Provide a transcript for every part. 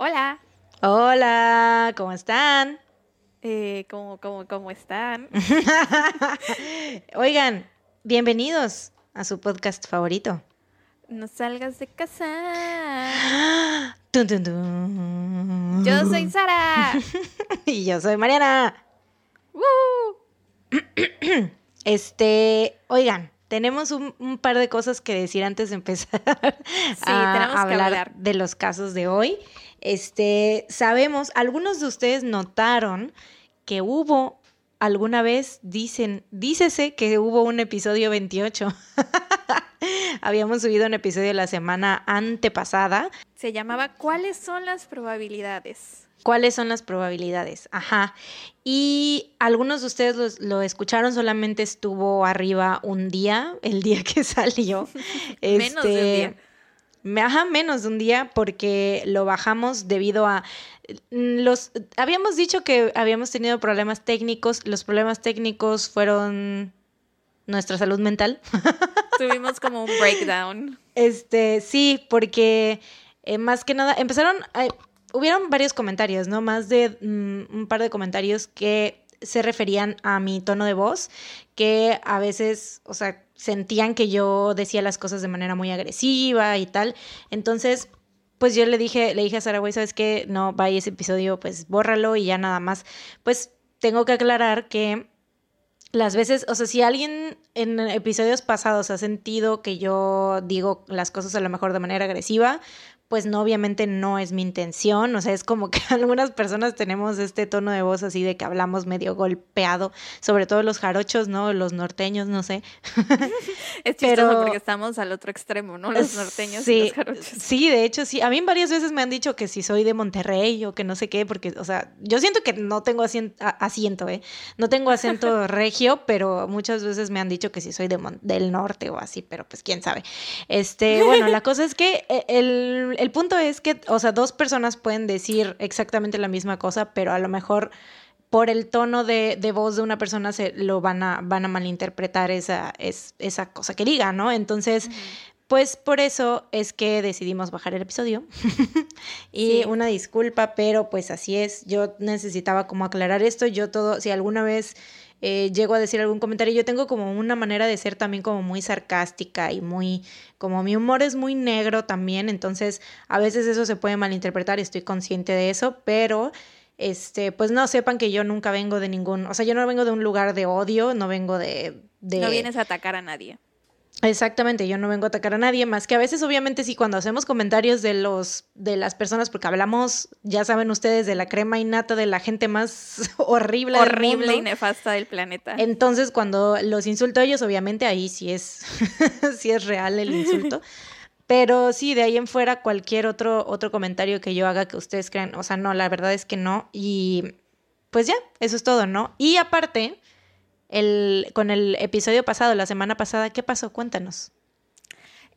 Hola. Hola, ¿cómo están? Eh, ¿cómo, cómo, cómo están? Oigan, bienvenidos a su podcast favorito. No salgas de casa. Tun, tun, tun. Yo soy Sara. y yo soy Mariana. ¡Woo! Este, oigan, tenemos un, un par de cosas que decir antes de empezar a tenemos que hablar. de los casos de hoy. Este, sabemos, algunos de ustedes notaron que hubo alguna vez, dicen, dícese que hubo un episodio 28. Habíamos subido un episodio la semana antepasada. Se llamaba ¿Cuáles son las probabilidades? ¿Cuáles son las probabilidades? Ajá. Y algunos de ustedes los- lo, escucharon, solamente estuvo arriba un día, el día que salió. Menos de un Este, día. Me ajá, menos de un día porque lo bajamos debido a mm, los habíamos dicho que habíamos tenido problemas técnicos, los problemas técnicos fueron nuestra salud mental. Tuvimos como un breakdown. Este, sí, porque eh, más que nada empezaron, eh, hubieron varios comentarios, ¿no? Más de mm, un par de comentarios que se referían a mi tono de voz, que a veces, o sea, sentían que yo decía las cosas de manera muy agresiva y tal. Entonces, pues yo le dije, le dije a Sara, güey, ¿sabes qué? No, vaya ese episodio, pues bórralo y ya nada más. Pues tengo que aclarar que las veces, o sea, si alguien en episodios pasados ha sentido que yo digo las cosas a lo mejor de manera agresiva, pues no, obviamente no es mi intención, o sea, es como que algunas personas tenemos este tono de voz así de que hablamos medio golpeado, sobre todo los jarochos, ¿no? Los norteños, no sé. Es chistoso Pero- porque estamos al otro extremo, ¿no? Los norteños sí, y los jarochos. Sí, de hecho, sí. A mí varias veces me han dicho que si soy de Monterrey o que no sé qué, porque, o sea, yo siento que no tengo asiento, ¿eh? No tengo acento regio, pero muchas veces me han dicho que si soy de del norte o así, pero pues quién sabe. Este, bueno, la cosa es que eh, el, el punto es que, o sea, dos personas pueden decir exactamente la misma cosa, pero a lo mejor por el tono de, de voz de una persona se lo van a, van a malinterpretar esa, es, esa cosa que diga, ¿no? Entonces, pues por eso es que decidimos bajar el episodio. y Sí. una disculpa, pero pues así es. Yo necesitaba como aclarar esto. Yo todo, si alguna vez eh, llego a decir algún comentario, yo tengo como una manera de ser también como muy sarcástica y muy, como mi humor es muy negro también. Entonces, a veces eso se puede malinterpretar y estoy consciente de eso, pero este, pues no sepan que yo nunca vengo de ningún, o sea, yo no vengo de un lugar de odio, no vengo de, de No vienes a atacar a nadie. Exactamente, yo no vengo a atacar a nadie más que a veces obviamente sí cuando hacemos comentarios de los de las personas porque hablamos, ya saben ustedes de la crema innata de la gente más horrible del Horrible y nefasta del planeta. Entonces, cuando los insulto a ellos, obviamente ahí sí es sí es real el insulto. Pero sí, de ahí en fuera cualquier otro otro comentario que yo haga que ustedes crean, o sea, no, la verdad es que no y pues ya, eso es todo, ¿no? Y aparte, el, con el episodio pasado, la semana pasada, ¿qué pasó? Cuéntanos.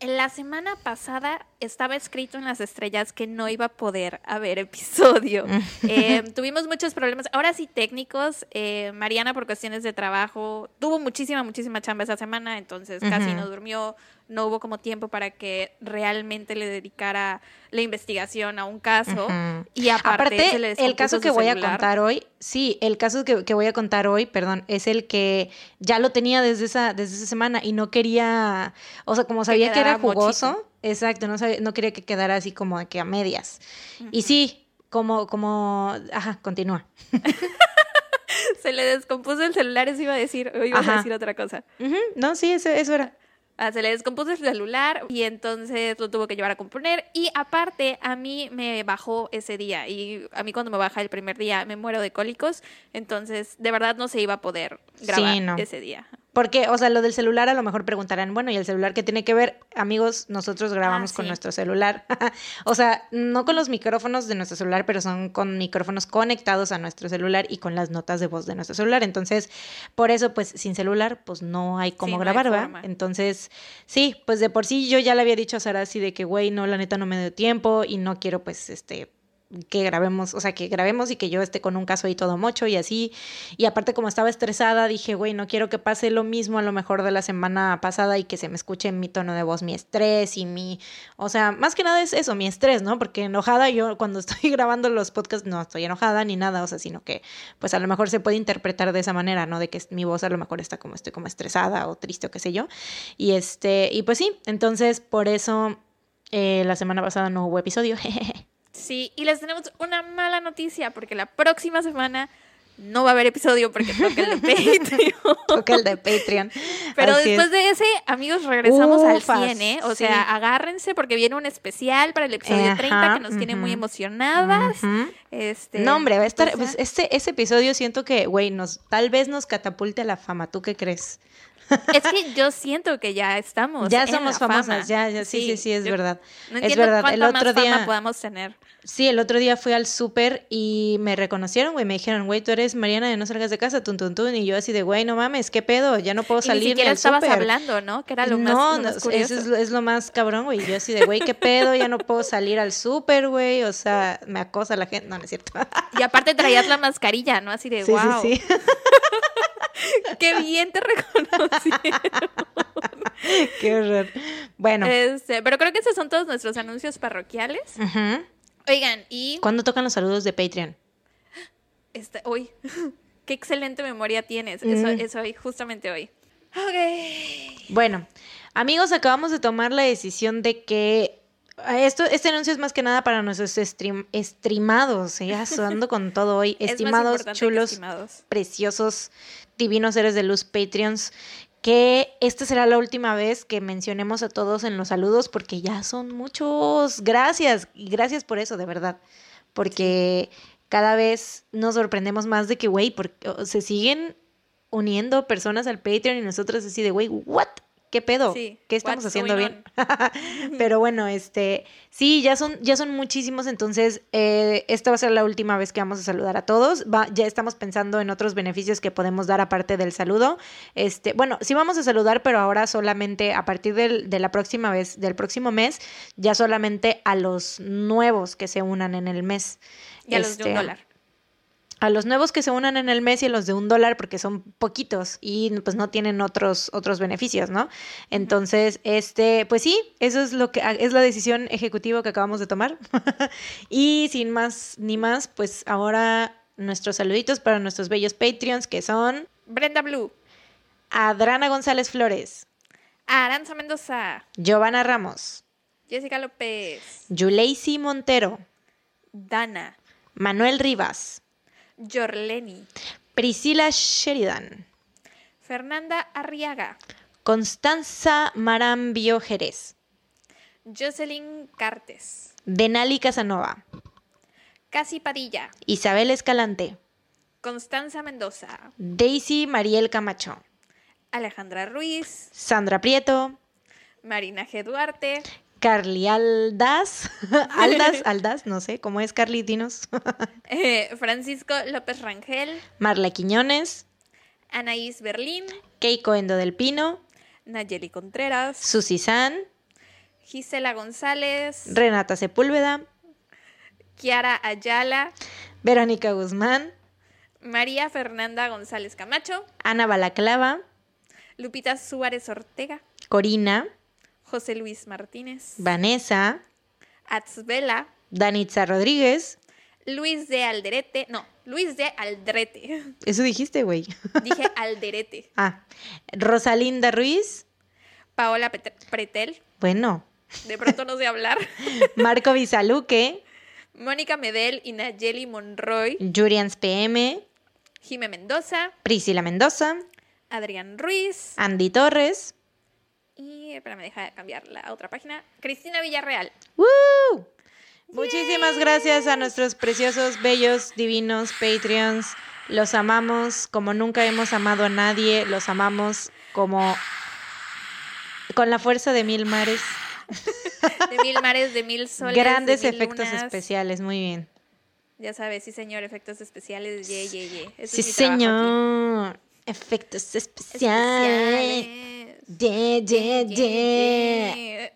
En la semana pasada estaba escrito en las estrellas que no iba a poder haber episodio. Eh, tuvimos muchos problemas, ahora sí técnicos. Eh, Mariana por cuestiones de trabajo tuvo muchísima, muchísima chamba esa semana, entonces casi no durmió. No hubo como tiempo para que realmente le dedicara la investigación a un caso. Y aparte, Aparte, se le el caso que voy a contar hoy, sí, el caso que, que voy a contar hoy, perdón, es el que ya lo tenía desde esa, desde esa semana y no quería, o sea, como sabía que, era jugoso, mochito. exacto, no, sabía- no quería que quedara así como que a medias. Y sí, como, como, ajá, continúa. Se le descompuso el celular, eso iba a decir, o ibas a Ajá. decir otra cosa. No, sí, eso, eso era. Ah, se le descompuso el celular y entonces lo tuvo que llevar a componer. Y aparte, a mí me bajó ese día. Y a mí cuando me baja el primer día me muero de cólicos. Entonces, de verdad no se iba a poder grabar Sí, no. ese día. Porque, o sea, lo del celular a lo mejor preguntarán, bueno, ¿y el celular qué tiene que ver? Amigos, nosotros grabamos Ah, con sí. nuestro celular. o sea, no con los micrófonos de nuestro celular, pero son con micrófonos conectados a nuestro celular y con las notas de voz de nuestro celular. Entonces, por eso, pues, sin celular, pues no hay cómo Sí, no hay grabar, forma. Entonces, sí, pues de por sí yo ya le había dicho a Sara así de que, güey, no, la neta no me dio tiempo y no quiero, pues, este, que grabemos, o sea, que grabemos y que yo esté con un caso ahí todo mocho y así. Y aparte como estaba estresada, dije, güey, no quiero que pase lo mismo a lo mejor de la semana pasada y que se me escuche mi tono de voz mi estrés y mi, o sea, más que nada es eso, mi estrés, ¿no? Porque enojada yo cuando estoy grabando los podcasts no estoy enojada ni nada, o sea, sino que pues a lo mejor se puede interpretar de esa manera, ¿no? De que mi voz a lo mejor está como estoy como estresada o triste o qué sé yo. Y este, y pues sí, entonces por eso eh, la semana pasada no hubo episodio. Sí, y les tenemos una mala noticia porque la próxima semana no va a haber episodio porque toca el de Patreon. toca el de Patreon. Pero después de ese, amigos, regresamos al 100, ¿eh? O sea, agárrense porque viene un especial para el episodio 30 que nos tiene muy emocionadas. este, no, hombre, va a estar. Pues, este, ese episodio siento que, güey, nos, tal vez nos catapulte a la fama. ¿Tú qué crees? Es que yo siento que ya estamos. Ya somos famosas, ya, ya, sí, sí, sí, es verdad. No es verdad. El otro día podamos tener. Sí, el otro día fui al súper y me reconocieron, güey. Me dijeron, güey, tú eres Mariana de No Salgas de Casa, tun, tun, tun. Y yo así de, güey, no mames, ¿qué pedo? Ya no puedo salir. Y ni siquiera estabas hablando, ¿no? Que era lo más, no, Eso es, es, lo más cabrón, güey. Yo así de, güey, ¿qué pedo? Ya no puedo salir al súper, güey. O sea, me acosa la gente. No, no es cierto. Y aparte traías la mascarilla, ¿no? Así de, sí, wow. Sí, sí. Qué bien te reconocieron. Qué horror. Bueno. Este, pero creo que esos son todos nuestros anuncios parroquiales. Oigan, y. ¿Cuándo tocan los saludos de Patreon? Este, hoy. Qué excelente memoria tienes. Eso, es hoy, justamente hoy. Ok. Bueno, amigos, acabamos de tomar la decisión de que. Esto, este anuncio es más que nada para nuestros stream, streamados, ya ando con todo hoy. Estimados, chulos, preciosos, divinos seres de luz, Patreons, que esta será la última vez que mencionemos a todos en los saludos porque ya son muchos. Gracias y gracias por eso, de verdad. Porque cada vez nos sorprendemos más de que, güey, se siguen uniendo personas al Patreon y nosotros así de, güey, ¿what? ¿Qué pedo? ¿Qué estamos haciendo bien? Pero bueno, este, sí, ya son, ya son muchísimos, entonces eh, esta va a ser la última vez que vamos a saludar a todos. Va, ya estamos pensando en otros beneficios que podemos dar aparte del saludo. Este, bueno, sí vamos a saludar, pero ahora solamente a partir del, de la próxima vez, del próximo mes, ya solamente a los nuevos que se unan en el mes. Y a los de un este, dólar a los nuevos que se unan en el mes y a los de un dólar porque son poquitos y pues no tienen otros, otros beneficios, ¿no? Entonces, este, pues sí, eso es lo que es la decisión ejecutiva que acabamos de tomar. y sin más ni más, pues ahora nuestros saluditos para nuestros bellos Patreons que son Brenda Blue, Adrana González Flores, Aranza Mendoza, Giovanna Ramos, Jessica López, Yuleisi Montero, Dana, Manuel Rivas, Jorleni. Priscila Sheridan. Fernanda Arriaga. Constanza Marambio Jerez. Jocelyn Cartes. Denali Casanova. Casi Padilla. Isabel Escalante. Constanza Mendoza. Daisy Mariel Camacho. Alejandra Ruiz. Sandra Prieto. Marina G. Duarte. Carly Aldas, Aldas, Aldas, no sé, ¿cómo es Carly? Dinos. Eh, Francisco López Rangel. Marla Quiñones. Anaís Berlín. Keiko Endo del Pino. Nayeli Contreras. Susi San. Gisela González. Renata Sepúlveda. Kiara Ayala. Verónica Guzmán. María Fernanda González Camacho. Ana Balaclava. Lupita Suárez Ortega. Corina. José Luis Martínez, Vanessa, Atzvela, Danitza Rodríguez, Luis de Alderete, no, Luis de Aldrete. Eso dijiste, güey. Dije Alderete. Ah, Rosalinda Ruiz, Paola Pretel. Bueno. De pronto no sé hablar. Marco Bisaluque. Mónica Medel y Nayeli Monroy. Jurians PM. Jime Mendoza. Priscila Mendoza. Adrián Ruiz. Andy Torres. Y espérame, deja de cambiar la otra página. Cristina Villarreal. ¡Woo! Muchísimas gracias a nuestros preciosos, bellos, divinos Patreons. Los amamos como nunca hemos amado a nadie. Los amamos como con la fuerza de mil mares. De mil mares, de mil soles. Grandes efectos especiales, muy bien. Ya sabes, sí señor, efectos especiales, ye, ye, ye. sí señor, efectos especiales. De, de, de.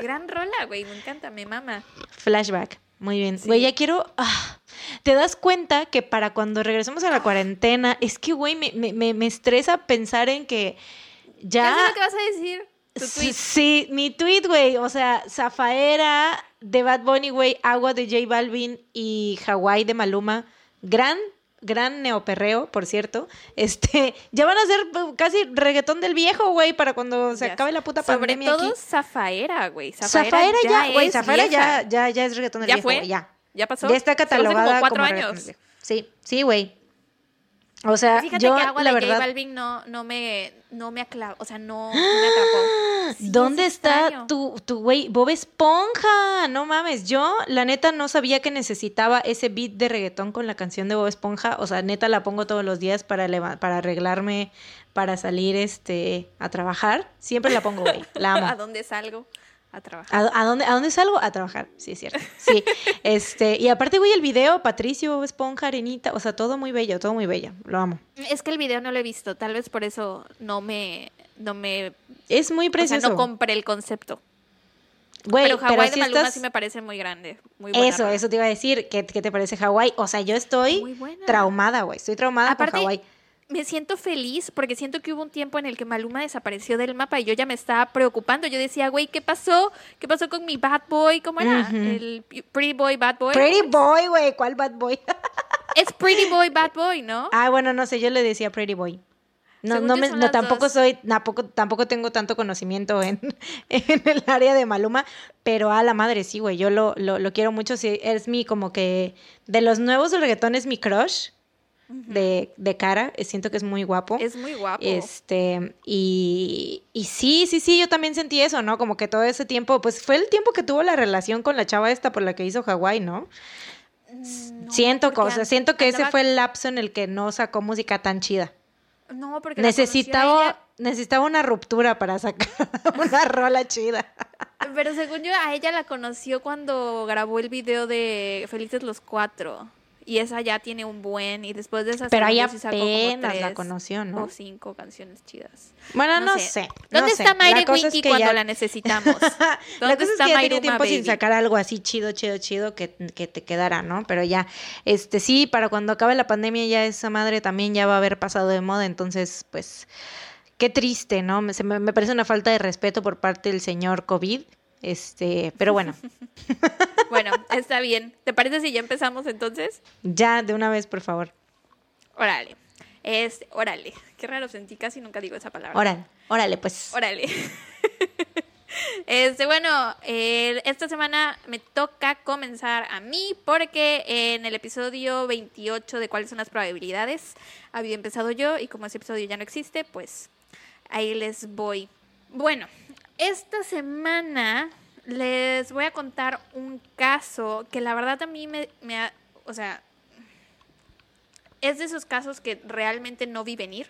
Gran rola, güey, me encanta, me mama. Flashback. Muy bien. Güey, ya quiero. ah, ¿Te das cuenta que para cuando regresemos a la cuarentena, es que, güey, me, me, me- me estresa pensar en que Ya ya. sé lo que vas a decir. Tu Sí, tweet. Sí, mi tweet, güey. O sea, Zafaera de Bad Bunny, güey. Agua de J Balvin y Hawái de Maluma. Gran, gran neoperreo, por cierto. Este, ya van a ser uh, casi reggaetón del viejo, güey, para cuando se Ya acabe la puta Sobre pandemia todo aquí. Zafaera, güey. Zafaera ya, güey, Zafaera ya, ya, ya es reggaetón del ¿Ya viejo, fue? ya. ¿Ya pasó? Ya está hace catalogada como cuatro como años. Sí, sí, güey. O sea, Fíjate yo que Agua la de verdad J Balvin no, no me, no me o sea, no, no me atrapó. Sí, ¿Dónde es está tu, tu güey? Bob Esponja. No mames. Yo, la neta, no sabía que necesitaba ese beat de reggaetón con la canción de Bob Esponja. O sea, neta, la pongo todos los días para, para arreglarme, para salir este, a trabajar. Siempre la pongo, güey. La ¿A amo. dónde salgo? A trabajar. ¿A, a dónde, ¿A dónde salgo? A trabajar. Sí, es cierto. Sí. este, y aparte, güey, el video, Patricio, Esponja, Arenita. O sea, todo muy bello, todo muy bello. Lo amo. Es que el video no lo he visto, tal vez por eso no me, no me, Es muy o sea, precioso. no compré el concepto. Güey, pero Hawái de si Maluma estás- sí me parece muy grande, muy buena Eso, eso te iba a decir. ¿Qué, qué te parece Hawái? O sea, yo estoy traumada, güey. Estoy traumada Aparte, con Hawái. Me siento feliz porque siento que hubo un tiempo en el que Maluma desapareció del mapa y yo ya me estaba preocupando. Yo decía, güey, ¿qué pasó? ¿Qué pasó con mi bad boy? ¿Cómo era? El Pretty Boy, Bad Boy. Pretty Boy, güey. ¿Cuál bad boy? Es Pretty Boy, Bad Boy, ¿no? ah, bueno, no sé. Yo le decía Pretty Boy. No, Según no, me, no tampoco dos. soy, tampoco, tampoco tengo tanto conocimiento en, en el área de Maluma, pero a la madre sí, güey, yo lo, lo, lo quiero mucho, sí, es mi como que, de los nuevos del reggaetón es mi crush de, de cara, eh, siento que es muy guapo. Es muy guapo. Este, y, y sí, sí, sí, yo también sentí eso, ¿no? Como que todo ese tiempo, pues fue el tiempo que tuvo la relación con la chava esta por la que hizo Hawái, ¿no? Mm, No, siento cosas, siento que ese fue el lapso en el que no sacó música tan chida. No, porque Necesitaba, ella, necesitaba una ruptura para sacar una rola chida. pero según yo, a ella la conoció cuando grabó el video de Felices los Cuatro. Y esa ya tiene un buen, y después de esa Pero ahí sacó como apenas la tres conoció, ¿no? O cinco canciones chidas. Bueno, no, sé. no ¿Dónde sé. está Mayre La cosa es que cuando ya- la necesitamos? la ¿Dónde cosa es está que ya tenía Mayruma tiempo sin sacar algo así chido, chido, chido que, que te quedara, ¿no? Pero ya, este sí, para cuando acabe la pandemia ya esa madre también ya va a haber pasado de moda, entonces, pues, qué triste, ¿no? Me, se me, me parece una falta de respeto por parte del señor COVID, este, pero bueno, Bueno, está bien. ¿Te parece si ya empezamos entonces? ya de una vez, por favor. Órale. Este, órale. Qué raro sentí, casi nunca digo esa palabra. Órale, órale, pues. Órale. Este, bueno, eh, esta semana me toca comenzar a mí porque en el episodio 28 de cuáles son las probabilidades había empezado yo y como ese episodio ya no existe, pues ahí les voy. Bueno, esta semana les voy a contar un caso que la verdad a mí me, me ha, o sea, es de esos casos que realmente no vi venir.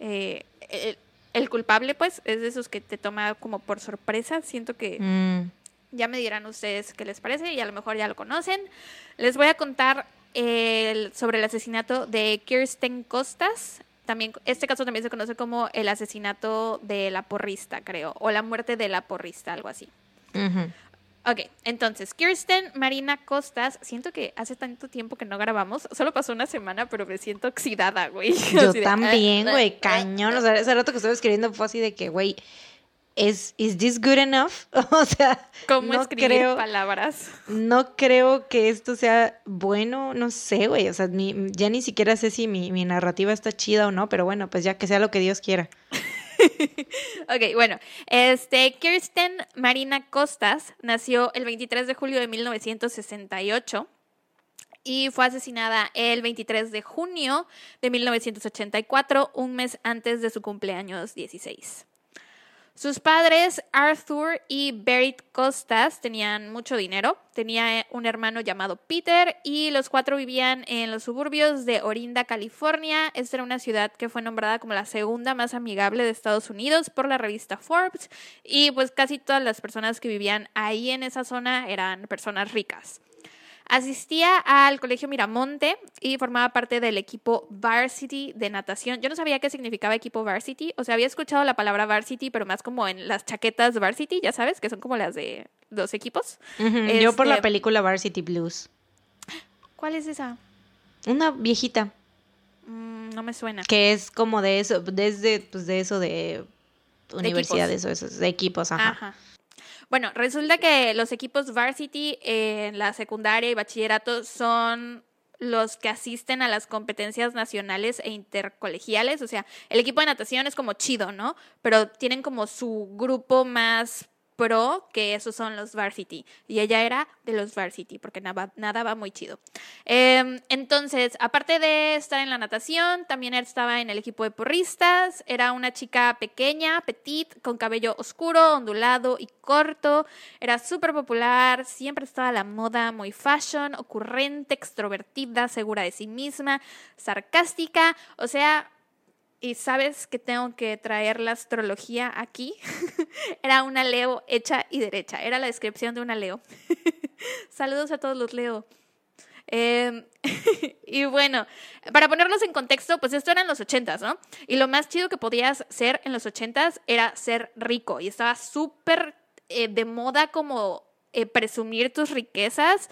Eh, el, el culpable, pues, es de esos que te toma como por sorpresa. Siento que Mm, ya me dirán ustedes qué les parece y a lo mejor ya lo conocen. Les voy a contar el- sobre el asesinato de Kirsten Costas. También, este caso también se conoce como el asesinato de la porrista, creo, o la muerte de la porrista, algo así. ujú. Ok, entonces, Kirsten Marina Costas, siento que hace tanto tiempo que no grabamos, solo pasó una semana, pero me siento oxidada, güey. Yo Así también, "Ah, güey, cañón. O sea, ese rato que estuve escribiendo fue así de que, güey, ¿es is this good enough? O sea, ¿Cómo no escribir creo, palabras? no creo que esto sea bueno, no sé, güey. O sea, ni- ya ni siquiera sé si mi, mi narrativa está chida o no, pero bueno, pues ya que sea lo que Dios quiera. Ok, bueno, este, Kirsten Marina Costas nació el 23 de julio de 1968 y fue asesinada el 23 de junio de 1984, un mes antes de su cumpleaños 16. Sus padres, Arthur y Berit Costas, tenían mucho dinero. Tenía un hermano llamado Peter y los cuatro vivían en los suburbios de Orinda, California. Esta era una ciudad que fue nombrada como la segunda más amigable de Estados Unidos por la revista Forbes y pues casi todas las personas que vivían ahí en esa zona eran personas ricas. Asistía al colegio Miramonte y formaba parte del equipo varsity de natación. Yo no sabía qué significaba equipo varsity, o sea, había escuchado la palabra varsity, pero más como en las chaquetas varsity, ya sabes, que son como las de los equipos. Yo por la Este, película Varsity Blues. ¿Cuál es esa? Una viejita Mm, no me suena. que es como de eso, desde pues de eso de universidades o esos de equipos, ajá. Ajá. Bueno, resulta que los equipos varsity en la secundaria y bachillerato son los que asisten a las competencias nacionales e intercolegiales. O sea, el equipo de natación es como chido, ¿no? Pero tienen como su grupo más pro, que esos son los varsity. Y ella era de los varsity, porque nada, nada va muy chido. Eh, entonces, aparte de estar en la natación, también estaba en el equipo de porristas. Era una chica pequeña, petit, con cabello oscuro, ondulado y corto. Era súper popular, siempre estaba a la moda, muy fashion, ocurrente, extrovertida, segura de sí misma, sarcástica. O sea, y sabes que tengo que traer la astrología aquí. Era una Leo hecha y derecha. Era la descripción de una Leo. Saludos a todos los Leo. Eh, y bueno, para ponernos en contexto, pues esto era en los ochentas, ¿no? Y lo más chido que podías ser en los ochentas era ser rico. Y estaba súper eh, de moda como eh, presumir tus riquezas.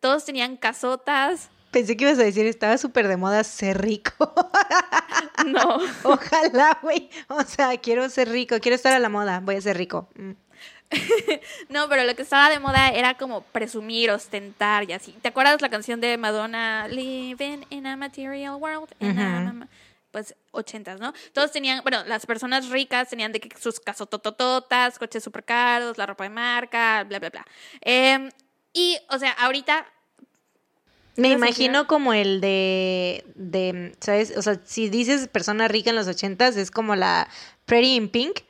Todos tenían casotas. Pensé que ibas a decir, estaba súper de moda ser rico. No. Ojalá, güey. O sea, quiero ser rico, quiero estar a la moda, voy a ser rico. Mm. No, pero lo que estaba de moda era como presumir, ostentar y así. ¿Te acuerdas la canción de Madonna, Living in a Material World? In a Pues ochentas, ¿no? Todos tenían, bueno, las personas ricas tenían de que sus casototototas, coches súper caros, la ropa de marca, bla, bla, bla. Em, y, o sea, ahorita, Me imagino como el de, de, ¿sabes? O sea, si dices persona rica en los ochentas, es como la Pretty in Pink.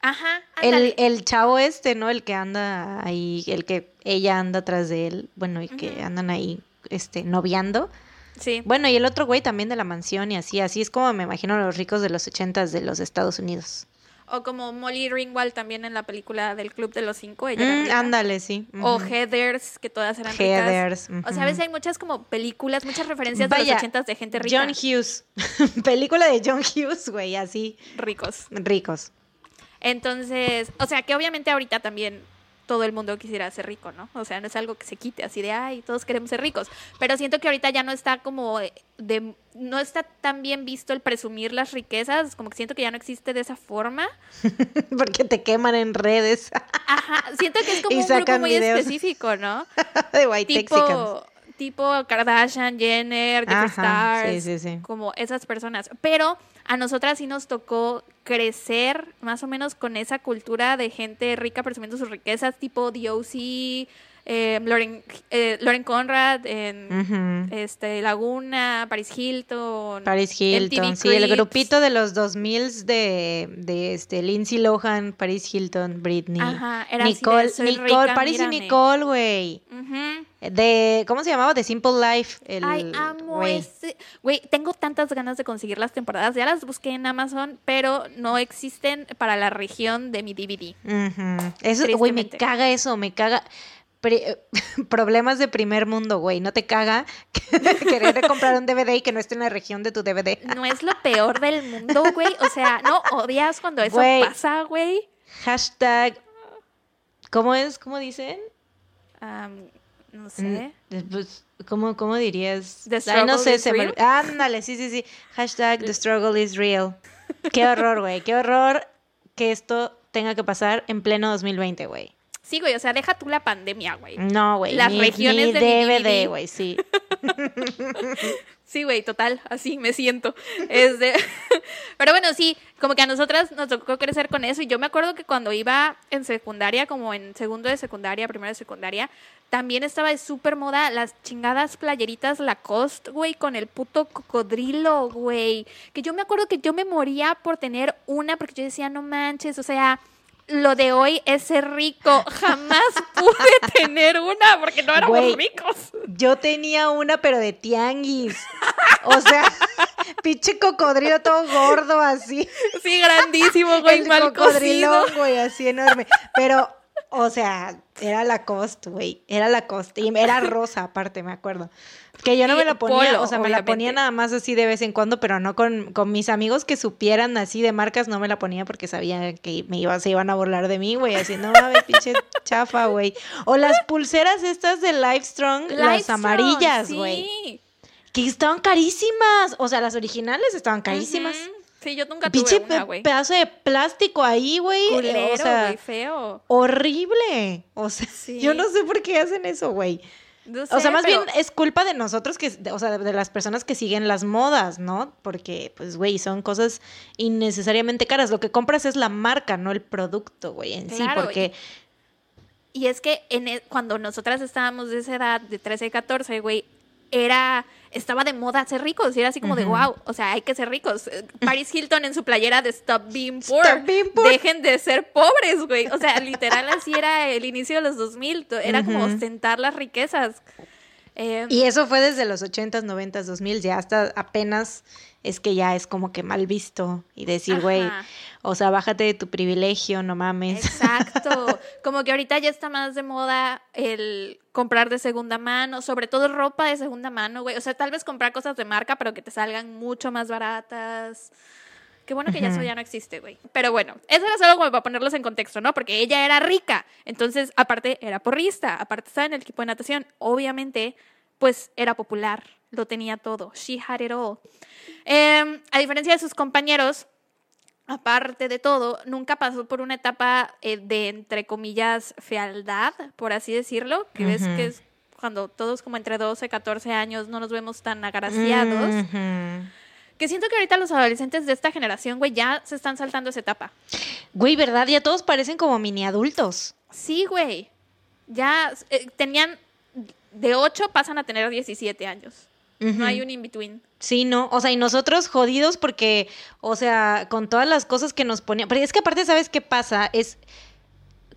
ajá, El, ándale. el chavo este, ¿no? El que anda ahí, el que ella anda atrás de él, bueno, y que andan ahí, este, noviando. sí. Bueno, y el otro güey también de la mansión y así, así es como me imagino los ricos de los ochentas de los Estados Unidos. O como Molly Ringwald también en la película del Club de los Cinco. Ella Mm, ándale, sí. O. Heathers, que todas eran Heathers, ricas. O sea, a veces hay muchas como películas, muchas referencias de Vaya, los ochentas de gente rica. John Hughes. Película de John Hughes, güey, así, ricos. ricos. Entonces, o sea, que obviamente ahorita también todo el mundo quisiera ser rico, ¿no? O sea, no es algo que se quite así de, ay, todos queremos ser ricos. Pero siento que ahorita ya no está como de, no está tan bien visto el presumir las riquezas, como que siento que ya no existe de esa forma. Porque te queman en redes Ajá, siento que es como un grupo muy videos. específico, ¿no? de White Texicans. tipo, tipo Kardashian, Jenner, Ajá, sí, sí, sí. como esas personas. Pero a nosotras sí nos tocó crecer más o menos con esa cultura de gente rica presumiendo sus riquezas, tipo D.O.C., eh, Lauren, eh, Lauren Conrad, en este, Laguna, Paris Hilton. Paris Hilton, sí, el grupito de los 2000 de, de este, Lindsay Lohan, Paris Hilton, Britney, Ajá, era así de, Nicole, "Soy Nicole, rica, Paris mírame". y Nicole, güey. De, ¿cómo se llamaba? De Simple Life. El, Ay, amo ese. Güey, tengo tantas ganas de conseguir las temporadas. Ya las busqué en Amazon, pero no existen para la región de mi DVD. Ujú. Eso, güey, me caga eso, me caga. Problemas de primer mundo, güey. No te caga querer comprar un DVD y que no esté en la región de tu DVD. No es lo peor del mundo, güey. O sea, no odias cuando eso Güey. pasa, güey. Hashtag. ¿Cómo es? ¿Cómo dicen? Am, no sé. Mm, pues, ¿cómo, ¿Cómo dirías? The Ay, no sé, is se me... Ándale, sí, sí, sí. Hashtag the struggle is real. Qué horror, güey. Qué horror que esto tenga que pasar en pleno 2020, güey. Sí, güey, o sea, deja tú la pandemia, güey. No, güey. Las ni, regiones ni de DVD. güey, sí. Sí, güey, total, así me siento. Este, Pero bueno, sí, como que a nosotras nos tocó crecer con eso. Y yo me acuerdo que cuando iba en secundaria, como en segundo de secundaria, primero de secundaria, también estaba de súper moda las chingadas playeritas Lacoste, güey, con el puto cocodrilo, güey. Que yo me acuerdo que yo me moría por tener una, porque yo decía, no manches, o sea, lo de hoy es ser rico. Jamás pude tener una porque no éramos ricos. Yo tenía una, pero de tianguis. O sea, pinche cocodrilo todo gordo así. Sí, grandísimo, güey, El mal cocido. cocodrilón, güey, así enorme. Pero o sea, era la cost, güey. Era la cost. Y era rosa, aparte, me acuerdo. Que yo no me la ponía, o sea, me la ponía nada más así de vez en cuando, pero no con, con mis amigos que supieran así de marcas, no me la ponía porque sabía que me iba, se iban a burlar de mí, güey. Así, no mames, pinche chafa, güey. O las pulseras estas de Livestrong, las amarillas, güey. Que estaban carísimas. O sea, las originales estaban carísimas. Sí, yo nunca tuve una, güey. pedazo de plástico ahí, güey. o sea, feo. Horrible. O sea, yo no sé por qué hacen eso, güey. O sea, más bien es culpa de nosotros, que, o sea, de las personas que siguen las modas, ¿no? Porque, pues, güey, son cosas innecesariamente caras. Lo que compras es la marca, no el producto, güey, en sí, porque... Y, es que en e, cuando nosotras estábamos de esa edad, de 13, 14, güey, era estaba de moda ser ricos y era así como de wow, o sea, hay que ser ricos. Paris Hilton en su playera de Stop Being Poor. Dejen de ser pobres, güey. O sea, literal así era el inicio de los 2000, era como ostentar las riquezas. Em, y eso fue desde los 80s, 90s, 2000, ya hasta apenas es que ya es como que mal visto y decir, güey, o sea, bájate de tu privilegio, no mames. Exacto. Como que ahorita ya está más de moda el comprar de segunda mano, sobre todo ropa de segunda mano, güey. O sea, tal vez comprar cosas de marca, pero que te salgan mucho más baratas. Qué bueno que ya eso ya no existe, güey. Pero bueno, eso era solo como para ponerlos en contexto, ¿no? Porque ella era rica. Entonces, aparte, era porrista. Aparte, estaba en el equipo de natación. Obviamente, pues era popular. Lo tenía todo. She had it all. Em, a diferencia de sus compañeros, aparte de todo, nunca pasó por una etapa eh, de, entre comillas, fealdad, por así decirlo, que ves que es cuando todos como entre 12, 14 años no nos vemos tan agraciados. Que siento que ahorita los adolescentes de esta generación, güey, ya se están saltando esa etapa. Güey, ¿verdad? Ya todos parecen como mini adultos. Sí, güey. Ya eh, tenían, de 8 pasan a tener 17 años. No hay un in-between. Sí, no, o sea, y nosotros jodidos porque, o sea, con todas las cosas que nos ponían, pero es que aparte, ¿sabes qué pasa? Es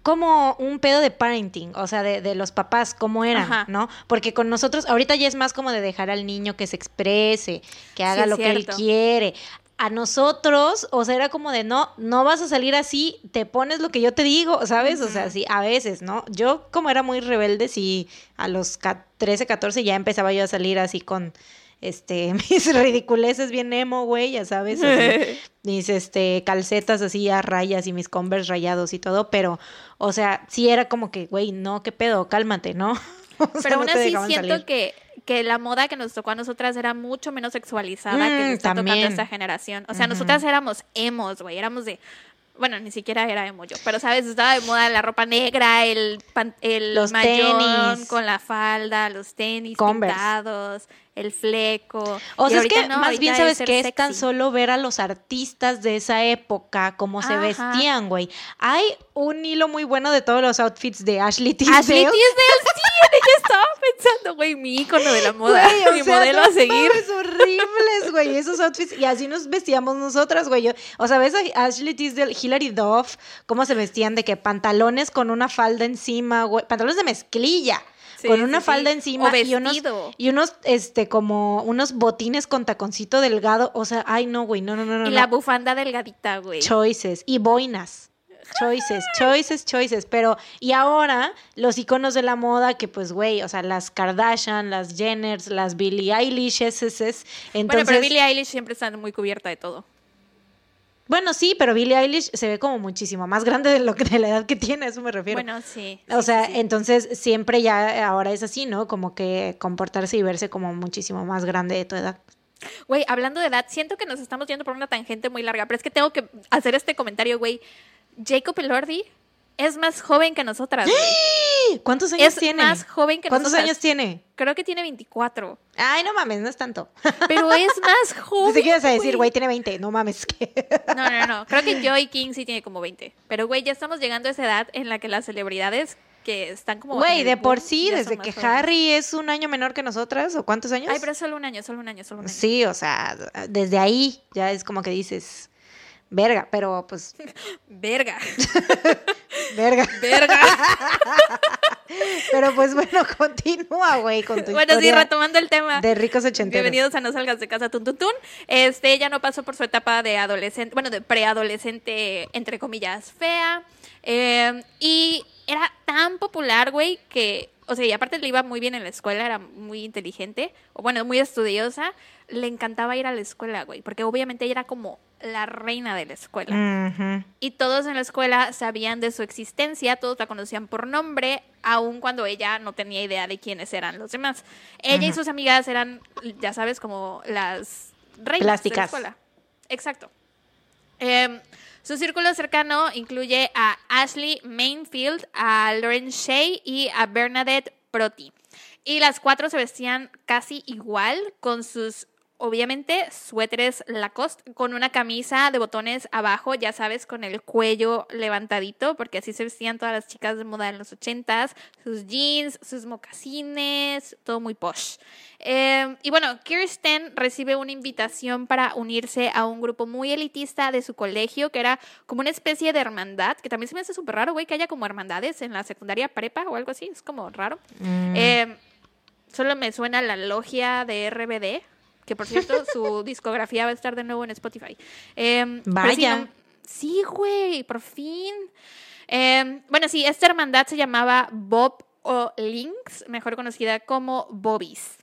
como un pedo de parenting, o sea, de, de los papás, cómo eran, ¿no? Porque con nosotros, ahorita ya es más como de dejar al niño que se exprese, que haga lo que él quiere a nosotros, o sea, era como de no, no vas a salir así, te pones lo que yo te digo, ¿sabes? O sea, sí, a veces, ¿no? Yo como era muy rebelde, sí, a los 13, 14 ya empezaba yo a salir así con este mis ridiculeces bien emo, güey, ya sabes, mis este calcetas así a rayas y mis Converse rayados y todo, pero o sea, sí era como que, güey, no, qué pedo, cálmate, ¿no? pero aún así siento que que la moda que nos tocó a nosotras era mucho menos sexualizada que nos mm, está tocando a esta generación. O sea, nosotras éramos emos, güey, éramos de bueno, ni siquiera era emo yo, pero sabes, estaba de moda la ropa negra, el, el los con la falda, los tenis pintados, el fleco. O sea, es que más bien sabes que es tan solo ver a los artistas de esa época, cómo se vestían, güey. Hay un hilo muy bueno de todos los outfits de Ashley Tisdale. Ashley Tisdale, sí, ella estaba pensando, güey, mi ícono de la moda, mi modelo a seguir. Es horribles, güey, esos outfits. Y así nos vestíamos nosotras, güey. O sea, ves a Ashley Tisdale, Hilary Duff, cómo se vestían de que pantalones con una falda encima, güey, pantalones de mezclilla con una falda encima y unos, y unos, este, como unos botines con taconcito delgado. O sea, ay, no, güey, no, no, no. Y la bufanda delgadita, güey. Choices. Y boinas. Choices, choices, choices. Pero, y ahora, los iconos de la moda, que pues, güey, o sea, las Kardashian, las Jenners, las Billie Eilish, es. Entonces... Bueno, pero Billie Eilish siempre está muy cubierta de todo. Bueno, sí, pero Billie Eilish se ve como muchísimo más grande de lo que de la edad que tiene, a eso me refiero. Bueno, sí. o sea, entonces siempre ya ahora es así, ¿no? Como que comportarse y verse como muchísimo más grande de tu edad. Güey, hablando de edad, siento que nos estamos yendo por una tangente muy larga, pero es que tengo que hacer este comentario, güey. Jacob Elordi es más joven que nosotras. ¿Cuántos años tiene? Es más joven que ¿Cuántos años tiene? Creo que tiene 24. Ay, no mames, no es tanto. Pero es más joven. Si quieres decir, güey, tiene 20. No mames, ¿qué? No, no, no. Creo que Joy King sí tiene como 20. Pero, güey, ya estamos llegando a esa edad en la que las celebridades que están como. Güey, de por sí, desde que Harry es un año menor que nosotras, ¿o cuántos años? Ay, pero es solo un año, solo un año, solo un año. Sí, o sea, desde ahí ya es como que dices. Verga, pero pues. Verga. Verga. Verga. pero pues bueno, continúa, güey, con tu Bueno, sí, retomando el tema. De ricos ochenteros. Bienvenidos a No Salgas de Casa Tun Tun Tun. Este, ella no pasó por su etapa de adolescente, bueno, de preadolescente, entre comillas, fea. Eh, y era tan popular, güey, que, o sea, y aparte le iba muy bien en la escuela, era muy inteligente, o bueno, muy estudiosa, le encantaba ir a la escuela, güey, porque obviamente ella era como la reina de la escuela. Y todos en la escuela sabían de su existencia, todos la conocían por nombre, aun cuando ella no tenía idea de quiénes eran los demás. Ella y sus amigas eran, ya sabes, como las reinas de la escuela. Exacto. Em, su círculo cercano incluye a Ashley Mainfield, a Lauren Shea y a Bernadette Proti. Y las cuatro se vestían casi igual, con sus obviamente suéteres Lacoste con una camisa de botones abajo, ya sabes, con el cuello levantadito, porque así se vestían todas las chicas de moda en los ochentas, sus jeans, sus mocasines, todo muy posh. Em, y bueno, Kirsten recibe una invitación para unirse a un grupo muy elitista de su colegio, que era como una especie de hermandad, que también se me hace súper raro, güey, que haya como hermandades en la secundaria prepa o algo así, es como raro. Mm. Em, solo me suena la logia de RBD, que por cierto, su discografía va a estar de nuevo en Spotify. Eh, Vaya. sí, güey, por fin. Em, bueno, sí, esta hermandad se llamaba Bob o Links, mejor conocida como Bobbies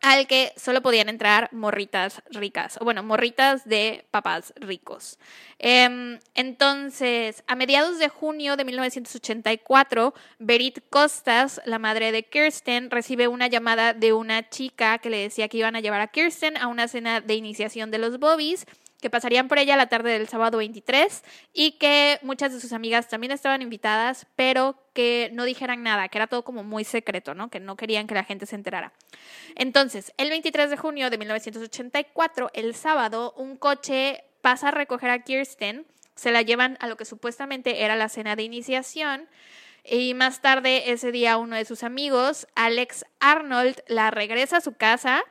al que solo podían entrar morritas ricas, o bueno, morritas de papás ricos. Em, entonces, a mediados de junio de 1984, Berit Costas, la madre de Kirsten, recibe una llamada de una chica que le decía que iban a llevar a Kirsten a una cena de iniciación de los Bobbies que pasarían por ella la tarde del sábado 23 y que muchas de sus amigas también estaban invitadas, pero que no dijeran nada, que era todo como muy secreto, ¿no? Que no querían que la gente se enterara. Entonces, el 23 de junio de 1984, el sábado, un coche pasa a recoger a Kirsten, se la llevan a lo que supuestamente era la cena de iniciación. Y más tarde, ese día, uno de sus amigos, Alex Arnold, la regresa a su casa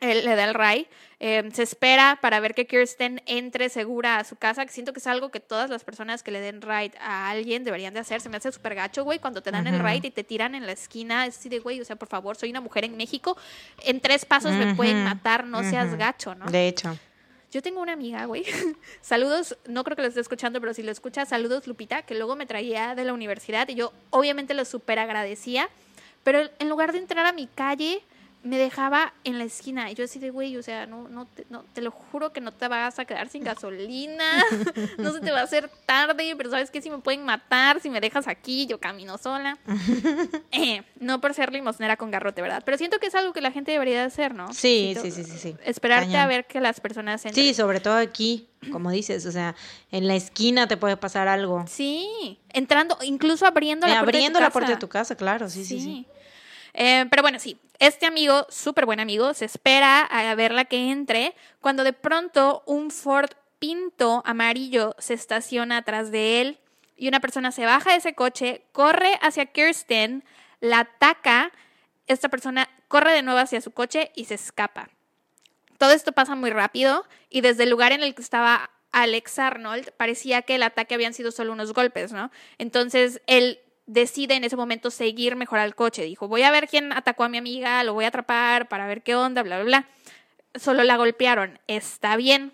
él le da el ray. Em, se espera para ver que Kirsten entre segura a su casa, que siento que es algo que todas las personas que le den ride a alguien deberían de hacer. Se me hace súper gacho, güey, cuando te dan el ride y te tiran en la esquina. Es así de, güey, o sea, por favor, soy una mujer en México. En tres pasos me pueden matar, no seas gacho, ¿no? De hecho. Yo tengo una amiga, güey. saludos, no creo que lo esté escuchando, pero si lo escucha, saludos, Lupita, que luego me traía de la universidad y yo obviamente lo súper agradecía. Pero en lugar de entrar a mi calle me dejaba en la esquina. Y yo así de, güey, o sea, no, no, te, no, te lo juro que no te vas a quedar sin gasolina. no se te va a hacer tarde, pero ¿sabes qué? Si me pueden matar, si me dejas aquí, yo camino sola. Eh, no por ser limosnera con garrote, ¿verdad? Pero siento que es algo que la gente debería hacer, ¿no? Sí, sí, sí, sí, sí. Esperarte a ver que las personas entren. Sí, sobre todo aquí, como dices, o sea, en la esquina te puede pasar algo. Sí, entrando, incluso abriendo la puerta Abriendo la puerta de tu casa, claro, sí, sí, sí. Eh, pero bueno, sí, este amigo, súper buen amigo, se espera a verla que entre cuando de pronto un Ford Pinto amarillo se estaciona atrás de él y una persona se baja de ese coche, corre hacia Kirsten, la ataca, esta persona corre de nuevo hacia su coche y se escapa. Todo esto pasa muy rápido y desde el lugar en el que estaba Alex Arnold parecía que el ataque habían sido solo unos golpes, ¿no? Entonces él decide en ese momento seguir mejor al coche. Dijo, voy a ver quién atacó a mi amiga, lo voy a atrapar para ver qué onda, bla, bla, bla. Solo la golpearon. Está bien.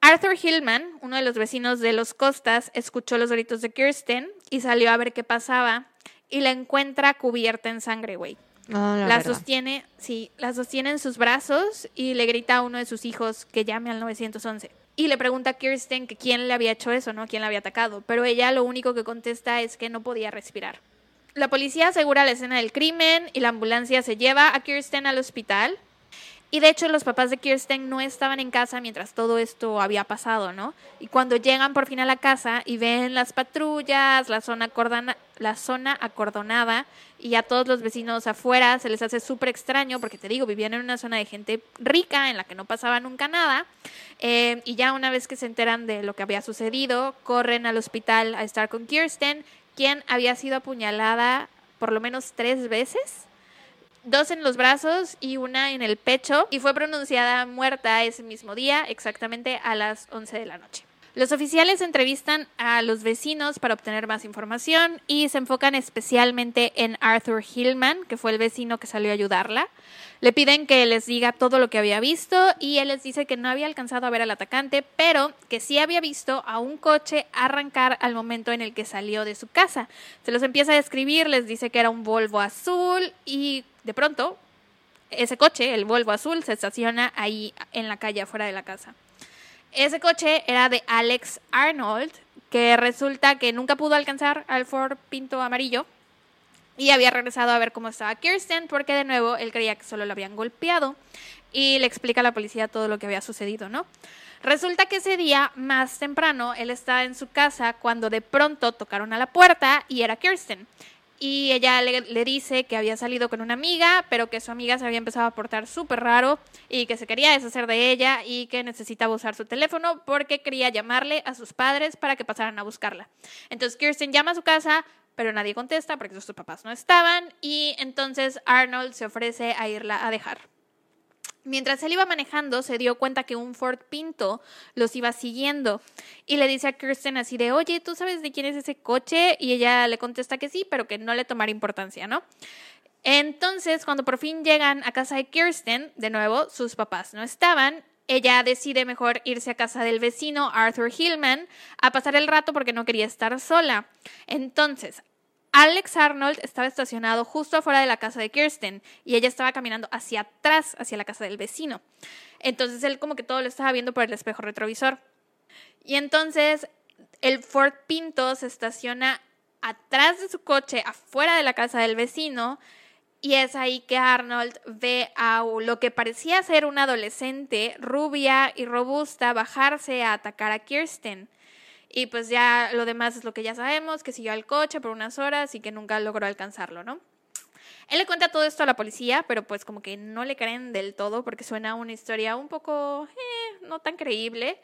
Arthur Hillman, uno de los vecinos de los Costas, escuchó los gritos de Kirsten y salió a ver qué pasaba y la encuentra cubierta en sangre, güey. Ah, la, sostiene, sí, la sostiene en sus brazos y le grita a uno de sus hijos que llame al 911 y le pregunta a Kirsten que quién le había hecho eso, ¿no? ¿Quién la había atacado? Pero ella lo único que contesta es que no podía respirar. La policía asegura la escena del crimen y la ambulancia se lleva a Kirsten al hospital. Y de hecho los papás de Kirsten no estaban en casa mientras todo esto había pasado, ¿no? Y cuando llegan por fin a la casa y ven las patrullas, la zona, la zona acordonada y a todos los vecinos afuera se les hace súper extraño porque te digo, vivían en una zona de gente rica en la que no pasaba nunca nada. Eh, y ya una vez que se enteran de lo que había sucedido, corren al hospital a estar con Kirsten, quien había sido apuñalada por lo menos tres veces dos en los brazos y una en el pecho y fue pronunciada muerta ese mismo día, exactamente a las 11 de la noche. Los oficiales entrevistan a los vecinos para obtener más información y se enfocan especialmente en Arthur Hillman, que fue el vecino que salió a ayudarla. Le piden que les diga todo lo que había visto y él les dice que no había alcanzado a ver al atacante, pero que sí había visto a un coche arrancar al momento en el que salió de su casa. Se los empieza a describir, les dice que era un Volvo azul y de pronto ese coche, el Volvo azul, se estaciona ahí en la calle afuera de la casa. Ese coche era de Alex Arnold, que resulta que nunca pudo alcanzar al Ford Pinto amarillo y había regresado a ver cómo estaba Kirsten porque de nuevo él creía que solo lo habían golpeado y le explica a la policía todo lo que había sucedido, ¿no? Resulta que ese día, más temprano, él estaba en su casa cuando de pronto tocaron a la puerta y era Kirsten y ella le, dice que había salido con una amiga, pero que su amiga se había empezado a portar súper raro y que se quería deshacer de ella y que necesitaba usar su teléfono porque quería llamarle a sus padres para que pasaran a buscarla. Entonces Kirsten llama a su casa, pero nadie contesta porque sus papás no estaban y entonces Arnold se ofrece a irla a dejar. Mientras él iba manejando, se dio cuenta que un Ford Pinto los iba siguiendo y le dice a Kirsten así de, oye, ¿tú sabes de quién es ese coche? Y ella le contesta que sí, pero que no le tomara importancia, ¿no? Entonces, cuando por fin llegan a casa de Kirsten, de nuevo, sus papás no estaban. Ella decide mejor irse a casa del vecino Arthur Hillman a pasar el rato porque no quería estar sola. Entonces, Alex Arnold estaba estacionado justo afuera de la casa de Kirsten y ella estaba caminando hacia atrás, hacia la casa del vecino. Entonces él como que todo lo estaba viendo por el espejo retrovisor. Y entonces el Ford Pinto se estaciona atrás de su coche, afuera de la casa del vecino, y es ahí que Arnold ve a lo que parecía ser una adolescente rubia y robusta bajarse a atacar a Kirsten. Y pues ya lo demás es lo que ya sabemos, que siguió al coche por unas horas y que nunca logró alcanzarlo, ¿no? Él le cuenta todo esto a la policía, pero pues como que no le creen del todo porque suena una historia un poco eh, no tan creíble.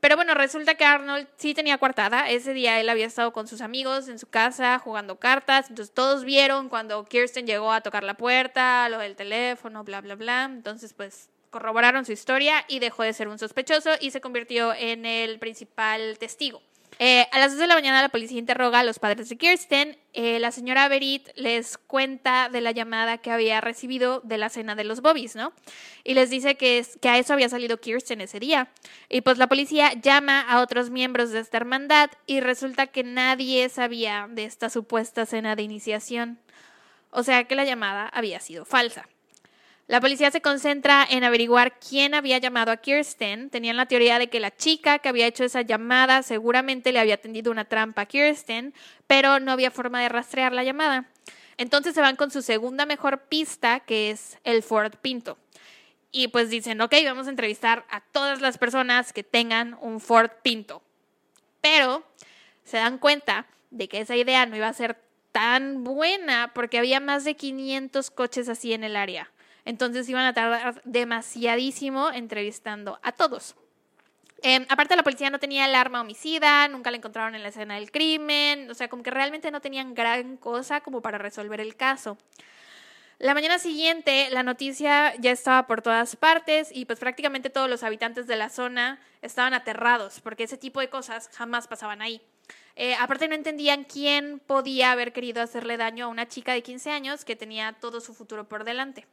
Pero bueno, resulta que Arnold sí tenía coartada. Ese día él había estado con sus amigos en su casa jugando cartas. Entonces todos vieron cuando Kirsten llegó a tocar la puerta, lo del teléfono, bla, bla, bla. Entonces pues corroboraron su historia y dejó de ser un sospechoso y se convirtió en el principal testigo. Eh, a las 2 de la mañana la policía interroga a los padres de Kirsten. Eh, la señora Berit les cuenta de la llamada que había recibido de la cena de los Bobbies, ¿no? Y les dice que, que a eso había salido Kirsten ese día. Y pues la policía llama a otros miembros de esta hermandad y resulta que nadie sabía de esta supuesta cena de iniciación. O sea que la llamada había sido falsa. La policía se concentra en averiguar quién había llamado a Kirsten. Tenían la teoría de que la chica que había hecho esa llamada seguramente le había tendido una trampa a Kirsten, pero no había forma de rastrear la llamada. Entonces se van con su segunda mejor pista, que es el Ford Pinto. Y pues dicen, ok, vamos a entrevistar a todas las personas que tengan un Ford Pinto. Pero se dan cuenta de que esa idea no iba a ser tan buena porque había más de 500 coches así en el área. Entonces iban a tardar demasiadísimo entrevistando a todos. Em, aparte la policía no tenía el arma homicida, nunca la encontraron en la escena del crimen, o sea, como que realmente no tenían gran cosa como para resolver el caso. La mañana siguiente la noticia ya estaba por todas partes y pues prácticamente todos los habitantes de la zona estaban aterrados porque ese tipo de cosas jamás pasaban ahí. Eh, aparte no entendían quién podía haber querido hacerle daño a una chica de 15 años que tenía todo su futuro por delante.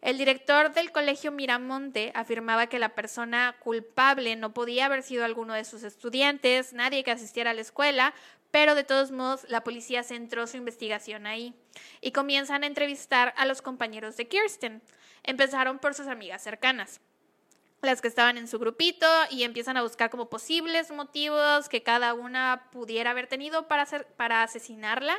El director del colegio Miramonte afirmaba que la persona culpable no podía haber sido alguno de sus estudiantes, nadie que asistiera a la escuela, pero de todos modos la policía centró su investigación ahí y comienzan a entrevistar a los compañeros de Kirsten. Empezaron por sus amigas cercanas las que estaban en su grupito y empiezan a buscar como posibles motivos que cada una pudiera haber tenido para, asesinarla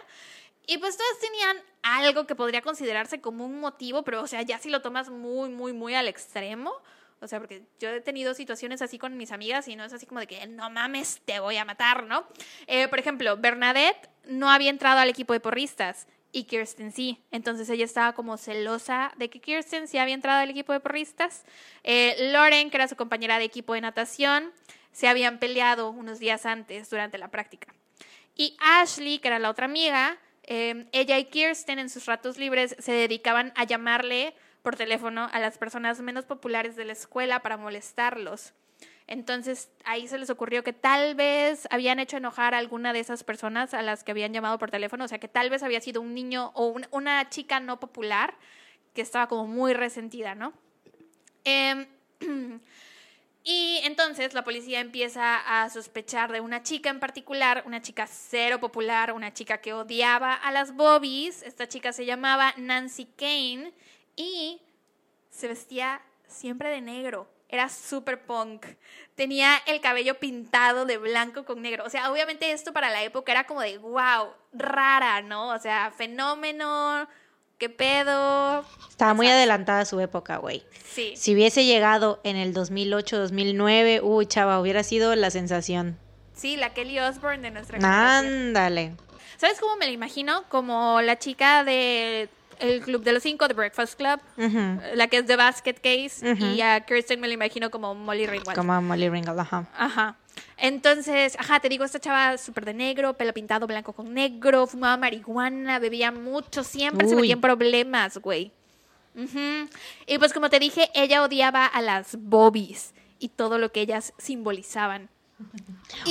y pues todas tenían algo que podría considerarse como un motivo, pero o sea, ya si lo tomas muy, muy, muy al extremo. O sea, porque yo he tenido situaciones así con mis amigas y no es así como de que no mames, te voy a matar, ¿no? Eh, por ejemplo, Bernadette no había entrado al equipo de porristas y Kirsten sí. Entonces ella estaba como celosa de que Kirsten sí había entrado al equipo de porristas. Eh, Lauren, que era su compañera de equipo de natación, se habían peleado unos días antes durante la práctica. Y Ashley, que era la otra amiga, Em, ella y Kirsten en sus ratos libres se dedicaban a llamarle por teléfono a las personas menos populares de la escuela para molestarlos. Entonces ahí se les ocurrió que tal vez habían hecho enojar a alguna de esas personas a las que habían llamado por teléfono, o sea que tal vez había sido un niño o una chica no popular que estaba como muy resentida, ¿no? Em, y entonces la policía empieza a sospechar de una chica en particular, una chica cero popular, una chica que odiaba a las bobbies. Esta chica se llamaba Nancy Kane y se vestía siempre de negro. Era super punk. Tenía el cabello pintado de blanco con negro. O sea, obviamente esto para la época era como de wow, rara, ¿no? O sea, fenómeno, ¿Qué pedo? Estaba muy adelantada a su época, güey. Sí. Si hubiese llegado en el 2008, 2009, uy, chava, hubiera sido la sensación. Sí, la Kelly Osbourne de nuestra generación. Ándale. ¿Sabes cómo me la imagino? Como la chica de el Club de los Cinco, The Breakfast Club, la que es The Basket Case, y a Kirsten me la imagino como Molly Ringwald. Como Molly Ringwald, ajá. Ajá. Entonces, ajá, te digo, esta chava súper de negro, pelo pintado blanco con negro, fumaba marihuana, bebía mucho, siempre se metía en problemas, güey. Y pues como te dije, ella odiaba a las bobbies y todo lo que ellas simbolizaban.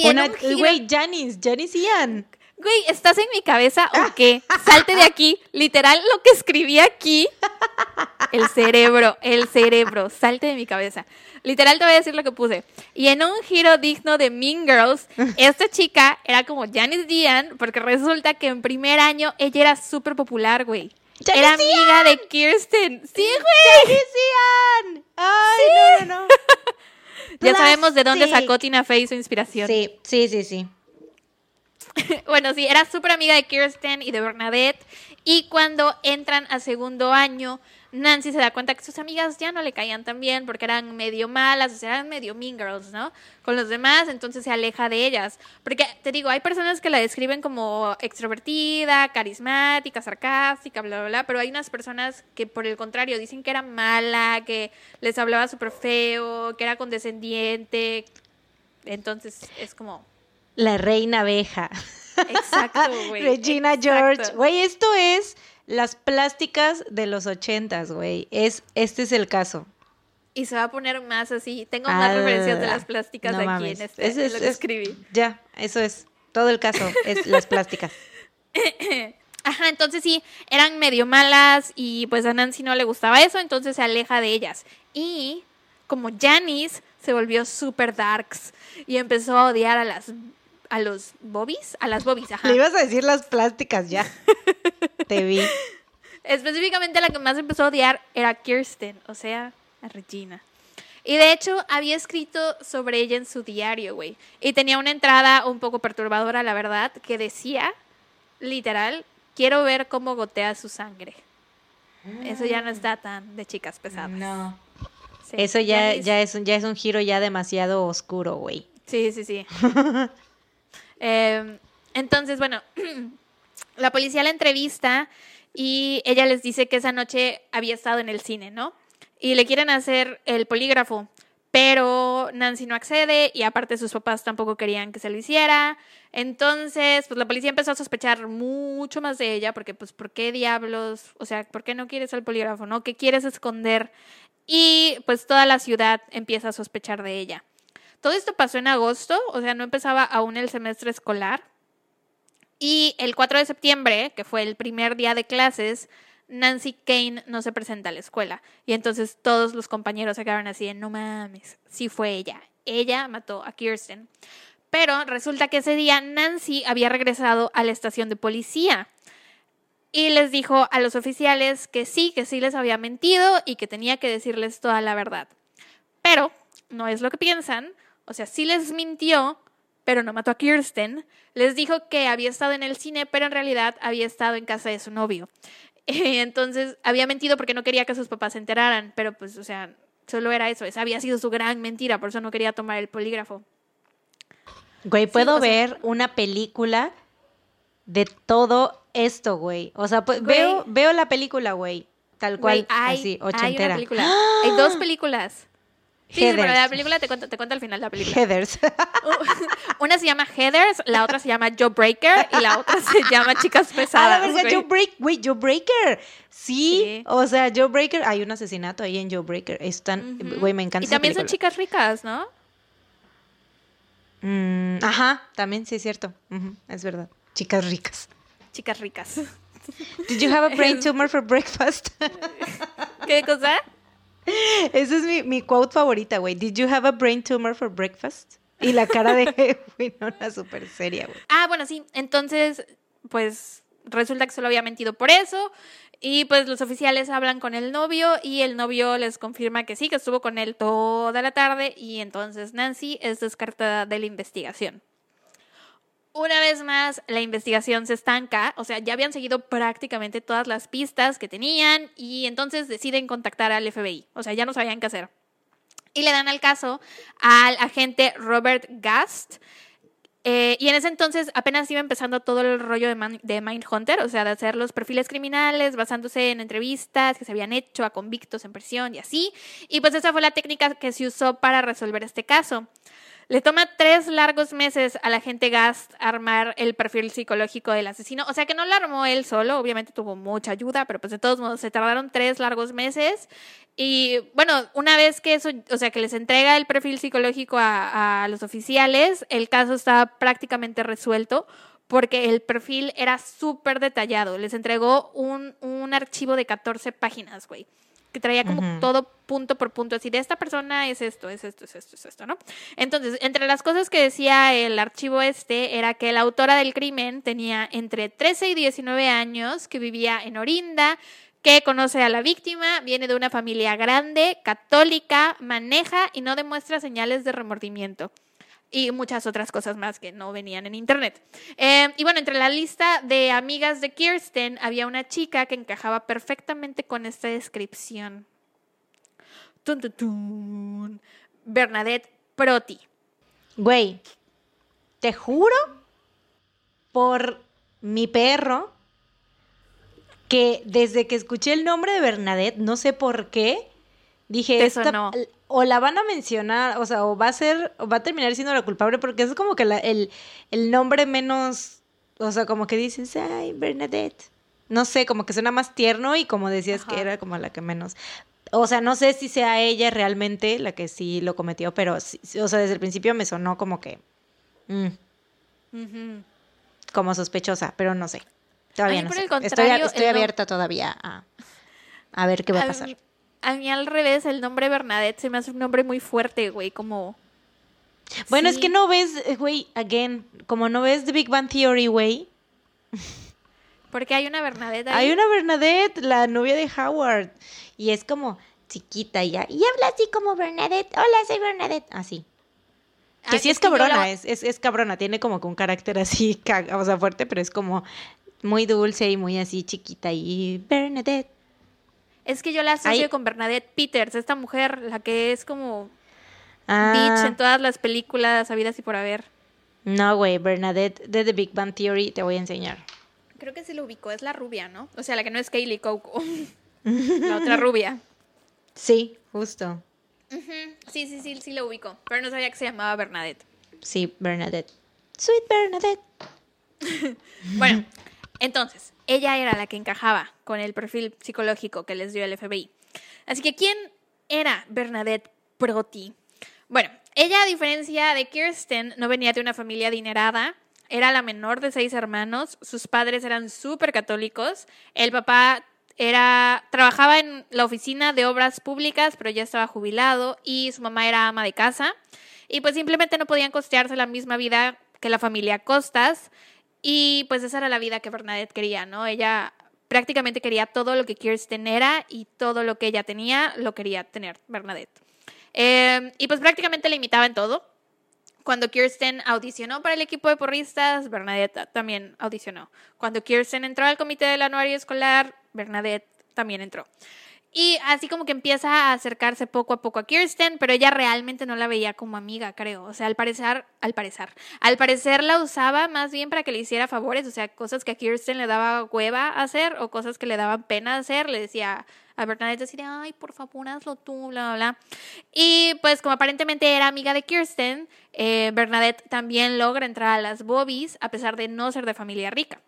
Una, güey, Janice, Janice Ian. Güey, ¿estás en mi cabeza o qué? Salte de aquí. Literal, lo que escribí aquí. El cerebro, el cerebro. Salte de mi cabeza. Literal te voy a decir lo que puse. Y en un giro digno de Mean Girls, esta chica era como Janice Dian, porque resulta que en primer año ella era súper popular, güey. Era amiga de Kirsten. Sí, güey. Janice Dian. Ay, no, no, no. ya sabemos de dónde sacó Tina Fey su inspiración. Sí, sí, sí, sí. bueno, sí, era súper amiga de Kirsten y de Bernadette. Y cuando entran a segundo año, Nancy se da cuenta que sus amigas ya no le caían tan bien porque eran medio malas, o sea, eran medio mean girls, ¿no? Con los demás, entonces se aleja de ellas. Porque te digo, hay personas que la describen como extrovertida, carismática, sarcástica, bla, bla, bla, pero hay unas personas que por el contrario dicen que era mala, que les hablaba súper feo, que era condescendiente. Entonces es como... La reina abeja. Exacto, güey. Regina George. Güey, esto es las plásticas de los ochentas, güey. Es, este es el caso. Y se va a poner más así. Tengo más referencias de las plásticas aquí en este. es, lo que escribí. Ya, eso es. Todo el caso es las plásticas. Ajá, entonces sí, eran medio malas y pues a Nancy no le gustaba eso, entonces se aleja de ellas. Y como Janice se volvió super darks y empezó a odiar a las a los bobbies, a las bobbies, ajá. Le ibas a decir las plásticas ya. Te vi. Específicamente la que más empezó a odiar era Kirsten, o sea, a Regina. Y de hecho había escrito sobre ella en su diario, güey. Y tenía una entrada un poco perturbadora, la verdad, que decía, literal, quiero ver cómo gotea su sangre. Eso ya no está tan de chicas pesadas. No. Eso ya, ya, es, ya es un giro ya demasiado oscuro, güey. Sí, sí, sí. Em, entonces, bueno, la policía la entrevista y ella les dice que esa noche había estado en el cine, ¿no? Y le quieren hacer el polígrafo, pero Nancy no accede y aparte sus papás tampoco querían que se lo hiciera. Entonces, pues la policía empezó a sospechar mucho más de ella porque, pues, ¿por qué diablos? O sea, ¿por qué no quieres el polígrafo, no? ¿Qué quieres esconder? Y pues toda la ciudad empieza a sospechar de ella. Todo esto pasó en agosto, o sea, no empezaba aún el semestre escolar. Y el 4 de septiembre, que fue el primer día de clases, Nancy Kane no se presenta a la escuela. Y entonces todos los compañeros se quedaron así de, no mames, sí fue ella. Ella mató a Kirsten. Pero resulta que ese día Nancy había regresado a la estación de policía y les dijo a los oficiales que sí, que sí les había mentido y que tenía que decirles toda la verdad. Pero no es lo que piensan, o sea, sí les mintió, pero no mató a Kirsten. Les dijo que había estado en el cine, pero en realidad había estado en casa de su novio. Entonces, había mentido porque no quería que sus papás se enteraran, pero pues, o sea, solo era eso. Esa había sido su gran mentira, por eso no quería tomar el polígrafo. Güey, puedo ver una película de todo esto, güey. O sea, pues, veo, veo la película, güey. Tal cual, así, ochentera. Hay, película. hay dos películas. Sí, pero la película te cuenta, te cuenta al final de la película. Heathers. Una se llama Heathers, la otra se llama Joe Breaker y la otra se llama Chicas Pesadas. Ah, la verdad, Joe Breaker. Wait, Joe Breaker. Sí, o sea, Joe Breaker. Hay un asesinato ahí en Joe Breaker. Están, güey, me encanta. Y también son chicas ricas, ¿no? Mm, ajá, también sí es cierto. Es verdad. Chicas ricas. Chicas ricas. Did you have a brain tumor for breakfast? ¿Qué cosa? Esa es mi, mi quote favorita, güey. Did you have a brain tumor for breakfast? Y la cara de Winona súper seria, güey. Ah, bueno, sí. Entonces, pues resulta que solo había mentido por eso. Y pues los oficiales hablan con el novio y el novio les confirma que sí, que estuvo con él toda la tarde y entonces Nancy es descartada de la investigación. Una vez más, la investigación se estanca, o sea, ya habían seguido prácticamente todas las pistas que tenían y entonces deciden contactar al FBI, o sea, ya no sabían qué hacer. Y le dan al caso al agente Robert Gast, eh, y en ese entonces apenas iba empezando todo el rollo de, Man de Mindhunter, o sea, de hacer los perfiles criminales basándose en entrevistas que se habían hecho a convictos en prisión y así. Y pues esa fue la técnica que se usó para resolver este caso. Le toma tres largos meses a la gente Gast armar el perfil psicológico del asesino. O sea que no lo armó él solo, obviamente tuvo mucha ayuda, pero pues de todos modos se tardaron tres largos meses. Y bueno, una vez que eso, o sea que les entrega el perfil psicológico a, los oficiales, el caso estaba prácticamente resuelto porque el perfil era súper detallado. Les entregó un, un archivo de 14 páginas, güey que traía como todo punto por punto, así de esta persona es esto, es esto, es esto, es esto, ¿no? Entonces, entre las cosas que decía el archivo este era que la autora del crimen tenía entre 13 y 19 años, que vivía en Orinda, que conoce a la víctima, viene de una familia grande, católica, maneja y no demuestra señales de remordimiento y muchas otras cosas más que no venían en internet. Eh, y bueno, entre la lista de amigas de Kirsten había una chica que encajaba perfectamente con esta descripción. Tun, tun, tun. Bernadette Proti. Güey, te juro por mi perro que desde que escuché el nombre de Bernadette, no sé por qué, dije, esta-. O la van a mencionar, o sea, o va a ser, o va a terminar siendo la culpable, porque es como que la- el, el nombre menos, o sea, como que dices, ay, Bernadette. No sé, como que suena más tierno y como decías que era como la que menos. O sea, no sé si sea ella realmente la que sí lo cometió, pero, sí- o sea, desde el principio me sonó como que... mm, como sospechosa, pero no sé. Todavía no por sé. el estoy estoy abierta todavía a, a ver qué va a pasar. A mí al revés, el nombre Bernadette se me hace un nombre muy fuerte, güey, como... Bueno, es que no ves, eh, güey, again, como no ves The Big Bang Theory, güey. Porque hay una Bernadette ahí. Hay una Bernadette, la novia de Howard, y es como chiquita y ya, y habla así como Bernadette. Hola, soy Bernadette. Así. Que sí es cabrona, la- es, es, es cabrona, tiene como que un carácter así, o sea, fuerte, pero es como muy dulce y muy así chiquita y Bernadette. Es que yo la asocio con Bernadette Peters, esta mujer, la que es como Ah, bitch en todas las películas habidas y por haber. No, güey, Bernadette de The Big Bang Theory te voy a enseñar. Creo que sí lo ubicó, es la rubia, ¿no? O sea, la que no es Kaylee Coco. la otra rubia. Sí, justo. Sí, sí, sí, sí lo ubicó. Pero no sabía que se llamaba Bernadette. Sí, Bernadette. Sweet Bernadette. Bueno, entonces, ella era la que encajaba con el perfil psicológico que les dio el FBI. Así que, ¿quién era Bernadette Proti? Bueno, ella, a diferencia de Kirsten, no venía de una familia adinerada. Era la menor de seis hermanos. Sus padres eran súper católicos. El papá era, trabajaba en la oficina de obras públicas, pero ya estaba jubilado. Y su mamá era ama de casa. Y pues simplemente no podían costearse la misma vida que la familia Costas. Y pues esa era la vida que Bernadette quería, ¿no? Ella prácticamente quería todo lo que Kirsten era y todo lo que ella tenía lo quería tener Bernadette. Eh, y pues prácticamente le imitaba en todo. Cuando Kirsten audicionó para el equipo de porristas, Bernadette también audicionó. Cuando Kirsten entró al comité del anuario escolar, Bernadette también entró. Y así como que empieza a acercarse poco a poco a Kirsten, pero ella realmente no la veía como amiga, creo. O sea, al parecer, al parecer, al parecer la usaba más bien para que le hiciera favores, o sea, cosas que a Kirsten le daba hueva hacer o cosas que le daban pena hacer, le decía a Bernadette decir, ay, por favor, hazlo tú, bla, bla, bla. Y pues como aparentemente era amiga de Kirsten, eh, Bernadette también logra entrar a las Bobbies a pesar de no ser de familia rica.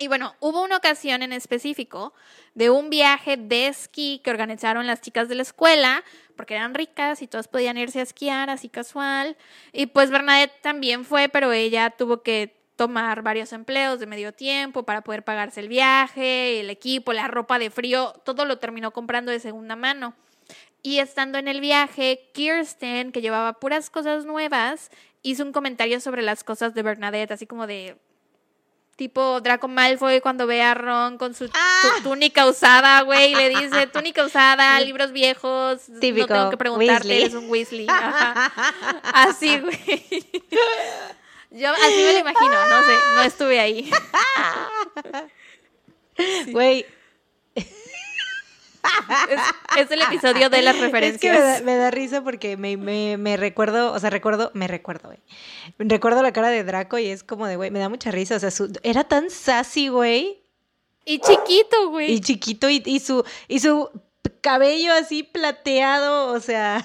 Y bueno, hubo una ocasión en específico de un viaje de esquí que organizaron las chicas de la escuela porque eran ricas y todas podían irse a esquiar así casual. Y pues Bernadette también fue, pero ella tuvo que tomar varios empleos de medio tiempo para poder pagarse el viaje, el equipo, la ropa de frío, todo lo terminó comprando de segunda mano. Y estando en el viaje, Kirsten, que llevaba puras cosas nuevas, hizo un comentario sobre las cosas de Bernadette, así como de tipo Draco Malfoy cuando ve a Ron con su Ah. túnica usada, güey, y le dice túnica usada, libros viejos, Típico, no tengo que preguntarte, Weasley. eres un Weasley. Ajá. Así, güey. Yo así me lo imagino, no sé, no estuve ahí. Güey, Es, es el episodio de las es que referencias. me da, me da risa porque me, me, me recuerdo, o sea, recuerdo, me recuerdo, güey. Recuerdo la cara de Draco y es como de, güey, me da mucha risa. O sea, su- era tan sassy, güey. Y chiquito, güey. Y chiquito y, y su y su cabello así plateado, o sea,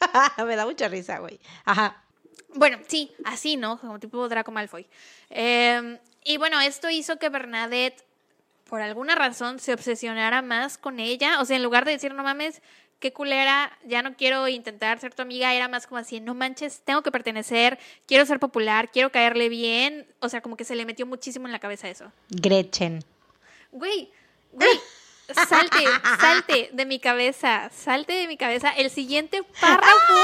me da mucha risa, güey. Ajá. Bueno, sí, así, ¿no? Como tipo Draco Malfoy. Eh, y bueno, esto hizo que Bernadette, por alguna razón, se obsesionara más con ella. O sea, en lugar de decir, no mames, qué culera, ya no quiero intentar ser tu amiga, era más como así, no manches, tengo que pertenecer, quiero ser popular, quiero caerle bien. O sea, como que se le metió muchísimo en la cabeza eso. Gretchen. Güey, güey, salte, salte de mi cabeza, salte de mi cabeza. El siguiente párrafo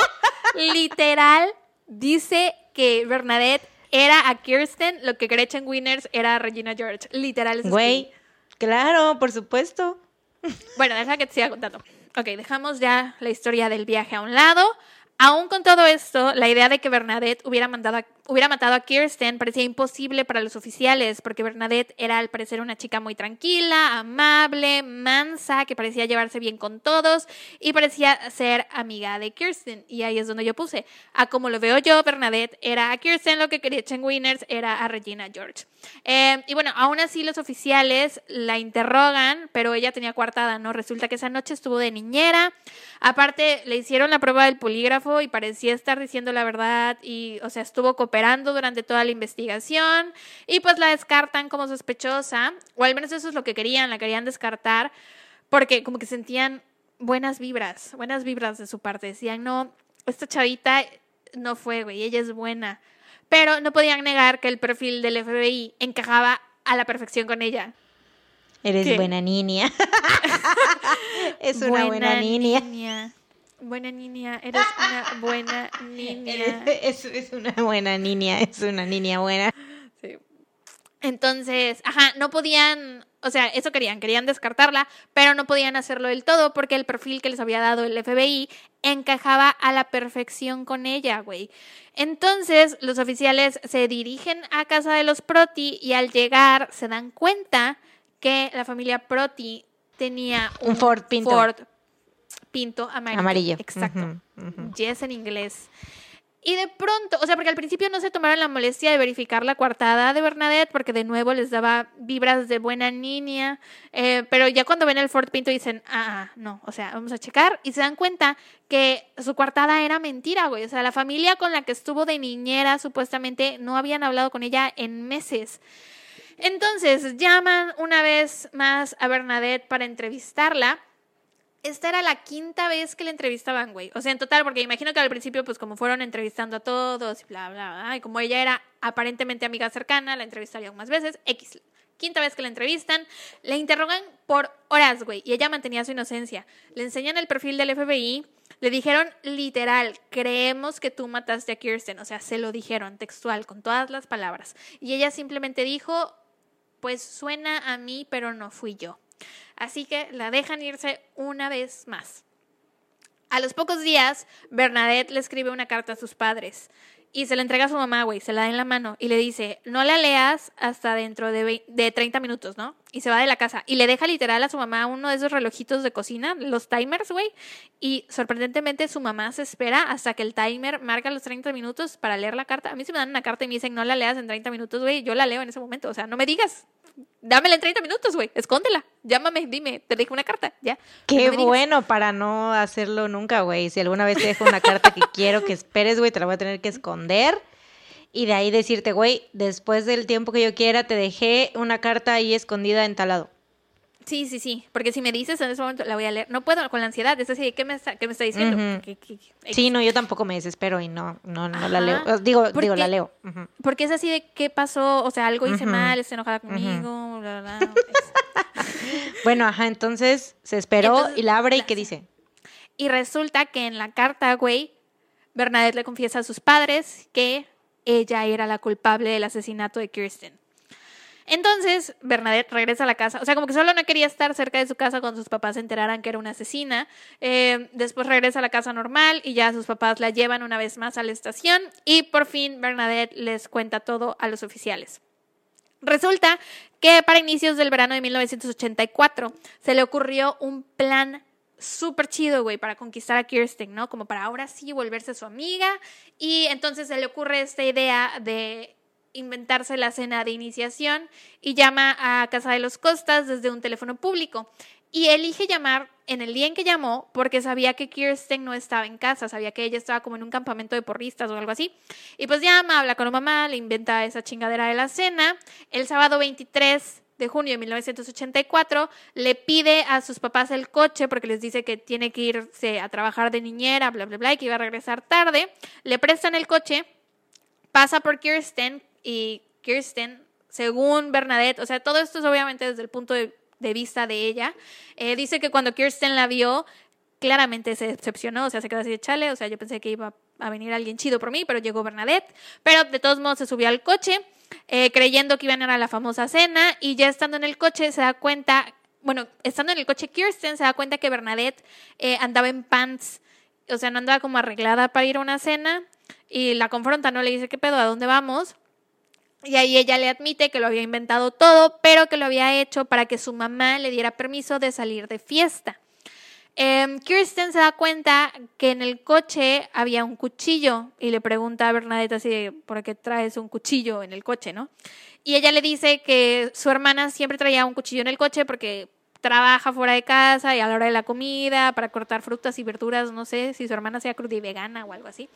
literal dice que Bernadette era a Kirsten lo que Gretchen Winners era a Regina George. Literal. Güey, claro, por supuesto. bueno, deja que te siga contando. Ok, dejamos ya la historia del viaje a un lado. Aún con todo esto, la idea de que Bernadette hubiera, mandado a- hubiera matado a Kirsten parecía imposible para los oficiales, porque Bernadette era al parecer una chica muy tranquila, amable, mansa, que parecía llevarse bien con todos y parecía ser amiga de Kirsten. Y ahí es donde yo puse, a como lo veo yo, Bernadette era a Kirsten lo que quería Chen Winners era a Regina George. Eh, y bueno, aún así los oficiales la interrogan, pero ella tenía coartada, ¿no? Resulta que esa noche estuvo de niñera. Aparte, le hicieron la prueba del polígrafo y parecía estar diciendo la verdad y, o sea, estuvo cooperando durante toda la investigación y pues la descartan como sospechosa, o al menos eso es lo que querían, la querían descartar porque como que sentían buenas vibras, buenas vibras de su parte. Decían, no, esta chavita no fue, güey, ella es buena. Pero no podían negar que el perfil del FBI encajaba a la perfección con ella. Eres ¿Qué? buena niña. es una buena, niña. niña. Buena niña, eres una buena niña. Es, es una buena niña, es una niña buena. Sí. Entonces, ajá, no podían, o sea, eso querían, querían descartarla, pero no podían hacerlo del todo porque el perfil que les había dado el FBI encajaba a la perfección con ella, güey. Entonces, los oficiales se dirigen a casa de los Proti y al llegar se dan cuenta que la familia Proti tenía un, Un Ford Pinto. Ford Pinto amarillo. Amarillo. Exacto. Yes en inglés. Y de pronto, o sea, porque al principio no se tomaron la molestia de verificar la coartada de Bernadette, porque de nuevo les daba vibras de buena niña, eh, pero ya cuando ven el Ford Pinto dicen, ah, ah, no, o sea, vamos a checar, y se dan cuenta que su coartada era mentira, güey, o sea, la familia con la que estuvo de niñera supuestamente no habían hablado con ella en meses. Entonces llaman una vez más a Bernadette para entrevistarla. Esta era la quinta vez que la entrevistaban, güey. O sea, en total, porque imagino que al principio, pues como fueron entrevistando a todos y bla, bla, bla, y como ella era aparentemente amiga cercana, la entrevistarían más veces. X. Quinta vez que la entrevistan, la interrogan por horas, güey, y ella mantenía su inocencia. Le enseñan el perfil del FBI, le dijeron literal, creemos que tú mataste a Kirsten, o sea, se lo dijeron textual, con todas las palabras. Y ella simplemente dijo, pues suena a mí, pero no fui yo. Así que la dejan irse una vez más. A los pocos días, Bernadette le escribe una carta a sus padres y se la entrega a su mamá, güey, se la da en la mano y le dice, no la leas hasta dentro de, de 30 minutos, ¿no? Y se va de la casa y le deja literal a su mamá uno de esos relojitos de cocina, los timers, güey, y sorprendentemente su mamá se espera hasta que el timer marca los 30 minutos para leer la carta. A mí se me dan una carta y me dicen, no la leas en 30 minutos, güey, yo la leo en ese momento, o sea, no me digas, dámela en 30 minutos, güey, escóndela, llámame, dime, te dejo una carta, ya. Qué No digas. bueno para no hacerlo nunca, güey. Si alguna vez te dejo una carta que quiero que esperes, güey, te la voy a tener que esconder. Y de ahí decirte, güey, después del tiempo que yo quiera, te dejé una carta ahí escondida en tal lado. Sí, sí, sí. Porque si me dices en ese momento, la voy a leer. No puedo con la ansiedad. Es así, ¿qué me está, qué me está diciendo? Ujú. ¿Qué- qué- qué- Sí, no, yo tampoco me desespero y no, no, no la leo. Eh, Digo, ¿Por digo, la leo. Porque es así de qué pasó, o sea, algo hice mal, está enojada conmigo, bla, bla, bla. Bueno, ajá, entonces se esperó Entonces, y la abre y ¿qué dice? Y resulta que en la carta, güey, Bernadette le confiesa a sus padres que ella era la culpable del asesinato de Kirsten. Entonces, Bernadette regresa a la casa. O sea, como que solo no quería estar cerca de su casa cuando sus papás se enteraran que era una asesina. Eh, después regresa a la casa normal y ya sus papás la llevan una vez más a la estación. Y por fin Bernadette les cuenta todo a los oficiales. Resulta que para inicios del verano de 1984 se le ocurrió un plan súper chido, güey, para conquistar a Kirsten, ¿no? Como para ahora sí volverse su amiga. Y entonces se le ocurre esta idea de inventarse la cena de iniciación y llama a Casa de los Costas desde un teléfono público. Y elige llamar en el día en que llamó porque sabía que Kirsten no estaba en casa, sabía que ella estaba como en un campamento de porristas o algo así. Y pues llama, habla con la mamá, le inventa esa chingadera de la cena. El sábado 23 de junio de 1984 le pide a sus papás el coche porque les dice que tiene que irse a trabajar de niñera, bla, bla, bla, y que iba a regresar tarde. Le prestan el coche, pasa por Kirsten y Kirsten, según Bernadette, o sea, todo esto es obviamente desde el punto de, vista de ella, eh, dice que cuando Kirsten la vio, claramente se decepcionó, o sea, se quedó así de chale, o sea, yo pensé que iba a venir alguien chido por mí, pero llegó Bernadette, pero de todos modos se subió al coche, eh, creyendo que iban a ir a la famosa cena, y ya estando en el coche se da cuenta, bueno, estando en el coche Kirsten se da cuenta que Bernadette eh, andaba en pants, o sea, no andaba como arreglada para ir a una cena, y la confronta, ¿no? Le dice, ¿qué pedo? ¿A dónde vamos? Y ahí ella le admite que lo había inventado todo, pero que lo había hecho para que su mamá le diera permiso de salir de fiesta. Em, Kirsten se da cuenta que en el coche había un cuchillo y le pregunta a Bernadette así, ¿por qué traes un cuchillo en el coche, no? Y ella le dice que su hermana siempre traía un cuchillo en el coche porque trabaja fuera de casa y a la hora de la comida para cortar frutas y verduras, no sé si su hermana sea cruda y vegana o algo así.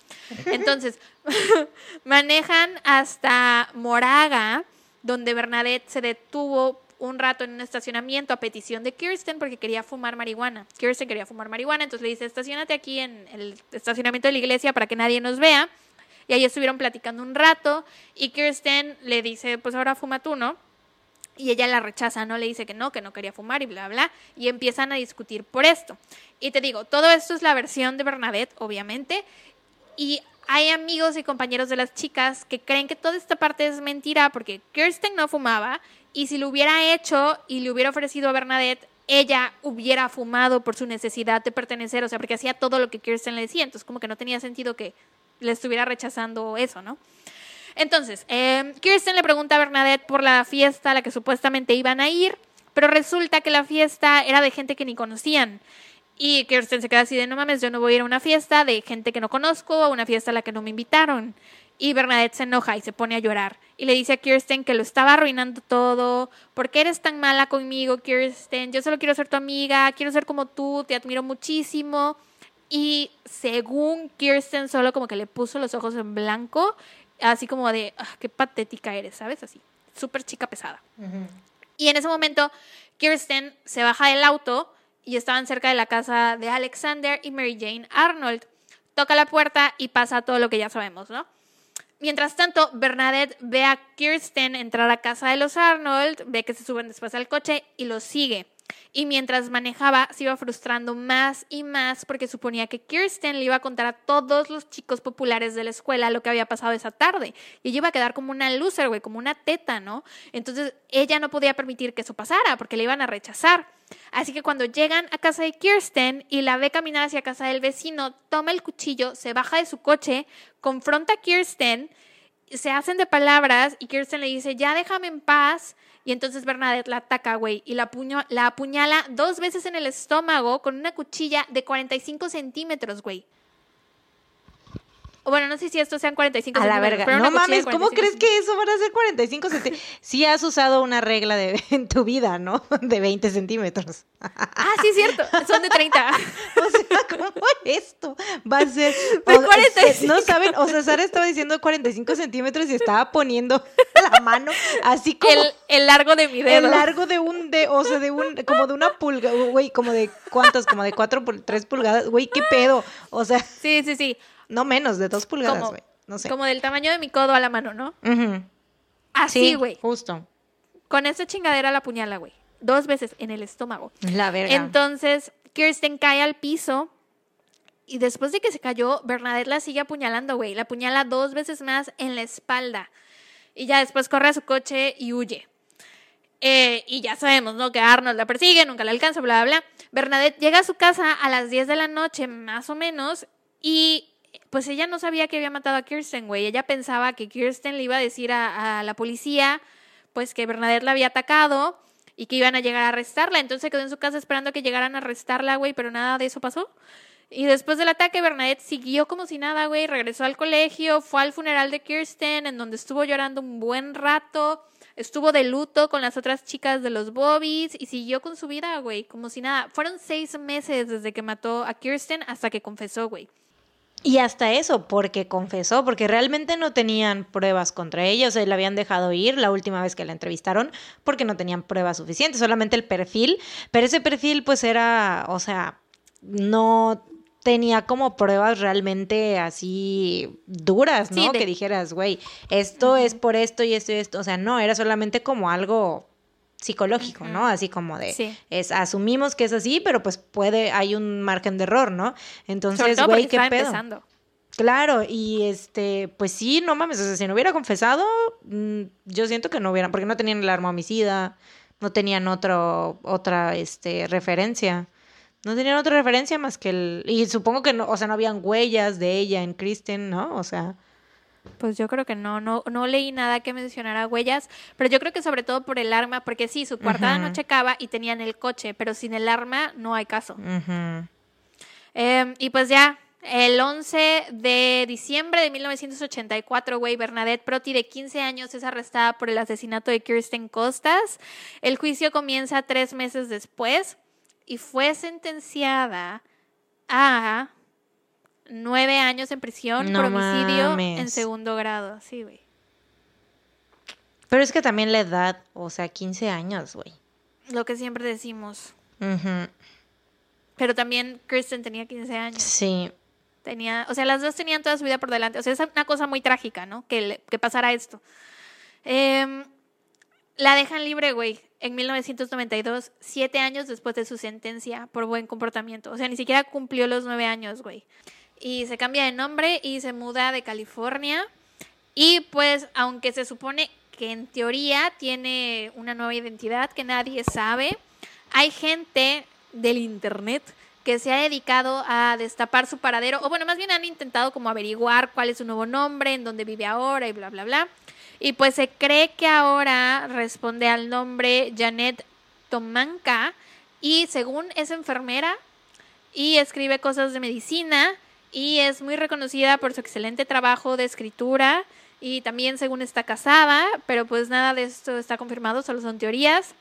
Entonces, manejan hasta Moraga, donde Bernadette se detuvo un rato en un estacionamiento a petición de Kirsten porque quería fumar marihuana. Kirsten quería fumar marihuana, entonces le dice, estacionate aquí en el estacionamiento de la iglesia para que nadie nos vea. Y ahí estuvieron platicando un rato y Kirsten le dice, pues ahora fuma tú, ¿no? Y ella la rechaza, ¿no? Le dice que no, que no quería fumar y bla, bla. Y empiezan a discutir por esto. Y te digo, todo esto es la versión de Bernadette, obviamente. Y hay amigos y compañeros de las chicas que creen que toda esta parte es mentira porque Kirsten no fumaba y si lo hubiera hecho y le hubiera ofrecido a Bernadette, ella hubiera fumado por su necesidad de pertenecer, o sea, porque hacía todo lo que Kirsten le decía, entonces como que no tenía sentido que le estuviera rechazando eso, ¿no? Entonces, eh, Kirsten le pregunta a Bernadette por la fiesta a la que supuestamente iban a ir, pero resulta que la fiesta era de gente que ni conocían. Y Kirsten se queda así de, no mames, yo no voy a ir a una fiesta de gente que no conozco, a una fiesta a la que no me invitaron. Y Bernadette se enoja y se pone a llorar. Y le dice a Kirsten que lo estaba arruinando todo. ¿Por qué eres tan mala conmigo, Kirsten? Yo solo quiero ser tu amiga, quiero ser como tú, te admiro muchísimo. Y según Kirsten, solo como que le puso los ojos en blanco, así como de, "Ah, qué patética eres, ¿sabes? Así, súper chica pesada. Y en ese momento, Kirsten se baja del auto y estaban cerca de la casa de Alexander y Mary Jane Arnold. Toca la puerta y pasa todo lo que ya sabemos, ¿no? Mientras tanto, Bernadette ve a Kirsten entrar a casa de los Arnold, ve que se suben después al coche y los sigue. Y mientras manejaba, se iba frustrando más y más porque suponía que Kirsten le iba a contar a todos los chicos populares de la escuela lo que había pasado esa tarde. Y ella iba a quedar como una loser, güey, como una teta, ¿no? Entonces ella no podía permitir que eso pasara porque le iban a rechazar. Así que cuando llegan a casa de Kirsten y la ve caminar hacia casa del vecino, toma el cuchillo, se baja de su coche, confronta a Kirsten, se hacen de palabras y Kirsten le dice, ya déjame en paz. Y entonces Bernadette la ataca, güey, y la, la apuñala dos veces en el estómago con una cuchilla de 45 centímetros, güey. Bueno, no sé si estos sean 45 A la centímetros, verga. pero No mames, ¿cómo 45 crees que eso van a ser 45 centímetros? Sí has usado una regla de, en tu vida, ¿no? De 20 centímetros. Ah, sí, es cierto. Son de 30. O sea, ¿cómo esto va a ser? De o- 45. No saben, o sea, Sara estaba diciendo 45 centímetros y estaba poniendo la mano así como El, el largo de mi dedo. el largo de un de, o sea, de un, como de una pulgada, güey, como de cuántas, como de cuatro por tres pulgadas, güey, qué pedo. O sea, Sí, sí, sí. No menos, de dos pulgadas, güey. No sé. como del tamaño de mi codo a la mano, ¿no? Así, Sí, güey. Justo. Con esa chingadera la puñala, güey. Dos veces en el estómago. La verga. Entonces, Kirsten cae al piso. Y después de que se cayó, Bernadette la sigue apuñalando, güey. La apuñala dos veces más en la espalda. Y ya después corre a su coche y huye. Eh, y ya sabemos, ¿no? Que Arnold la persigue, nunca la alcanza, bla, bla, bla. Bernadette llega a su casa a las 10 de la noche, más o menos, y pues ella no sabía que había matado a Kirsten, güey. Ella pensaba que Kirsten le iba a decir a, la policía, pues que Bernadette la había atacado y que iban a llegar a arrestarla. Entonces se quedó en su casa esperando que llegaran a arrestarla, güey, pero nada de eso pasó. Y después del ataque, Bernadette siguió como si nada, güey, regresó al colegio, fue al funeral de Kirsten, en donde estuvo llorando un buen rato, estuvo de luto con las otras chicas de los Bobbies y siguió con su vida, güey, como si nada. Fueron seis meses desde que mató a Kirsten hasta que confesó, güey. Y hasta eso, porque confesó, porque realmente no tenían pruebas contra ella, o sea, la habían dejado ir la última vez que la entrevistaron porque no tenían pruebas suficientes, solamente el perfil, pero ese perfil pues era, o sea, no tenía como pruebas realmente así duras, ¿no? Sí, de- Que dijeras, güey, esto es por esto y esto y esto, o sea, no, era solamente como algo psicológico, ¿no? Así como de, Sí. es, asumimos que es así, pero pues puede, hay un margen de error, ¿no? Entonces, güey, qué pedo. empezando. Claro, y este, pues sí, no mames, o sea, si no hubiera confesado, mm, yo siento que no hubieran, porque no tenían el arma homicida, no tenían otro, otra, este, referencia. No tenían otra referencia más que el, y supongo que no, o sea, no habían huellas de ella en Kristen, ¿no? O sea, Pues yo creo que no, no, no leí nada que mencionara huellas, pero yo creo que sobre todo por el arma, porque sí, su coartada no checaba y tenían el coche, pero sin el arma no hay caso. Eh, y pues ya, el 11 de diciembre de 1984, güey, Bernadette Proti, de 15 años, es arrestada por el asesinato de Kirsten Costas. El juicio comienza tres meses después y fue sentenciada a nueve años en prisión No por homicidio en segundo grado. Sí, güey. Pero es que también la edad, o sea, 15 años, güey. Lo que siempre decimos. Pero también Kirsten tenía 15 años. Sí, Tenía, o sea, las dos tenían toda su vida por delante. O sea, es una cosa muy trágica, ¿no? Que, le- que pasara esto. Em, la dejan libre, güey, en 1992, siete años después de su sentencia por buen comportamiento. O sea, ni siquiera cumplió los nueve años, güey. Y se cambia de nombre y se muda de California. Y pues, aunque se supone que en teoría tiene una nueva identidad que nadie sabe, hay gente del internet que se ha dedicado a destapar su paradero, o bueno, más bien han intentado como averiguar cuál es su nuevo nombre, en dónde vive ahora y bla, bla, bla. Y pues se cree que ahora responde al nombre Janet Tomanka y según es enfermera y escribe cosas de medicina y es muy reconocida por su excelente trabajo de escritura y también según está casada, pero pues nada de esto está confirmado, solo son teorías.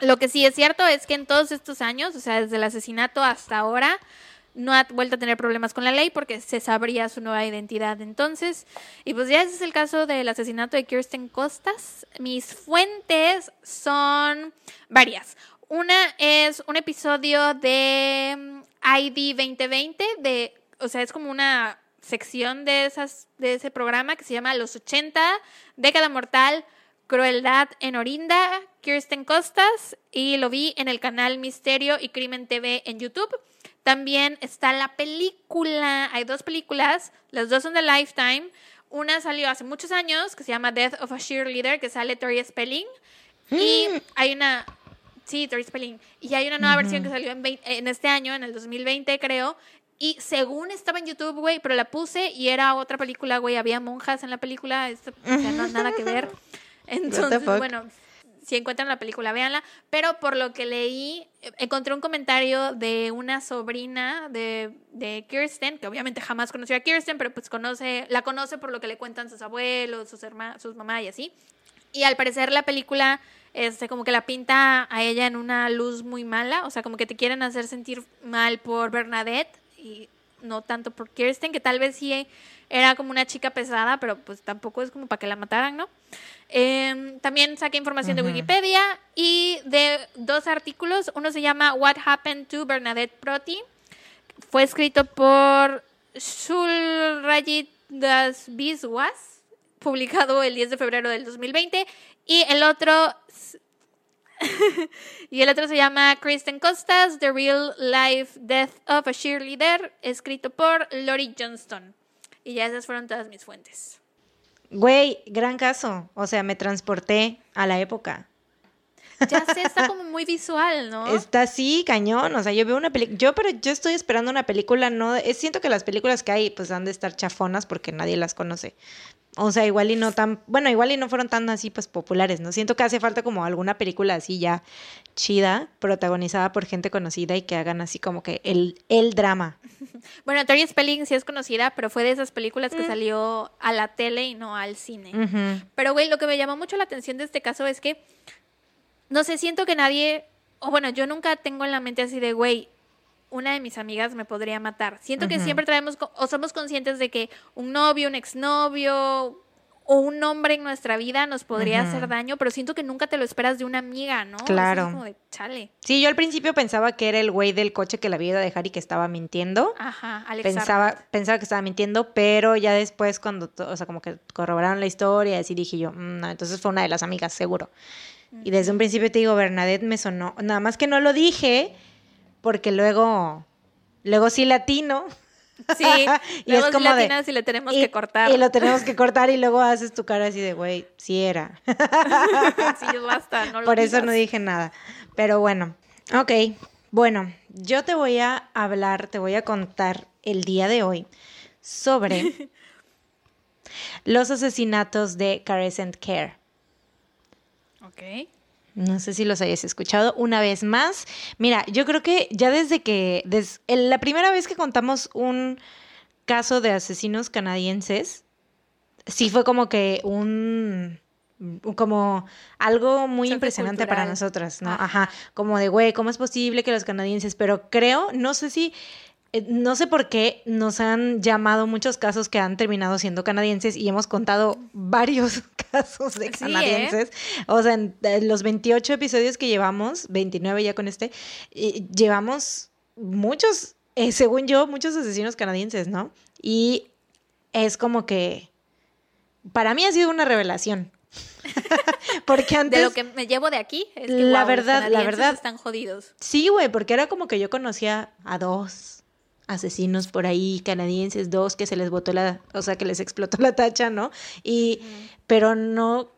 Lo que sí es cierto es que en todos estos años, o sea, desde el asesinato hasta ahora, no ha vuelto a tener problemas con la ley porque se sabría su nueva identidad entonces. Y pues ya ese es el caso del asesinato de Kirsten Costas. Mis fuentes son varias. Una es un episodio de mm, ID 2020, de, o sea, es como una sección de, esas, de ese programa que se llama Los 80, Década Mortal, Crueldad en Orinda, Kirsten Costas, y lo vi en el canal Misterio y Crimen TV en YouTube. También está la película, hay dos películas, las dos son de Lifetime. Una salió hace muchos años, que se llama Death of a Cheerleader, que sale Tori Spelling. Y hay una, sí, Tori Spelling. Y hay una nueva versión que salió en este año, en el 2020 creo. Y según estaba en YouTube, güey, pero la puse y era otra película, güey. Había monjas en la película, esto, o sea, no nada que ver. Entonces, bueno, si encuentran la película, véanla. Pero por lo que leí, encontré un comentario de una sobrina de, de Kirsten, que obviamente jamás conoció a Kirsten, pero pues conoce, la conoce por lo que le cuentan sus abuelos, sus hermanos, sus mamás y así. Y al parecer la película este, como que la pinta a ella en una luz muy mala, o sea, como que te quieren hacer sentir mal por Bernadette y no tanto por Kirsten, que tal vez sí era como una chica pesada, pero pues tampoco es como para que la mataran, ¿no? Em, también saqué información de Wikipedia y de dos artículos. Uno se llama What Happened to Bernadette Proti. Fue escrito por Shulrajit Das Biswas, publicado el 10 de febrero del 2020. Y el otro y el otro se llama Kristen Costas, The Real Life Death of a Cheerleader, escrito por Lori Johnston. Y ya esas fueron todas mis fuentes. Güey, gran caso. O sea, me transporté a la época. Ya sé, está como muy visual, ¿no? Está así, cañón. O sea, yo veo una película. Yo, pero yo estoy esperando una película, no. siento que las películas que hay, pues han de estar chafonas porque nadie las conoce. O sea, igual y no tan, bueno, igual y no fueron tan así pues populares, ¿no? Siento que hace falta como alguna película así ya chida, protagonizada por gente conocida y que hagan así como que el, el drama. Bueno, Tori Spelling sí es conocida, pero fue de esas películas que mm. salió a la tele y no al cine. Pero, güey, lo que me llamó mucho la atención de este caso es que, no sé, siento que nadie, o bueno, yo nunca tengo en la mente así de, güey, una de mis amigas me podría matar. Siento que siempre traemos o somos conscientes de que un novio, un exnovio o un hombre en nuestra vida nos podría hacer daño, pero siento que nunca te lo esperas de una amiga, ¿no? Claro. como de, chale. Sí, yo al principio pensaba que era el güey del coche que la había ido a dejar y que estaba mintiendo. Ajá, Alex pensaba, pensaba que estaba mintiendo, pero ya después cuando, o sea, como que corroboraron la historia, así dije yo, mm, no, entonces fue una de las amigas, seguro. Y desde un principio te digo, Bernadette me sonó, nada más que no lo dije, porque luego, luego sí latino. Sí, y luego es como de, y le tenemos que cortar. Y lo tenemos que cortar y luego haces tu cara así de, güey, sí era. sí, basta, no lo Por eso no dije nada. Pero bueno, ok. Bueno, yo te voy a hablar, te voy a contar el día de hoy sobre los asesinatos de Carescent Care. Ok. No sé si los hayas escuchado una vez más. Mira, yo creo que ya desde que, la primera vez que contamos un caso de asesinos canadienses, sí fue como que un como algo muy impresionante para nosotras, ¿no? Ajá, como de, güey, ¿cómo es posible que los canadienses? Pero creo, no sé si no sé por qué nos han llamado muchos casos que han terminado siendo canadienses y hemos contado varios casos de canadienses. O sea, en, los 28 episodios que llevamos, 29 ya con este, llevamos muchos, eh, según yo, muchos asesinos canadienses, ¿no? Y es como que para mí ha sido una revelación. porque antes de lo que me llevo de aquí es que la verdad la verdad están jodidos sí güey porque era como que yo conocía a dos asesinos por ahí canadienses, dos que se les botó la, o sea, que les explotó la tacha, ¿no? Y, pero no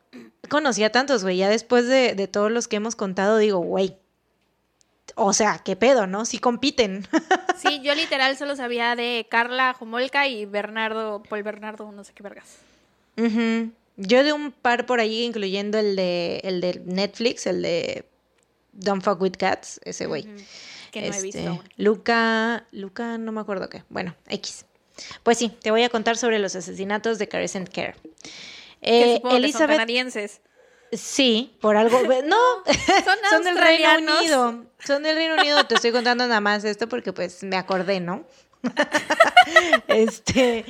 conocía tantos, güey, ya después de, de todos los que hemos contado, digo, güey, o sea, qué pedo, ¿no? Sí compiten. Sí, yo literal solo sabía de Carla Jumolka y Bernardo, Paul Bernardo, no sé qué vergas. Yo de un par por ahí, incluyendo el de, el de Netflix, el de Don't Fuck With Cats, ese güey que no he visto. Este, Luca, Luca, no me acuerdo qué. Bueno, X. Pues sí, te voy a contar sobre los asesinatos de Carecent Care. Eh, Elizabeth, son canadienses. Sí, por algo. No, son, del Reino Unido. Son del Reino Unido. Te estoy contando nada más esto porque pues me acordé, ¿no? este.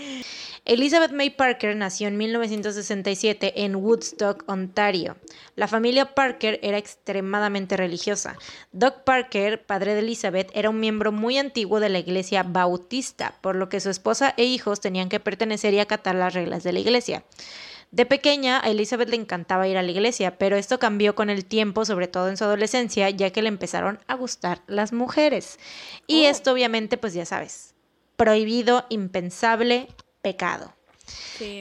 Elizabeth May Parker nació en 1967 en Woodstock, Ontario. La familia Parker era extremadamente religiosa. Doug Parker, padre de Elizabeth, era un miembro muy antiguo de la iglesia bautista, por lo que su esposa e hijos tenían que pertenecer y acatar las reglas de la iglesia. De pequeña, a Elizabeth le encantaba ir a la iglesia, pero esto cambió con el tiempo, sobre todo en su adolescencia, ya que le empezaron a gustar las mujeres. Y oh. esto obviamente, pues ya sabes, prohibido, impensable, pecado.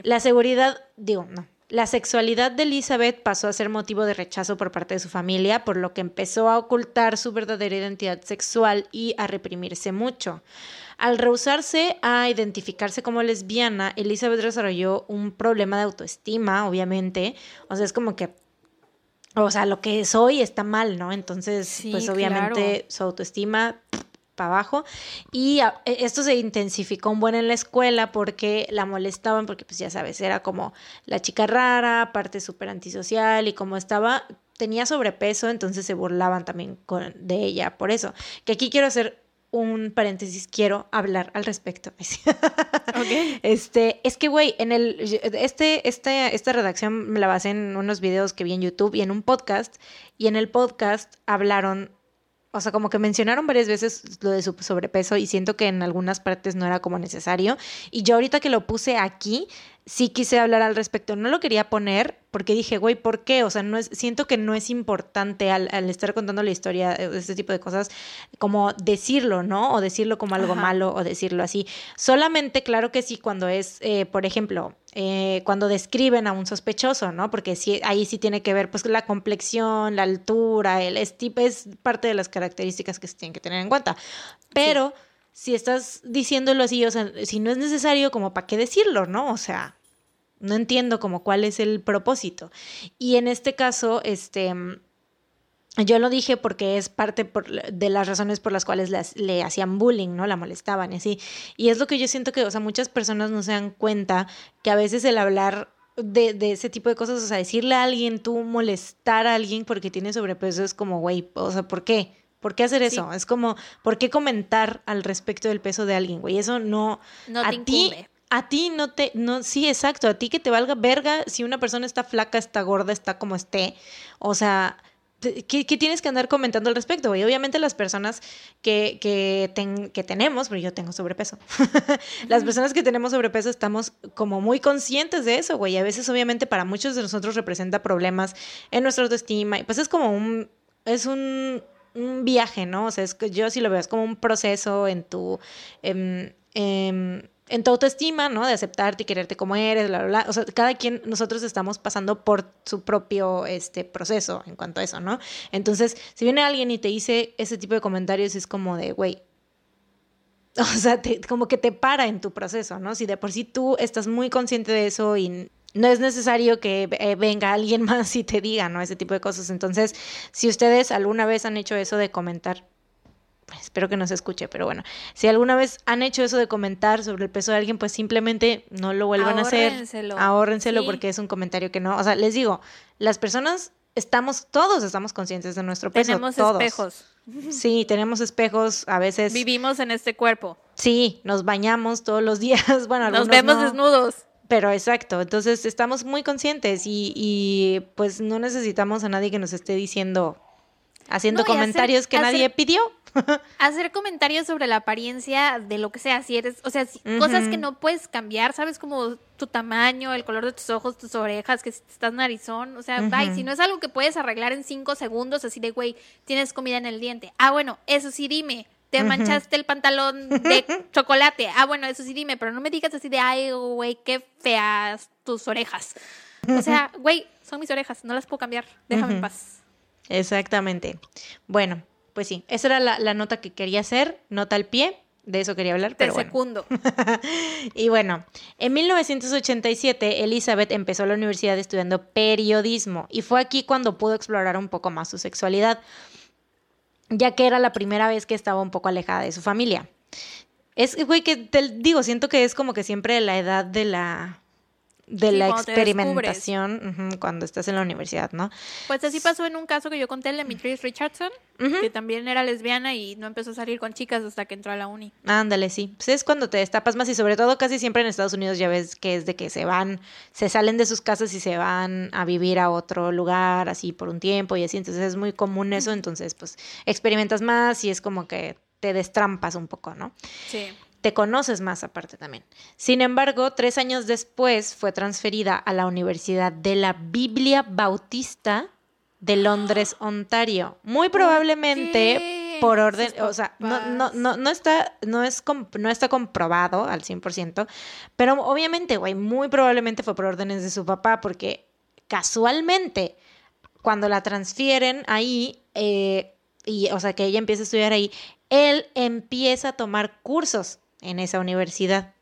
La seguridad, digo, no. La sexualidad de Elizabeth pasó a ser motivo de rechazo por parte de su familia, por lo que empezó a ocultar su verdadera identidad sexual y a reprimirse mucho. Al rehusarse a identificarse como lesbiana, Elizabeth desarrolló un problema de autoestima, obviamente. O sea, es como que o sea, lo que soy está mal, ¿no? Entonces, pues obviamente su autoestima para abajo. Y e, esto se intensificó un buen en la escuela porque la molestaban, porque pues ya sabes, era como la chica rara, parte súper antisocial y como estaba, tenía sobrepeso, entonces se burlaban también con, de ella por eso. Que aquí quiero hacer un paréntesis, quiero hablar al respecto. Este, es que, güey, en el, este, este, esta redacción me la basé en unos videos que vi en YouTube y en un podcast, y en el podcast hablaron o sea, como que mencionaron varias veces lo de su sobrepeso y siento que en algunas partes no era como necesario. Y yo ahorita que lo puse aquí, sí quise hablar al respecto. No lo quería poner porque dije, güey, ¿por qué? O sea, no es, siento que no es importante al, estar contando la historia de este tipo de cosas, como decirlo, ¿no? O decirlo como algo malo o decirlo así. Solamente, claro que sí, cuando es, eh, por ejemplo, eh, cuando describen a un sospechoso, ¿no? Porque sí, ahí sí tiene que ver, pues, la complexión, la altura, el tipo es parte de las características que se tienen que tener en cuenta. Pero... si estás diciéndolo así, o sea, si no es necesario, como para qué decirlo, ¿no? O sea, no entiendo como cuál es el propósito. Y en este caso, este, yo lo dije porque es parte de las razones por las cuales le hacían bullying, ¿no? La molestaban y así. Y es lo que yo siento que, o sea, muchas personas no se dan cuenta que a veces el hablar de, de, ese tipo de cosas, o sea, decirle a alguien, tú molestar a alguien porque tiene sobrepeso es como, güey, o sea, ¿por qué? ¿Por qué hacer eso? Es como, ¿por qué comentar al respecto del peso de alguien, güey? Eso no... No a ti, a ti no te, no, sí, exacto, a ti que te valga verga si una persona está flaca, está gorda, está como esté, o sea, ¿qué, tienes que andar comentando al respecto? Y obviamente las personas que, que, que tenemos, porque yo tengo sobrepeso, las personas que tenemos sobrepeso estamos como muy conscientes de eso, güey, a veces obviamente para muchos de nosotros representa problemas en nuestra autoestima, y pues es como un, es un, un viaje, ¿no? O sea, es, yo sí lo veo, es como un proceso en tu... Em, em, en tu autoestima, ¿no? De aceptarte y quererte como eres, bla, bla, bla. O sea, cada quien, nosotros estamos pasando por su propio este, proceso en cuanto a eso, ¿no? Entonces, si viene alguien y te dice ese tipo de comentarios, es como de, güey, o sea, como que te para en tu proceso, ¿no? Si de por sí tú estás muy consciente de eso y no es necesario que eh, venga alguien más y te diga, ¿no? Ese tipo de cosas. Entonces, si ustedes alguna vez han hecho eso de comentar espero que no se escuche, pero bueno, si alguna vez han hecho eso de comentar sobre el peso de alguien, pues simplemente no lo vuelvan a hacer. Ahórrenselo porque es un comentario que no, o sea, les digo, las personas estamos, todos estamos conscientes de nuestro peso. Tenemos espejos. Sí, tenemos espejos, a veces. Vivimos en este cuerpo. Sí, nos bañamos todos los días, bueno, Nos vemos desnudos. Pero exacto, entonces estamos muy conscientes y, y pues no necesitamos a nadie que nos esté diciendo haciendo comentarios que nadie pidió. hacer comentarios sobre la apariencia de lo que sea, si eres, o sea, cosas que no puedes cambiar, ¿sabes? Como tu tamaño, el color de tus ojos, tus orejas, que si estás narizón, o sea, si no es algo que puedes arreglar en cinco segundos, así de, güey, tienes comida en el diente. Ah, bueno, eso sí, dime. Te manchaste el pantalón de chocolate. Ah, bueno, eso sí, dime, pero no me digas así de, ay, güey, qué feas tus orejas. O sea, güey, son mis orejas, no las puedo cambiar. Déjame en paz. Exactamente. Bueno, pues sí, esa era la, nota que quería hacer, nota al pie, de eso quería hablar. Pero segundo. y bueno, en 1987 Elizabeth empezó la universidad estudiando periodismo y fue aquí cuando pudo explorar un poco más su sexualidad, ya que era la primera vez que estaba un poco alejada de su familia. Es, güey, que te digo, siento que es como que siempre la edad de la de la experimentación cuando estás en la universidad, ¿no? Pues así pasó en un caso que yo conté, el de Mitrice Richardson, que también era lesbiana y no empezó a salir con chicas hasta que entró a la uni. Ándale, sí. Pues es cuando te destapas más y sobre todo casi siempre en Estados Unidos ya ves que es de que se van, se salen de sus casas y se van a vivir a otro lugar así por un tiempo y así, entonces es muy común eso, entonces pues experimentas más y es como que te destrampas un poco, ¿no? Sí te conoces más aparte también. Sin embargo, tres años después fue transferida a la Universidad de la Biblia Bautista de Londres, Ontario. Muy probablemente por orden, o sea, no, no, no, no, está, no, es, no está comprobado al 100%, pero obviamente, güey, muy probablemente fue por órdenes de su papá, porque casualmente, cuando la transfieren ahí, eh, y, o sea, que ella empieza a estudiar ahí, él empieza a tomar cursos en esa universidad.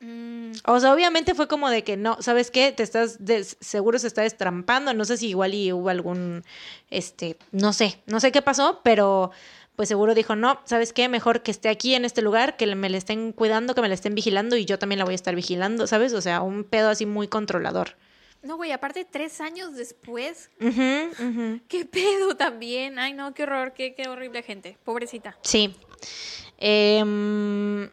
Mm. O sea, obviamente fue como de que no, ¿sabes qué? Te estás, seguro se está destrampando, no sé si igual y hubo algún, este, no sé, no sé qué pasó, pero pues seguro dijo, no, ¿sabes qué? Mejor que esté aquí en este lugar, que me le estén cuidando, que me le estén vigilando y yo también la voy a estar vigilando, ¿sabes? O sea, un pedo así muy controlador. No, güey, aparte tres años después. Qué pedo también. Ay, no, qué horror, qué, qué horrible gente. Pobrecita. Sí. Eh,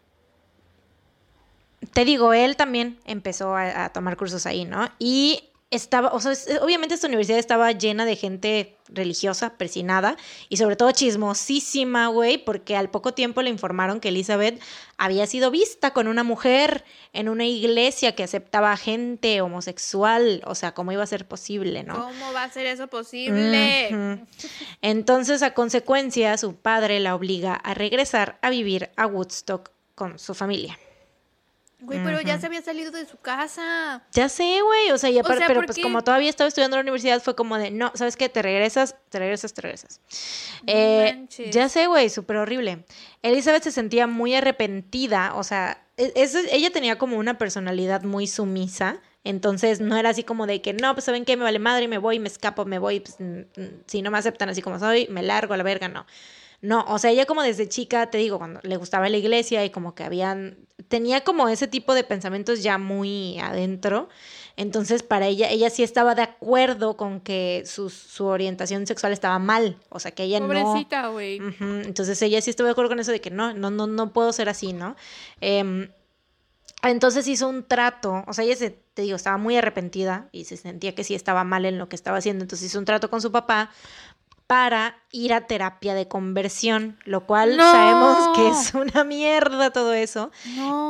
te digo, él también empezó a, tomar cursos ahí, ¿no? Y estaba, o sea, obviamente esta universidad estaba llena de gente religiosa, persinada, y sobre todo chismosísima, güey, porque al poco tiempo le informaron que Elizabeth había sido vista con una mujer en una iglesia que aceptaba gente homosexual, o sea, ¿cómo iba a ser posible, no? ¿Cómo va a ser eso posible? Entonces, a consecuencia, su padre la obliga a regresar a vivir a Woodstock con su familia. Güey, pero ya se había salido de su casa. Ya sé, güey. O sea, y aparte, pero pues como todavía estaba estudiando en la universidad, fue como de, no, ¿sabes qué? Te regresas, te regresas, te regresas. Eh, ya sé, güey, súper horrible. Elizabeth se sentía muy arrepentida, o sea, e, ella tenía como una personalidad muy sumisa. Entonces no era así como de que no, pues saben qué, me vale madre, me voy, me escapo, me voy, pues, si no me aceptan así como soy, me largo a la verga, no. No, o sea, ella como desde chica, te digo, cuando le gustaba la iglesia y como que habían, tenía como ese tipo de pensamientos ya muy adentro. Entonces, para ella, ella sí estaba de acuerdo con que su, su orientación sexual estaba mal. O sea, que ella Pobrecita, güey. Entonces, ella sí estaba de acuerdo con eso de que no, no, no, no puedo ser así, ¿no? Em, entonces hizo un trato, o sea, ella se, te digo, estaba muy arrepentida y se sentía que sí estaba mal en lo que estaba haciendo, entonces hizo un trato con su papá para ir a terapia de conversión, lo cual sabemos que es una mierda todo eso.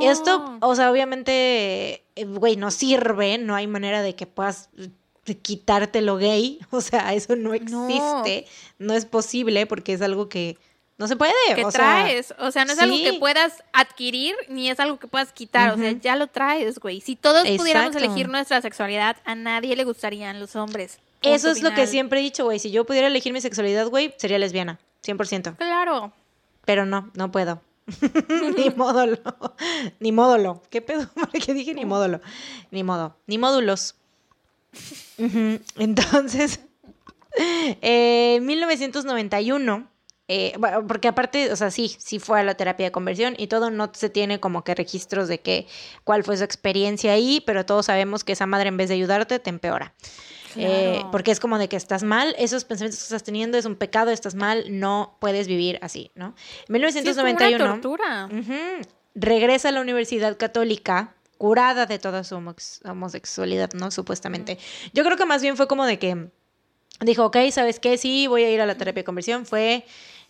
Esto, o sea, obviamente, eh, güey, no sirve, no hay manera de que puedas quitarte lo gay, o sea, eso no existe, no, es posible porque es algo que no se puede. ¿Qué traes? o sea, no es algo que puedas adquirir ni es algo que puedas quitar, o sea, ya lo traes, güey. Si todos pudiéramos elegir nuestra sexualidad, a nadie le gustarían los hombres. Eso es lo que siempre he dicho, güey. Si yo pudiera elegir mi sexualidad, güey, sería lesbiana. 100%. Claro. Pero no, no puedo. ni módulo. Ni módulo. ¿Qué pedo? qué dije ni módulo? Ni modo. Ni módulos. Entonces, en 1991, eh, porque aparte, o sea, sí, sí fue a la terapia de conversión y todo, no se tiene como que registros de que cuál fue su experiencia ahí, pero todos sabemos que esa madre en vez de ayudarte te empeora. Eh, porque es como de que estás mal, esos pensamientos que estás teniendo es un pecado, estás mal, no puedes vivir así, ¿no? En 1991 regresa a la Universidad Católica curada de toda su homosexualidad, ¿no? Supuestamente. Yo creo que más bien fue como de que dijo, ok, ¿sabes qué? Sí, voy a ir a la terapia de conversión. Fue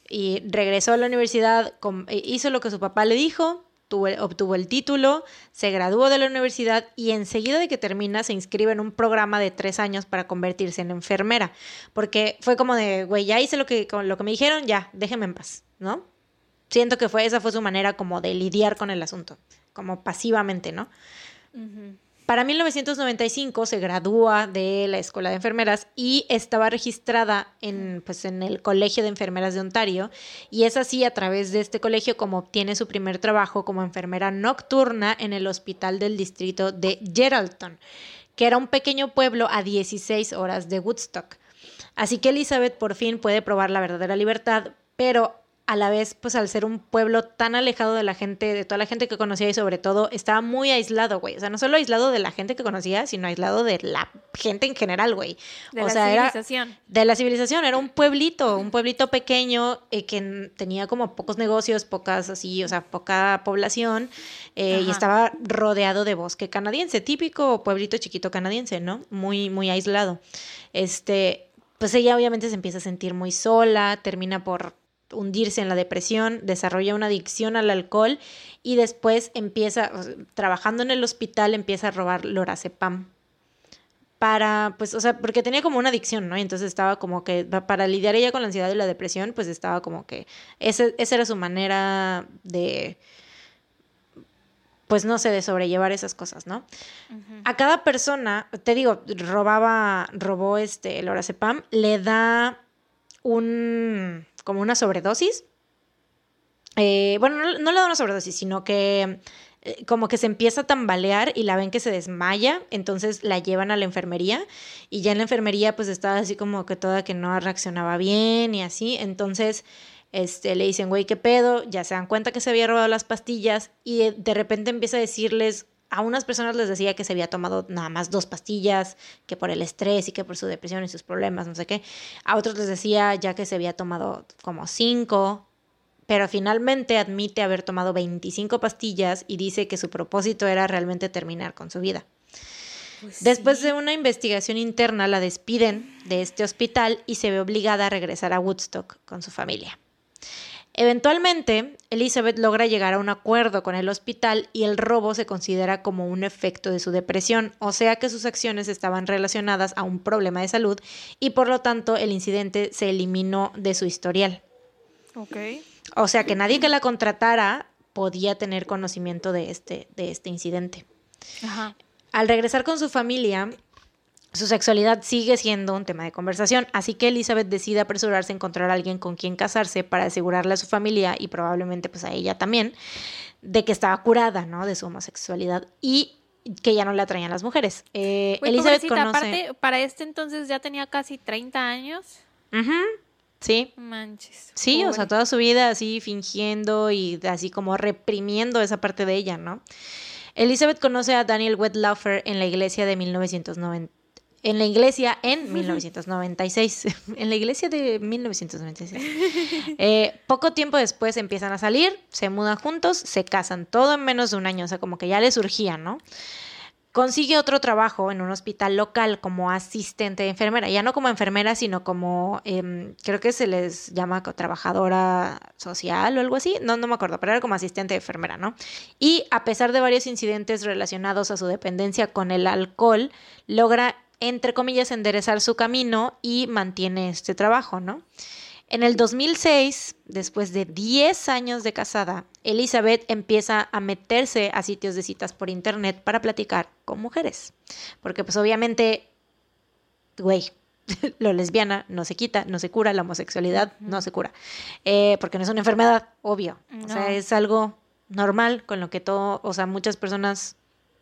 y regresó a la universidad, hizo lo que su papá le dijo, obtuvo el título, se graduó de la universidad y enseguida de que termina se inscribe en un programa de tres años para convertirse en enfermera. Porque fue como de, güey, ya hice lo que, lo que me dijeron, ya, déjeme en paz, ¿no? Siento que fue, esa fue su manera como de lidiar con el asunto, como pasivamente, ¿no? Para 1995 se gradúa de la Escuela de Enfermeras y estaba registrada en, pues, en el Colegio de Enfermeras de Ontario y es así a través de este colegio como obtiene su primer trabajo como enfermera nocturna en el hospital del distrito de Geraldton, que era un pequeño pueblo a 16 horas de Woodstock. Así que Elizabeth por fin puede probar la verdadera libertad, pero a la vez, pues al ser un pueblo tan alejado de la gente, de toda la gente que conocía y sobre todo estaba muy aislado, güey. O sea, no solo aislado de la gente que conocía, sino aislado de la gente en general, güey. De la civilización. de la civilización. Era un pueblito, un pueblito pequeño eh, que tenía como pocos negocios, pocas así, o sea, poca población eh, y estaba rodeado de bosque canadiense, típico pueblito chiquito canadiense, ¿no? Muy, muy aislado. Este, pues ella obviamente se empieza a sentir muy sola, termina por hundirse en la depresión, desarrolla una adicción al alcohol y después empieza, trabajando en el hospital, empieza a robar lorazepam. Para, pues, o sea, porque tenía como una adicción, ¿no? Y entonces estaba como que, para lidiar ella con la ansiedad y la depresión, pues estaba como que, ese, esa era su manera de, pues no sé, de sobrellevar esas cosas, ¿no? A cada persona, te digo, robaba, robó este, el lorazepam, le da un como una sobredosis. Eh, bueno, no, le da una sobredosis, sino que eh, como que se empieza a tambalear y la ven que se desmaya, entonces la llevan a la enfermería y ya en la enfermería pues estaba así como que toda que no reaccionaba bien y así, entonces este, le dicen, güey, ¿qué pedo? Ya se dan cuenta que se había robado las pastillas y de repente empieza a decirles, a unas personas les decía que se había tomado nada más dos pastillas, que por el estrés y que por su depresión y sus problemas, no sé qué. A otros les decía ya que se había tomado como cinco, pero finalmente admite haber tomado 25 pastillas y dice que su propósito era realmente terminar con su vida. Pues Después de una investigación interna la despiden de este hospital y se ve obligada a regresar a Woodstock con su familia. Eventualmente, Elizabeth logra llegar a un acuerdo con el hospital y el robo se considera como un efecto de su depresión, o sea que sus acciones estaban relacionadas a un problema de salud y por lo tanto el incidente se eliminó de su historial. Okay. O sea que nadie que la contratara podía tener conocimiento de este, de este incidente. Al regresar con su familia, su sexualidad sigue siendo un tema de conversación, así que Elizabeth decide apresurarse a encontrar a alguien con quien casarse para asegurarle a su familia y probablemente pues a ella también de que estaba curada, ¿no? De su homosexualidad y que ya no le atraían las mujeres. Eh, Elizabeth conoce... aparte, para este entonces ya tenía casi 30 años. Sí. Manches. Sí, o sea, toda su vida así fingiendo y así como reprimiendo esa parte de ella, ¿no? Elizabeth conoce a Daniel Wedlaufer en la iglesia de 1990. En la iglesia en 1996. en la iglesia de 1996. Eh, poco tiempo después empiezan a salir, se mudan juntos, se casan, todo en menos de un año, o sea, como que ya les surgía, ¿no? Consigue otro trabajo en un hospital local como asistente de enfermera, ya no como enfermera, sino como, em, creo que se les llama trabajadora social o algo así, no, no me acuerdo, pero era como asistente de enfermera, ¿no? Y a pesar de varios incidentes relacionados a su dependencia con el alcohol, logra, entre comillas, enderezar su camino y mantiene este trabajo, ¿no? En el 2006, después de 10 años de casada, Elizabeth empieza a meterse a sitios de citas por internet para platicar con mujeres. Porque pues obviamente, güey, lo lesbiana no se quita, no se cura, la homosexualidad no se cura. Eh, porque no es una enfermedad, obvio. O sea, es algo normal con lo que todo, o sea, muchas personas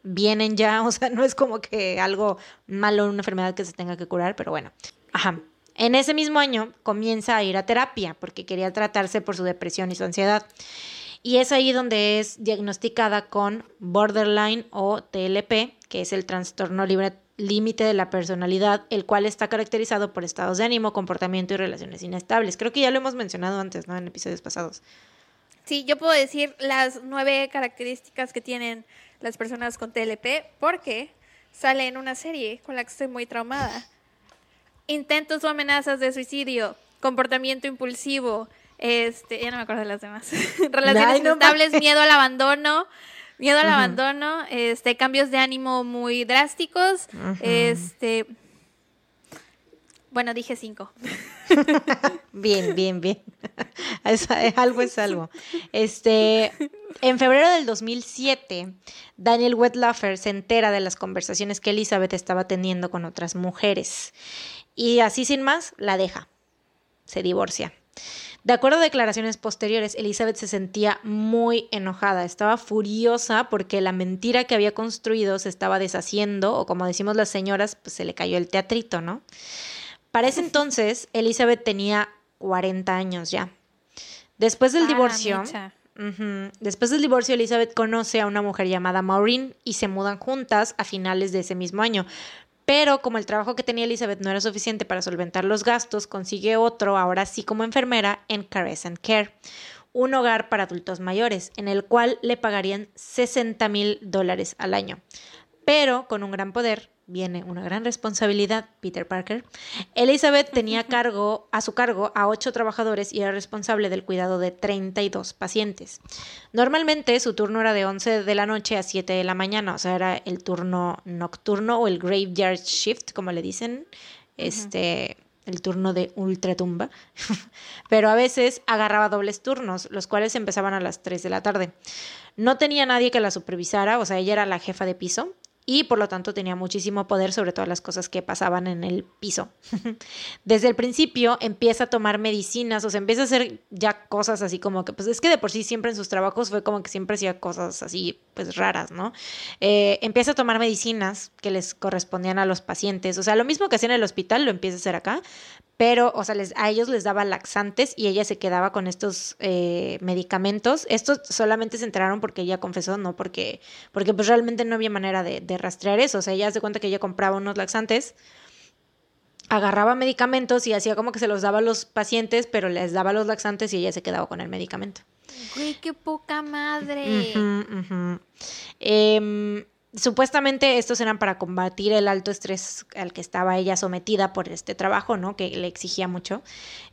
vienen ya, o sea, no es como que algo malo, una enfermedad que se tenga que curar, pero bueno. Ajá. En ese mismo año comienza a ir a terapia porque quería tratarse por su depresión y su ansiedad. Y es ahí donde es diagnosticada con borderline o TLP, que es el trastorno límite de la personalidad, el cual está caracterizado por estados de ánimo, comportamiento y relaciones inestables. Creo que ya lo hemos mencionado antes, ¿no? En episodios pasados. Sí, yo puedo decir las nueve características que tienen las personas con TLP porque sale en una serie con la que estoy muy traumada. Intentos o amenazas de suicidio, comportamiento impulsivo, este, ya no me acuerdo de las demás. Relaciones estables, miedo al abandono, miedo al abandono, este, cambios de ánimo muy drásticos, este, bueno, dije cinco. bien, bien, bien. algo es algo. Este, en febrero del 2007, Daniel Wetlaufer se entera de las conversaciones que Elizabeth estaba teniendo con otras mujeres y así sin más la deja. Se divorcia. De acuerdo a declaraciones posteriores, Elizabeth se sentía muy enojada, estaba furiosa porque la mentira que había construido se estaba deshaciendo, o como decimos las señoras, pues se le cayó el teatrito, ¿no? Para ese entonces, Elizabeth tenía 40 años ya. Después del divorcio, después del divorcio, Elizabeth conoce a una mujer llamada Maureen y se mudan juntas a finales de ese mismo año. Pero como el trabajo que tenía Elizabeth no era suficiente para solventar los gastos, consigue otro, ahora sí como enfermera, en Caress and Care, un hogar para adultos mayores, en el cual le pagarían 60 mil dólares al año. Pero con un gran poder viene una gran responsabilidad, Peter Parker. Elizabeth tenía cargo, a su cargo a ocho trabajadores y era responsable del cuidado de 32 pacientes. Normalmente su turno era de 11 de la noche a 7 de la mañana, o sea, era el turno nocturno o el graveyard shift, como le dicen, este, el turno de ultratumba. Pero a veces agarraba dobles turnos, los cuales empezaban a las 3 de la tarde. No tenía nadie que la supervisara, o sea, ella era la jefa de piso y por lo tanto tenía muchísimo poder sobre todas las cosas que pasaban en el piso. Desde el principio empieza a tomar medicinas, o sea, empieza a hacer ya cosas así como que, pues es que de por sí siempre en sus trabajos fue como que siempre hacía cosas así, pues raras, ¿no? Eh, empieza a tomar medicinas que les correspondían a los pacientes, o sea, lo mismo que hacía en el hospital lo empieza a hacer acá, pero, o sea, les, a ellos les daba laxantes y ella se quedaba con estos eh, medicamentos. Estos solamente se enteraron porque ella confesó, no porque, porque pues realmente no había manera de, de rastrear eso. O sea, ella se cuenta que ella compraba unos laxantes, agarraba medicamentos y hacía como que se los daba a los pacientes, pero les daba los laxantes y ella se quedaba con el medicamento. Güey, qué poca madre. Em, supuestamente estos eran para combatir el alto estrés al que estaba ella sometida por este trabajo, ¿no? Que le exigía mucho.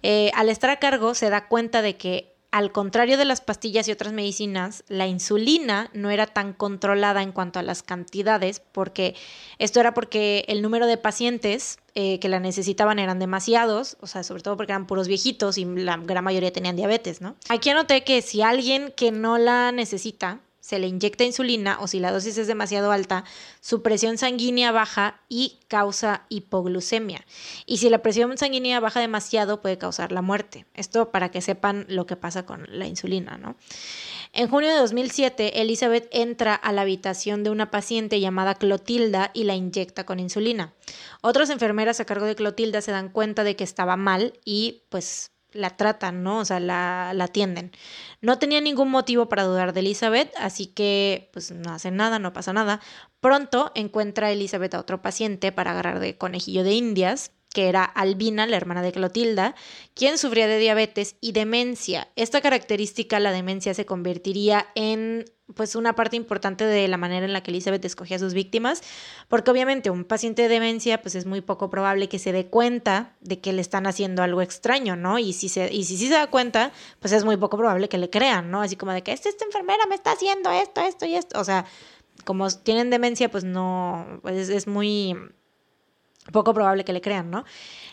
Eh, al estar a cargo se da cuenta de que al contrario de las pastillas y otras medicinas, la insulina no era tan controlada en cuanto a las cantidades, porque esto era porque el número de pacientes eh, que la necesitaban eran demasiados, o sea, sobre todo porque eran puros viejitos y la gran mayoría tenían diabetes, ¿no? Aquí anoté que si alguien que no la necesita se le inyecta insulina o si la dosis es demasiado alta, su presión sanguínea baja y causa hipoglucemia. Y si la presión sanguínea baja demasiado puede causar la muerte. Esto para que sepan lo que pasa con la insulina, ¿no? En junio de 2007, Elizabeth entra a la habitación de una paciente llamada Clotilda y la inyecta con insulina. Otras enfermeras a cargo de Clotilda se dan cuenta de que estaba mal y pues la tratan, ¿no? O sea, la, atienden. No tenía ningún motivo para dudar de Elizabeth, así que pues no hacen nada, no pasa nada. Pronto encuentra Elizabeth a otro paciente para agarrar de conejillo de indias que era Albina, la hermana de Clotilda, quien sufría de diabetes y demencia. Esta característica, la demencia, se convertiría en pues una parte importante de la manera en la que Elizabeth escogía a sus víctimas, porque obviamente un paciente de demencia pues es muy poco probable que se dé cuenta de que le están haciendo algo extraño, ¿no? Y si se, y si se da cuenta, pues es muy poco probable que le crean, ¿no? Así como de que esta, esta enfermera me está haciendo esto, esto y esto. O sea, como tienen demencia, pues no, pues es muy poco probable que le crean, ¿no?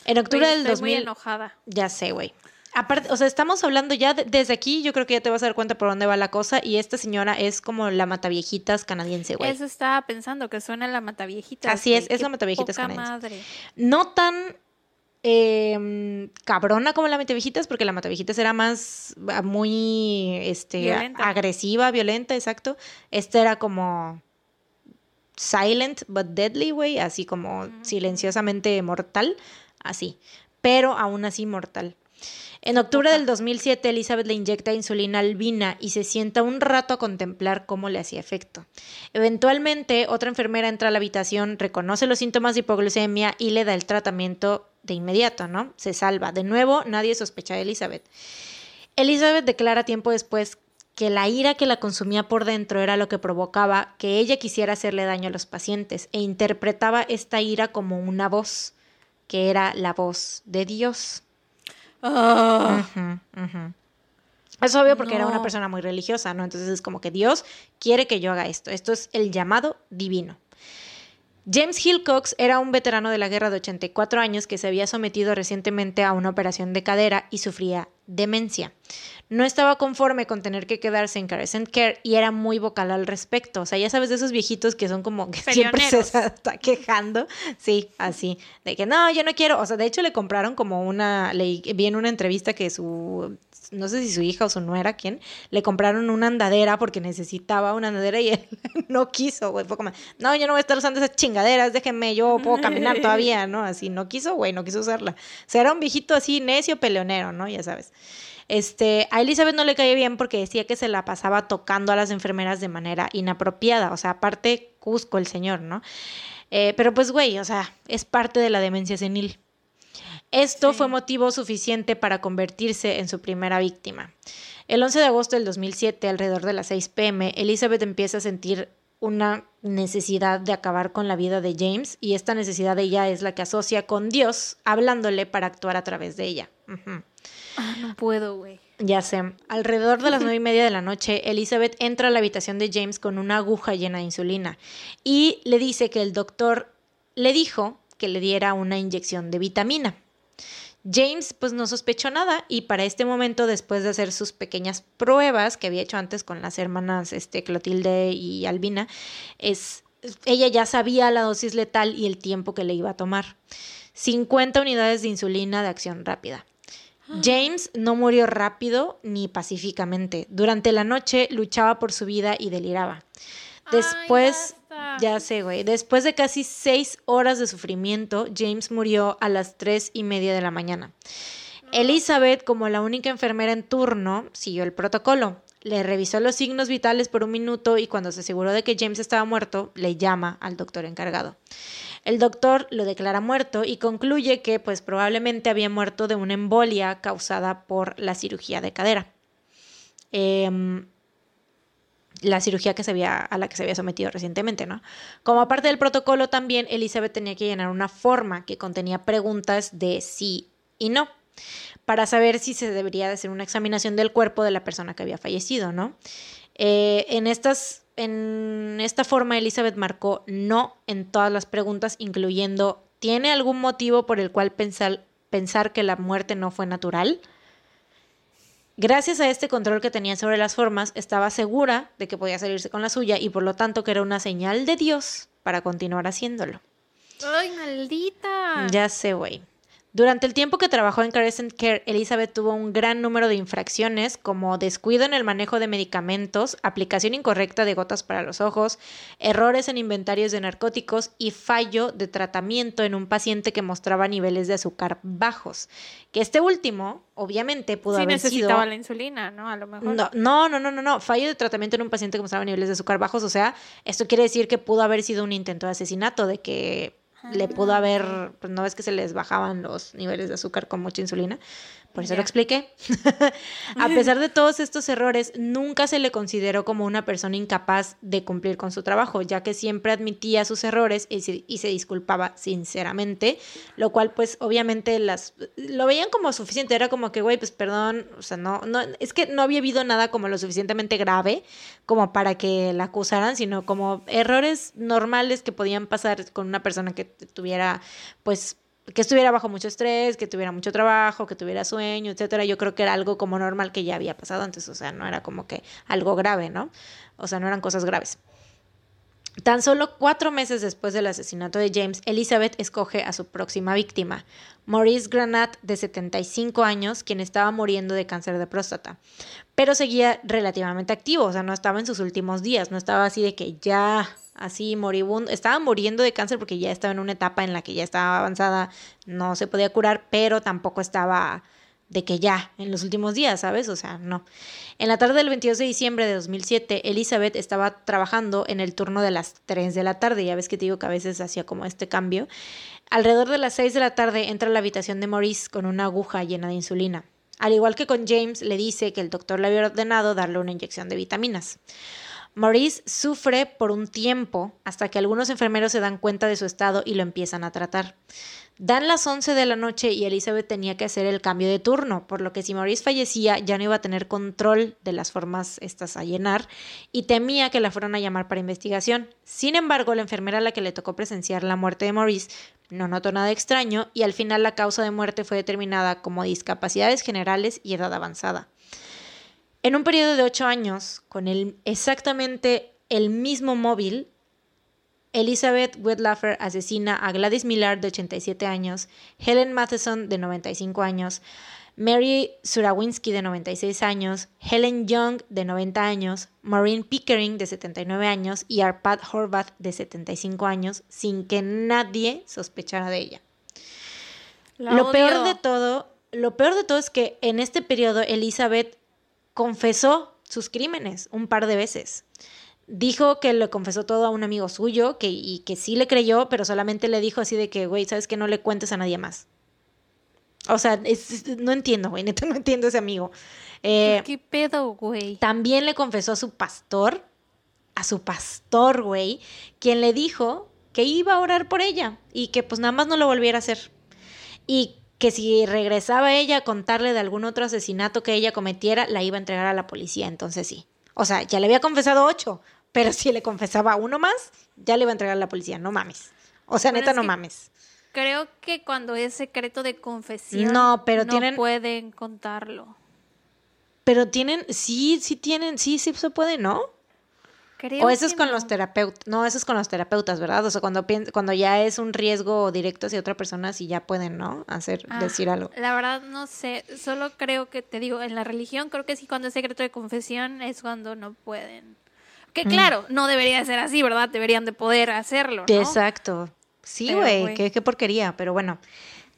En octubre del 2000. muy enojada. Ya sé, güey. Aparte, o sea, estamos hablando ya desde aquí, yo creo que ya te vas a dar cuenta por dónde va la cosa. Y esta señora es como la mataviejitas canadiense, güey. Eso estaba pensando, que suena la mataviejitas. Así es, es la mataviejitas canadiense. Madre. No tan eh, cabrona como la mataviejitas, porque la mataviejitas era más ah, muy este, agresiva, violenta, exacto. Esta era como silent but deadly, güey, así como silenciosamente mortal, así, pero aún así mortal. En octubre del 2007, Elizabeth le inyecta insulina albina y se sienta un rato a contemplar cómo le hacía efecto. Eventualmente, otra enfermera entra a la habitación, reconoce los síntomas de hipoglucemia y le da el tratamiento de inmediato, ¿no? Se salva. De nuevo, nadie sospecha de Elizabeth. Elizabeth declara tiempo después que la ira que la consumía por dentro era lo que provocaba que ella quisiera hacerle daño a los pacientes e interpretaba esta ira como una voz, que era la voz de Dios. Ah. Es obvio porque era una persona muy religiosa, ¿no? Entonces es como que Dios quiere que yo haga esto. Esto es el llamado divino. James Hillcox era un veterano de la guerra de 84 años que se había sometido recientemente a una operación de cadera y sufría demencia. No estaba conforme con tener que quedarse en Carecent Care y era muy vocal al respecto. O sea, ya sabes de esos viejitos que son como que siempre se está quejando. Sí, así. De que no, yo no quiero. O sea, de hecho le compraron como una. Le vi en una entrevista que su no sé si su hija o su nuera, quién, le compraron una andadera porque necesitaba una andadera y él no quiso, güey. Fue como, no, yo no voy a estar usando esas chingaderas, déjenme, yo puedo caminar todavía, ¿no? Así, no quiso, güey, no quiso usarla. O sea, era un viejito así, necio, peleonero, ¿no? Ya sabes. Este, a Elizabeth no le caía bien porque decía que se la pasaba tocando a las enfermeras de manera inapropiada. O sea, aparte, Cusco el señor, ¿no? Eh, pero pues, güey, o sea, es parte de la demencia senil. Esto fue motivo suficiente para convertirse en su primera víctima. El 11 de agosto del 2007, alrededor de las 6 pm, Elizabeth empieza a sentir una necesidad de acabar con la vida de James y esta necesidad de ella es la que asocia con Dios hablándole para actuar a través de ella. Ah, no puedo, güey. Ya sé. Alrededor de las nueve y media de la noche, Elizabeth entra a la habitación de James con una aguja llena de insulina y le dice que el doctor le dijo que le diera una inyección de vitamina. James pues no sospechó nada y para este momento, después de hacer sus pequeñas pruebas que había hecho antes con las hermanas este, Clotilde y Albina, es, ella ya sabía la dosis letal y el tiempo que le iba a tomar. 50 unidades de insulina de acción rápida. James no murió rápido ni pacíficamente. Durante la noche luchaba por su vida y deliraba. Después, ya sé, güey, después de casi seis horas de sufrimiento, James murió a las tres y media de la mañana. Elizabeth, como la única enfermera en turno, siguió el protocolo. Le revisó los signos vitales por un minuto y cuando se aseguró de que James estaba muerto, le llama al doctor encargado. El doctor lo declara muerto y concluye que pues probablemente había muerto de una embolia causada por la cirugía de cadera. Em, la cirugía que se había, a la que se había sometido recientemente, ¿no? Como parte del protocolo también, Elizabeth tenía que llenar una forma que contenía preguntas de sí y no para saber si se debería de hacer una examinación del cuerpo de la persona que había fallecido, ¿no? Eh, en, estas, en esta forma, Elizabeth marcó no en todas las preguntas, incluyendo ¿tiene algún motivo por el cual pensar, pensar que la muerte no fue natural? Gracias a este control que tenía sobre las formas, estaba segura de que podía salirse con la suya y por lo tanto que era una señal de Dios para continuar haciéndolo. ¡Ay, maldita! Ya sé, güey. Durante el tiempo que trabajó en Crescent Care, Elizabeth tuvo un gran número de infracciones como descuido en el manejo de medicamentos, aplicación incorrecta de gotas para los ojos, errores en inventarios de narcóticos y fallo de tratamiento en un paciente que mostraba niveles de azúcar bajos. Que este último, obviamente, pudo haber sido... necesitaba la insulina, ¿no? A lo mejor. No, no, no, no, no. Fallo de tratamiento en un paciente que mostraba niveles de azúcar bajos. O sea, esto quiere decir que pudo haber sido un intento de asesinato, de que le pudo haber, pues no ves que se les bajaban los niveles de azúcar con mucha insulina, por eso lo expliqué. a pesar de todos estos errores, nunca se le consideró como una persona incapaz de cumplir con su trabajo, ya que siempre admitía sus errores y se, disculpaba sinceramente, lo cual pues obviamente las lo veían como suficiente, era como que, güey, pues perdón, o sea, no, no, es que no había habido nada como lo suficientemente grave como para que la acusaran, sino como errores normales que podían pasar con una persona que tuviera pues que estuviera bajo mucho estrés, que tuviera mucho trabajo, que tuviera sueño, etcétera. Yo creo que era algo como normal que ya había pasado antes, o sea, no era como que algo grave, ¿no? O sea, no eran cosas graves. Tan solo cuatro meses después del asesinato de James, Elizabeth escoge a su próxima víctima, Maurice Granat, de 75 años, quien estaba muriendo de cáncer de próstata. Pero seguía relativamente activo, o sea, no estaba en sus últimos días, no estaba así de que ya así moribundo, estaba muriendo de cáncer porque ya estaba en una etapa en la que ya estaba avanzada, no se podía curar, pero tampoco estaba de que ya, en los últimos días, ¿sabes? O sea, no. En la tarde del 22 de diciembre de 2007, Elizabeth estaba trabajando en el turno de las 3 de la tarde, ya ves que te digo que a veces hacía como este cambio. Alrededor de las 6 de la tarde entra a la habitación de Maurice con una aguja llena de insulina. Al igual que con James, le dice que el doctor le había ordenado darle una inyección de vitaminas. Maurice sufre por un tiempo hasta que algunos enfermeros se dan cuenta de su estado y lo empiezan a tratar. Dan las 11 de la noche y Elizabeth tenía que hacer el cambio de turno, por lo que si Maurice fallecía ya no iba a tener control de las formas estas a llenar y temía que la fueran a llamar para investigación. Sin embargo, la enfermera a la que le tocó presenciar la muerte de Maurice no notó nada extraño y al final la causa de muerte fue determinada como discapacidades generales y edad avanzada. En un periodo de ocho años, con el, exactamente el mismo móvil, Elizabeth Whitlaffer asesina a Gladys Millard de 87 años, Helen Matheson de 95 años, Mary Surawinski de 96 años, Helen Young de 90 años, Maureen Pickering de 79 años y Arpad Horvath de 75 años, sin que nadie sospechara de ella. lo peor de todo, lo peor de todo es que en este periodo Elizabeth confesó sus crímenes un par de veces dijo que le confesó todo a un amigo suyo que, y que sí le creyó, pero solamente le dijo así de que, güey, sabes que no le cuentes a nadie más. O sea, no entiendo, güey, neta no entiendo ese amigo. Eh, ¿Qué pedo, güey? También le confesó a su pastor, a su pastor, güey, quien le dijo que iba a orar por ella y que pues nada más no lo volviera a hacer. Y que si regresaba ella a contarle de algún otro asesinato que ella cometiera, la iba a entregar a la policía. Entonces sí. O sea, ya le había confesado ocho, pero si le confesaba uno más, ya le iba a entregar a la policía. No mames. O sea, neta, no mames. Creo que cuando es secreto de confesión, no, pero tienen... pueden contarlo. Pero tienen, sí, sí tienen, sí, sí se puede, ¿no? O eso es con los terapeutas, no, eso es con los terapeutas, ¿verdad? O sea, cuando, cuando ya es un riesgo directo hacia otra persona, si ya pueden, ¿no? Hacer, ah, decir algo. La verdad no sé, solo creo que, te digo, en la religión creo que sí cuando es secreto de confesión es cuando no pueden. Que mm. claro, no debería ser así, ¿verdad? Deberían de poder hacerlo. ¿no? Exacto. Sí, güey, qué, qué porquería, pero bueno.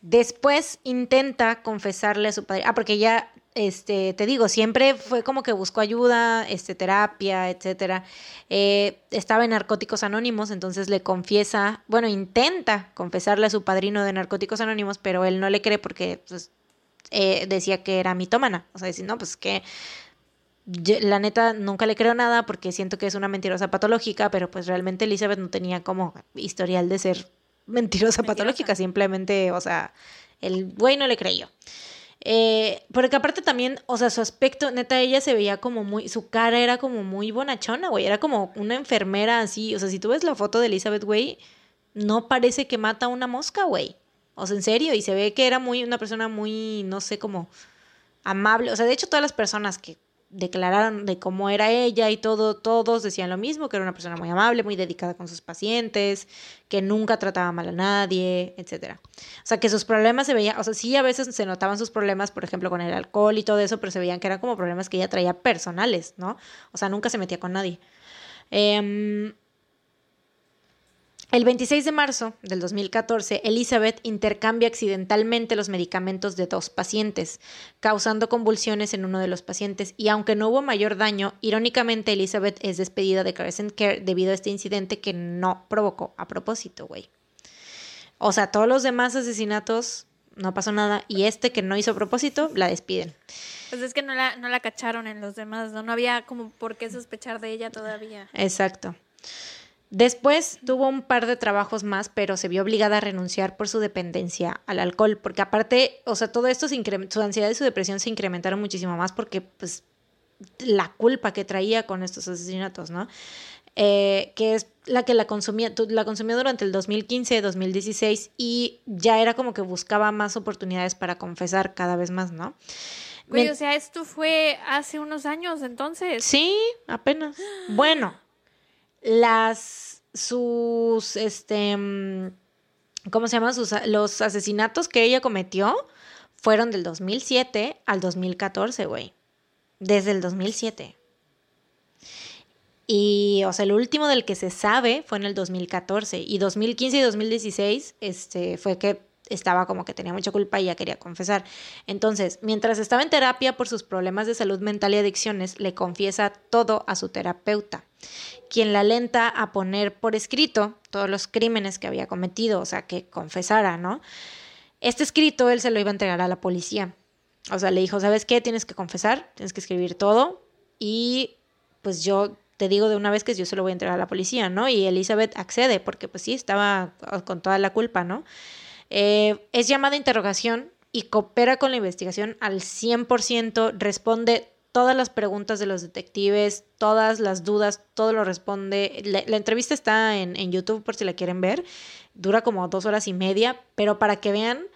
Después intenta confesarle a su padre. Ah, porque ya este, te digo, siempre fue como que buscó ayuda, este, terapia, etcétera. Eh, estaba en Narcóticos Anónimos, entonces le confiesa, bueno, intenta confesarle a su padrino de Narcóticos Anónimos, pero él no le cree porque pues, eh, decía que era mitómana. O sea, decir, no, pues que la neta nunca le creo nada porque siento que es una mentirosa patológica, pero pues realmente Elizabeth no tenía como historial de ser mentirosa, patológica, simplemente, o sea, el güey no le creyó. Eh, porque aparte también, o sea, su aspecto, neta, ella se veía como muy, su cara era como muy bonachona, güey, era como una enfermera así, o sea, si tú ves la foto de Elizabeth, güey, no parece que mata una mosca, güey. O sea, en serio, y se ve que era muy, una persona muy, no sé, como amable, o sea, de hecho todas las personas que declararon de cómo era ella y todo, todos decían lo mismo, que era una persona muy amable, muy dedicada con sus pacientes, que nunca trataba mal a nadie, etc. O sea, que sus problemas se veían, o sea, sí a veces se notaban sus problemas, por ejemplo, con el alcohol y todo eso, pero se veían que eran como problemas que ella traía personales, ¿no? O sea, nunca se metía con nadie. Eh, el 26 de marzo del 2014, Elizabeth intercambia accidentalmente los medicamentos de dos pacientes, causando convulsiones en uno de los pacientes, y aunque no hubo mayor daño, irónicamente Elizabeth es despedida de Crescent Care debido a este incidente que no provocó a propósito, güey. O sea, todos los demás asesinatos no pasó nada, y este que no hizo a propósito, la despiden. Pues es que no la, no la cacharon en los demás, ¿no? No había como por qué sospechar de ella todavía. Exacto. Después tuvo un par de trabajos más, pero se vio obligada a renunciar por su dependencia al alcohol, porque aparte, o sea, todo esto, su ansiedad y su depresión se incrementaron muchísimo más porque, pues, la culpa que traía con estos asesinatos, ¿no? Eh, que es la que la consumía, la consumió durante el 2015, 2016 y ya era como que buscaba más oportunidades para confesar cada vez más, ¿no? o sea, esto fue hace unos años entonces. Sí, apenas. Bueno, las sus este mm, ¿cómo se llama? Sus, los asesinatos que ella cometió fueron del 2007 al 2014, güey. Desde el 2007. Y, o sea, el último del que se sabe fue en el 2014. Y 2015 y 2016 este, fue que estaba como que tenía mucha culpa y ya quería confesar. Entonces, mientras estaba en terapia por sus problemas de salud mental y adicciones, le confiesa todo a su terapeuta, quien la alenta a poner por escrito todos los crímenes que había cometido, o sea, que confesara, ¿no? Este escrito él se lo iba a entregar a la policía. O sea, le dijo, ¿sabes qué? Tienes que confesar, tienes que escribir todo y pues yo te digo de una vez que yo se lo voy a entregar a la policía, ¿no? Y Elizabeth accede porque pues sí, estaba con toda la culpa, ¿no? Eh, es llamada a interrogación y coopera con la investigación al 100%, responde todas las preguntas de los detectives, todas las dudas, todo lo responde. La, entrevista está en, en, YouTube por si la quieren ver. Dura como dos horas y media, pero para que vean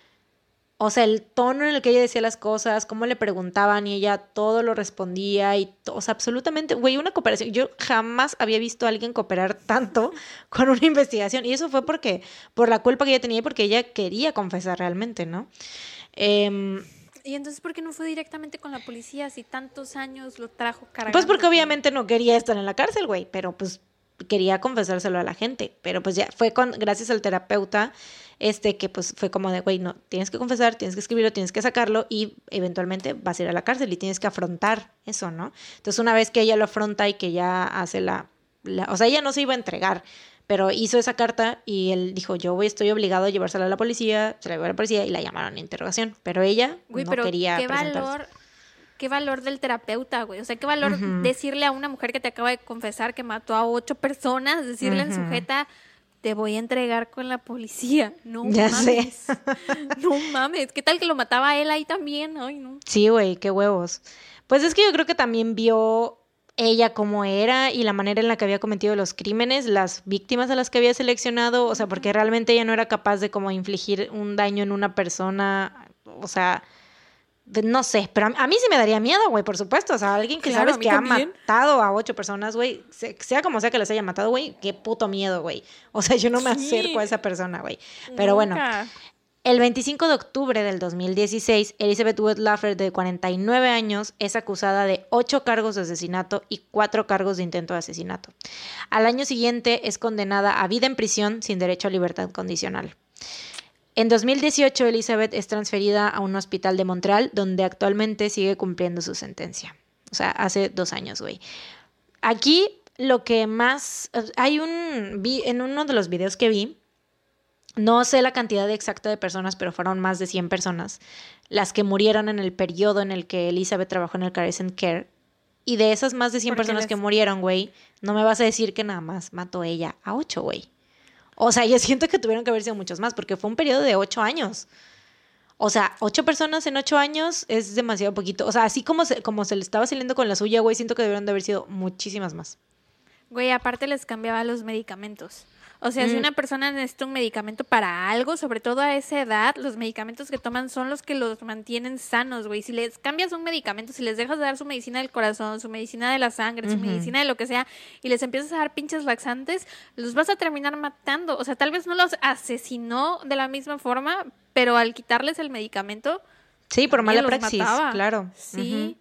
o sea, el tono en el que ella decía las cosas, cómo le preguntaban y ella todo lo respondía y, o sea, absolutamente, güey, una cooperación. Yo jamás había visto a alguien cooperar tanto con una investigación y eso fue porque, por la culpa que ella tenía y porque ella quería confesar realmente, ¿no? Em, ¿Y entonces por qué no fue directamente con la policía si tantos años lo trajo cargando? Pues porque obviamente no quería estar en la cárcel, güey, pero pues quería confesárselo a la gente, pero pues ya fue con gracias al terapeuta este que pues fue como de, güey, no, tienes que confesar, tienes que escribirlo, tienes que sacarlo y eventualmente vas a ir a la cárcel y tienes que afrontar eso, ¿no? Entonces una vez que ella lo afronta y que ya hace la, o sea, ella no se iba a entregar, pero hizo esa carta y él dijo, yo voy, estoy obligado a llevársela a la policía, se la llevó a la policía y la llamaron a interrogación, pero ella no pero quería qué valor qué valor del terapeuta, güey. O sea, qué valor decirle a una mujer que te acaba de confesar que mató a ocho personas, decirle en sujeta, te voy a entregar con la policía. No ya mames. Sé. no mames. ¿Qué tal que lo mataba él ahí también? Ay, no. Sí, güey, qué huevos. Pues es que yo creo que también vio ella cómo era y la manera en la que había cometido los crímenes, las víctimas a las que había seleccionado, o sea, porque realmente ella no era capaz de como infligir un daño en una persona, o sea, no sé, pero a, mí sí me daría miedo, güey, por supuesto. O sea, alguien que sabes que ha matado a ocho personas, güey, sea como sea que las haya matado, güey, qué puto miedo, güey. O sea, yo no me acerco a esa persona, güey. Pero bueno, el 25 de octubre del 2016, Elizabeth Wood Laffer, de 49 años, es acusada de ocho cargos de asesinato y cuatro cargos de intento de asesinato. Al año siguiente es condenada a vida en prisión sin derecho a libertad condicional. En 2018, Elizabeth es transferida a un hospital de Montreal, donde actualmente sigue cumpliendo su sentencia. O sea, hace dos años, güey. Aquí lo que más... Hay un... Vi, en uno de los videos que vi, no sé la cantidad exacta de personas, pero fueron más de 100 personas las que murieron en el periodo en el que Elizabeth trabajó en el Carecent Care. Y de esas más de 100 personas que murieron, güey, no me vas a decir que nada más mató ella a 8, güey. O sea, yo siento que tuvieron que haber sido muchos más, porque fue un periodo de ocho años. O sea, ocho personas en ocho años es demasiado poquito. O sea, así como se, como se le estaba saliendo con la suya, güey, siento que debieron de haber sido muchísimas más. Güey, aparte les cambiaba los medicamentos. O sea, si mm. una persona necesita un medicamento para algo, sobre todo a esa edad, los medicamentos que toman son los que los mantienen sanos, güey. Si les cambias un medicamento, si les dejas de dar su medicina del corazón, su medicina de la sangre, su medicina de lo que sea, y les empiezas a dar pinches laxantes, los vas a terminar matando. O sea, tal vez no los asesinó de la misma forma, pero al quitarles el medicamento. Sí, por mala praxis, claro. Sí.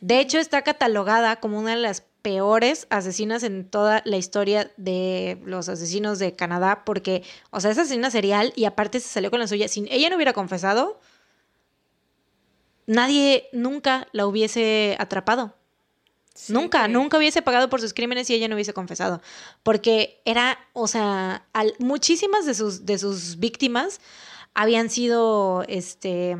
De hecho, está catalogada como una de las peores asesinas en toda la historia de los asesinos de Canadá, porque, o sea, es asesina serial y aparte se salió con la suya. Si ella no hubiera confesado, nadie nunca la hubiese atrapado. nunca, nunca hubiese pagado por sus crímenes si ella no hubiese confesado. Porque era, o sea, muchísimas de sus, de sus víctimas habían sido este,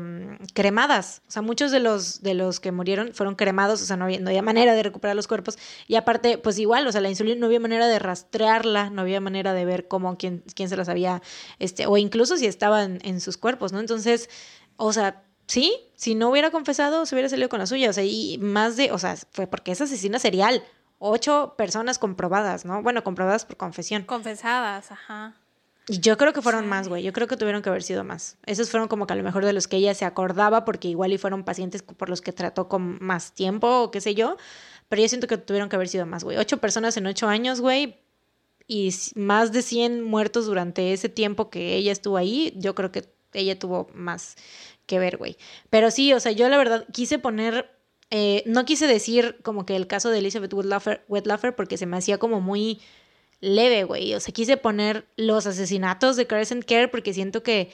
cremadas. O sea, muchos de los, de los que murieron fueron cremados, o sea, no había, no había manera de recuperar los cuerpos. Y aparte, pues igual, o sea, la insulina no había manera de rastrearla, no había manera de ver cómo, quién, quién se las había, este, o incluso si estaban en sus cuerpos, ¿no? Entonces, o sea, sí, si no hubiera confesado, se hubiera salido con la suya. O sea, y más de, o sea, fue porque es asesina serial. Ocho personas comprobadas, ¿no? Bueno, comprobadas por confesión. Confesadas, ajá. Yo creo que fueron más, güey. Yo creo que tuvieron que haber sido más. Esos fueron como que a lo mejor de los que ella se acordaba, porque igual y fueron pacientes por los que trató con más tiempo o qué sé yo. Pero yo siento que tuvieron que haber sido más, güey. Ocho personas en ocho años, güey. Y más de 100 muertos durante ese tiempo que ella estuvo ahí. Yo creo que ella tuvo más que ver, güey. Pero sí, o sea, yo la verdad quise poner. Eh, no quise decir como que el caso de Elizabeth Wettlaffer porque se me hacía como muy leve, güey. O sea, quise poner los asesinatos de Crescent Care porque siento que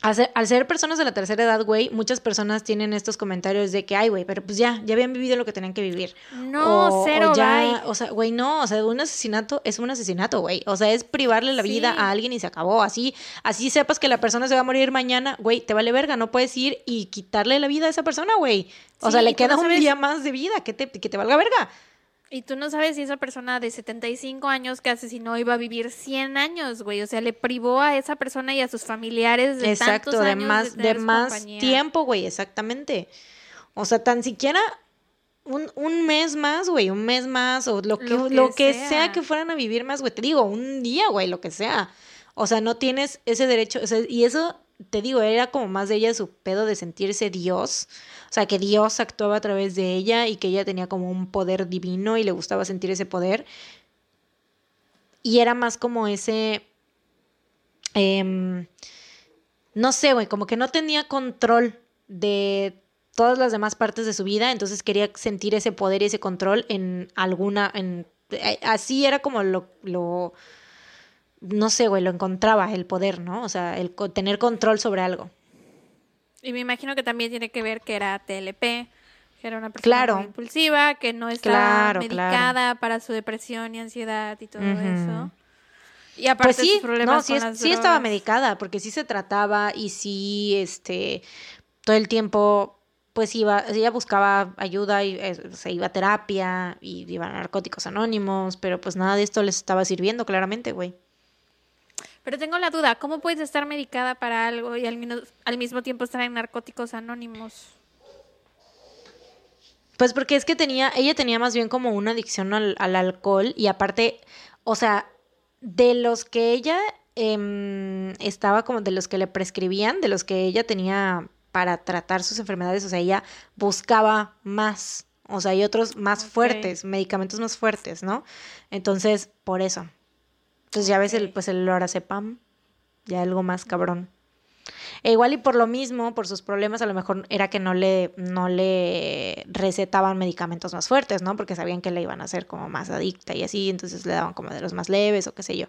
al ser, personas de la tercera edad, güey, muchas personas tienen estos comentarios de que, ay, güey, pero pues ya, ya habían vivido lo que tenían que vivir. No, cero, o ya, O sea, güey, no, o sea, un asesinato es un asesinato, güey. O sea, es privarle la vida a alguien y se acabó. Así, así sepas que la persona se va a morir mañana, güey, te vale verga, no puedes ir y quitarle la vida a esa persona, güey. O sea, le queda un día más de vida, que te, que te valga verga. Y tú no sabes si esa persona de 75 años que asesinó iba a vivir 100 años, güey. O sea, le privó a esa persona y a sus familiares de tantos años de más, de, más tiempo, güey, exactamente. O sea, tan siquiera un, un mes más, güey, un mes más, o lo que, lo que, sea. que fueran a vivir más, güey. Te digo, un día, güey, lo que sea. O sea, no tienes ese derecho. O sea, y eso, te digo, era como más de ella su pedo de sentirse Dios. O sea, que Dios actuaba a través de ella y que ella tenía como un poder divino y le gustaba sentir ese poder. Y era más como ese... Em, no sé, güey, como que no tenía control de todas las demás partes de su vida, entonces quería sentir ese poder y ese control en alguna, en, eh, así era como lo, lo, no sé, güey, lo encontraba el poder, ¿no? O sea, el tener control sobre algo. Y me imagino que también tiene que ver que era TLP, que era una persona impulsiva, que no estaba medicada para su depresión y ansiedad y todo eso. Y aparte pues sí, problemas sí, sí estaba medicada, porque sí se trataba y sí, este, todo el tiempo, pues iba, ella buscaba ayuda y eh, se iba a terapia y iba a narcóticos anónimos, pero pues nada de esto les estaba sirviendo claramente, güey. Pero tengo la duda, ¿cómo puedes estar medicada para algo y al, al mismo tiempo estar en narcóticos anónimos? Pues porque es que tenía, ella tenía más bien como una adicción al, alcohol y aparte, o sea, de los que ella em, estaba como de los que le prescribían, de los que ella tenía para tratar sus enfermedades, o sea, ella buscaba más, o sea, hay otros más fuertes, medicamentos más fuertes, ¿no? Entonces, por eso. Entonces ya ves el, pues el lorazepam, ya algo más cabrón. E igual y por lo mismo, por sus problemas, a lo mejor era que no le, no le recetaban medicamentos más fuertes, ¿no? Porque sabían que le iban a hacer como más adicta y así, entonces le daban como de los más leves o qué sé yo.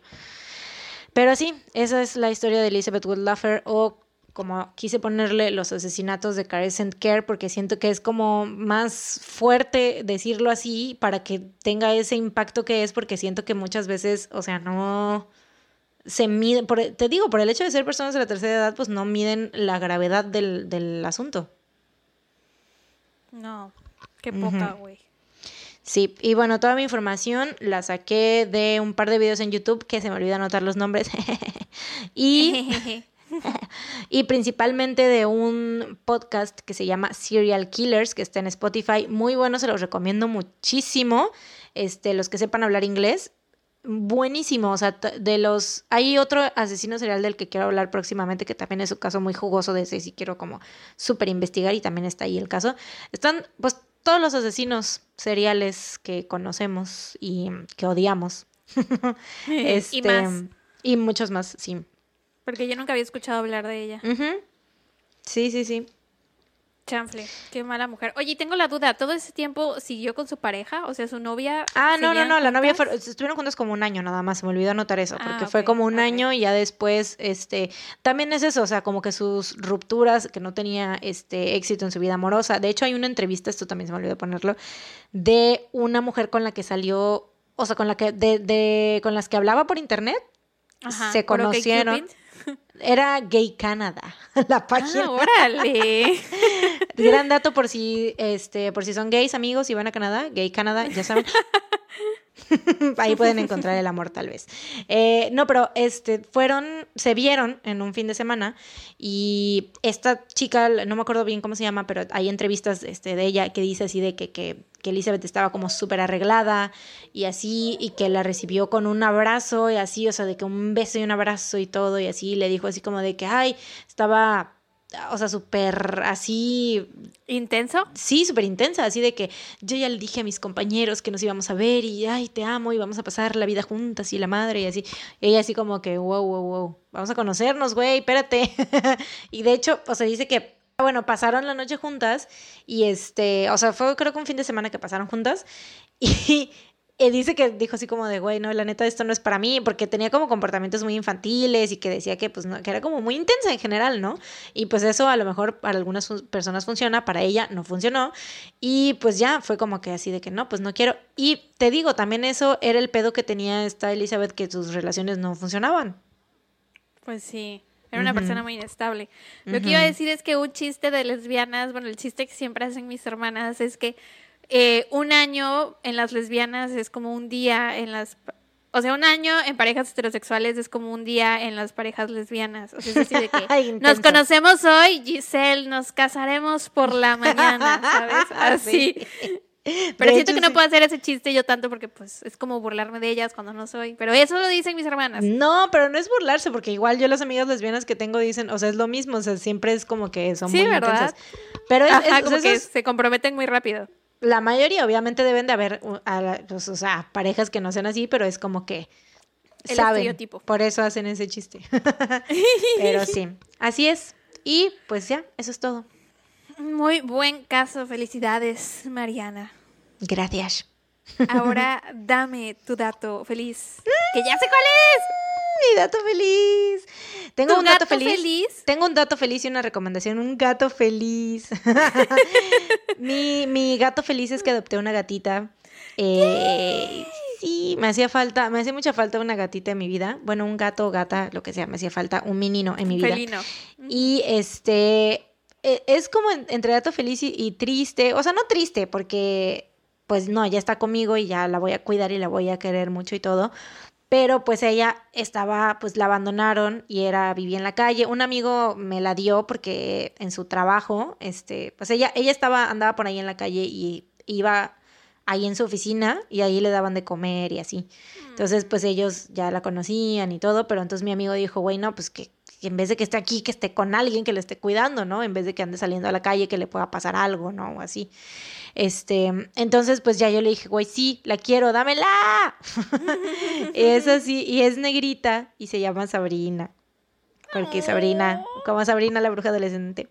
Pero sí, esa es la historia de Elizabeth Woodluffer o como quise ponerle los asesinatos de Carecent Care porque siento que es como más fuerte decirlo así para que tenga ese impacto que es porque siento que muchas veces, o sea, no se miden, por, te digo, por el hecho de ser personas de la tercera edad, pues no miden la gravedad del, del asunto. No, qué poca, güey. Sí, y bueno, toda mi información la saqué de un par de videos en YouTube que se me olvida anotar los nombres. y, y principalmente de un podcast que se llama Serial Killers, que está en Spotify. Muy bueno, se los recomiendo muchísimo. Este, los que sepan hablar inglés, buenísimo. O sea, de los. Hay otro asesino serial del que quiero hablar próximamente, que también es un caso muy jugoso de ese, si quiero como súper investigar, y también está ahí el caso. Están, pues, todos los asesinos seriales que conocemos y que odiamos. este, y más. Y muchos más, sí. Porque yo nunca había escuchado hablar de ella. Sí, sí, sí. Chanfle, qué mala mujer. Oye, tengo la duda, ¿todo ese tiempo siguió con su pareja? O sea, su novia. Ah, no, no, no, la novia fue, estuvieron juntos como un año nada más, se me olvidó anotar eso, porque ah, fue como un año y ya después, este, también es eso, o sea, como que sus rupturas, que no tenía este éxito en su vida amorosa. De hecho, hay una entrevista, esto también se me olvidó ponerlo, de una mujer con la que salió, o sea, con la que, de, de con las que hablaba por internet, se conocieron. Era Gay Canada, la página. Ah, órale. Gran dato por si, este, por si son gays amigos y van a Canadá, Gay Canada, ya saben. Ahí pueden encontrar el amor, tal vez. Eh, no, pero este, fueron, se vieron en un fin de semana y esta chica, no me acuerdo bien cómo se llama, pero hay entrevistas este, de ella que dice así de que, que, que Elizabeth estaba como súper arreglada y así, y que la recibió con un abrazo y así, o sea, de que un beso y un abrazo y todo, y así, le dijo así como de que, ay, estaba o sea, súper así... ¿Intenso? Sí, súper intensa, así de que yo ya le dije a mis compañeros que nos íbamos a ver y, ay, te amo y vamos a pasar la vida juntas y la madre y así. ella así como que, wow, wow, wow, vamos a conocernos, güey, espérate. y de hecho, o sea, dice que, bueno, pasaron la noche juntas y este, o sea, fue creo que un fin de semana que pasaron juntas y y dice que dijo así como de, güey, no, la neta, esto no es para mí, porque tenía como comportamientos muy infantiles y que decía que, pues, no, que era como muy intensa en general, ¿no? Y pues eso a lo mejor para algunas personas funciona, para ella no funcionó. Y pues ya fue como que así de que no, pues no quiero. Y te digo, también eso era el pedo que tenía esta Elizabeth, que sus relaciones no funcionaban. Pues sí. Era una persona muy inestable. Lo que iba a decir es que un chiste de lesbianas, bueno, el chiste que siempre hacen mis hermanas es que eh, un año en las lesbianas es como un día en las... O sea, un año en parejas heterosexuales es como un día en las parejas lesbianas. O sea, es así de que nos conocemos hoy, Giselle, nos casaremos por la mañana, ¿sabes? Así. Pero siento que no puedo hacer ese chiste yo tanto porque pues es como burlarme de ellas cuando no soy. Pero eso lo dicen mis hermanas. No, pero no es burlarse porque igual yo las amigas lesbianas que tengo dicen, o sea, es lo mismo, o sea, siempre es como que son sí, muy ¿verdad? Pero es, como que se comprometen muy rápido la mayoría obviamente deben de haber, pues, o sea, parejas que no sean así, pero es como que El saben. Por eso hacen ese chiste. pero sí, así es. Y pues ya, eso es todo. Muy buen caso, felicidades, Mariana. Gracias. Ahora dame tu dato feliz, que ya sé cuál es mi dato feliz. Tengo un dato feliz? Tengo un dato feliz y una recomendación. Un gato feliz. mi, mi, gato feliz es que adopté una gatita. Eh, sí, me hacía falta, me hacía mucha falta una gatita en mi vida. Bueno, un gato o gata, lo que sea, me hacía falta un menino en mi vida. Felino. Y este e, es como entre dato feliz y, triste. O sea, no triste, porque pues no, ya está conmigo y ya la voy a cuidar y la voy a querer mucho y todo pero pues ella estaba, pues la abandonaron y era, vivía en la calle. Un amigo me la dio porque en su trabajo, este, pues ella, ella estaba, andaba por ahí en la calle y iba ahí en su oficina y ahí le daban de comer y así. Entonces, pues ellos ya la conocían y todo, pero entonces mi amigo dijo, güey, no, pues que en vez de que esté aquí, que esté con alguien que le esté cuidando, ¿no? En vez de que ande saliendo a la calle, que le pueda pasar algo, ¿no? O así. Este, entonces, pues ya yo le dije, güey, sí, la quiero, dámela. es así, y es negrita y se llama Sabrina. Porque Sabrina, como Sabrina la bruja adolescente.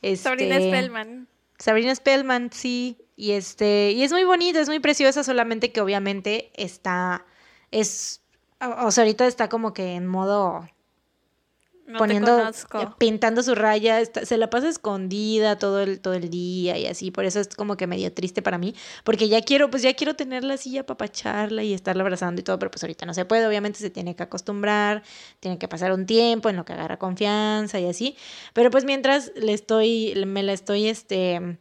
Este, Sabrina Spellman. Sabrina Spellman, sí. Y este, y es muy bonita, es muy preciosa, solamente que obviamente está, es, o sea, ahorita está como que en modo poniendo, eh, pintando su raya, se la pasa escondida todo el, todo el día y así, por eso es como que medio triste para mí, porque ya quiero, pues ya quiero tenerla así, ya papacharla y estarla abrazando y todo, pero pues ahorita no se puede, obviamente se tiene que acostumbrar, tiene que pasar un tiempo en lo que agarra confianza y así, pero pues mientras le estoy, me la estoy, este,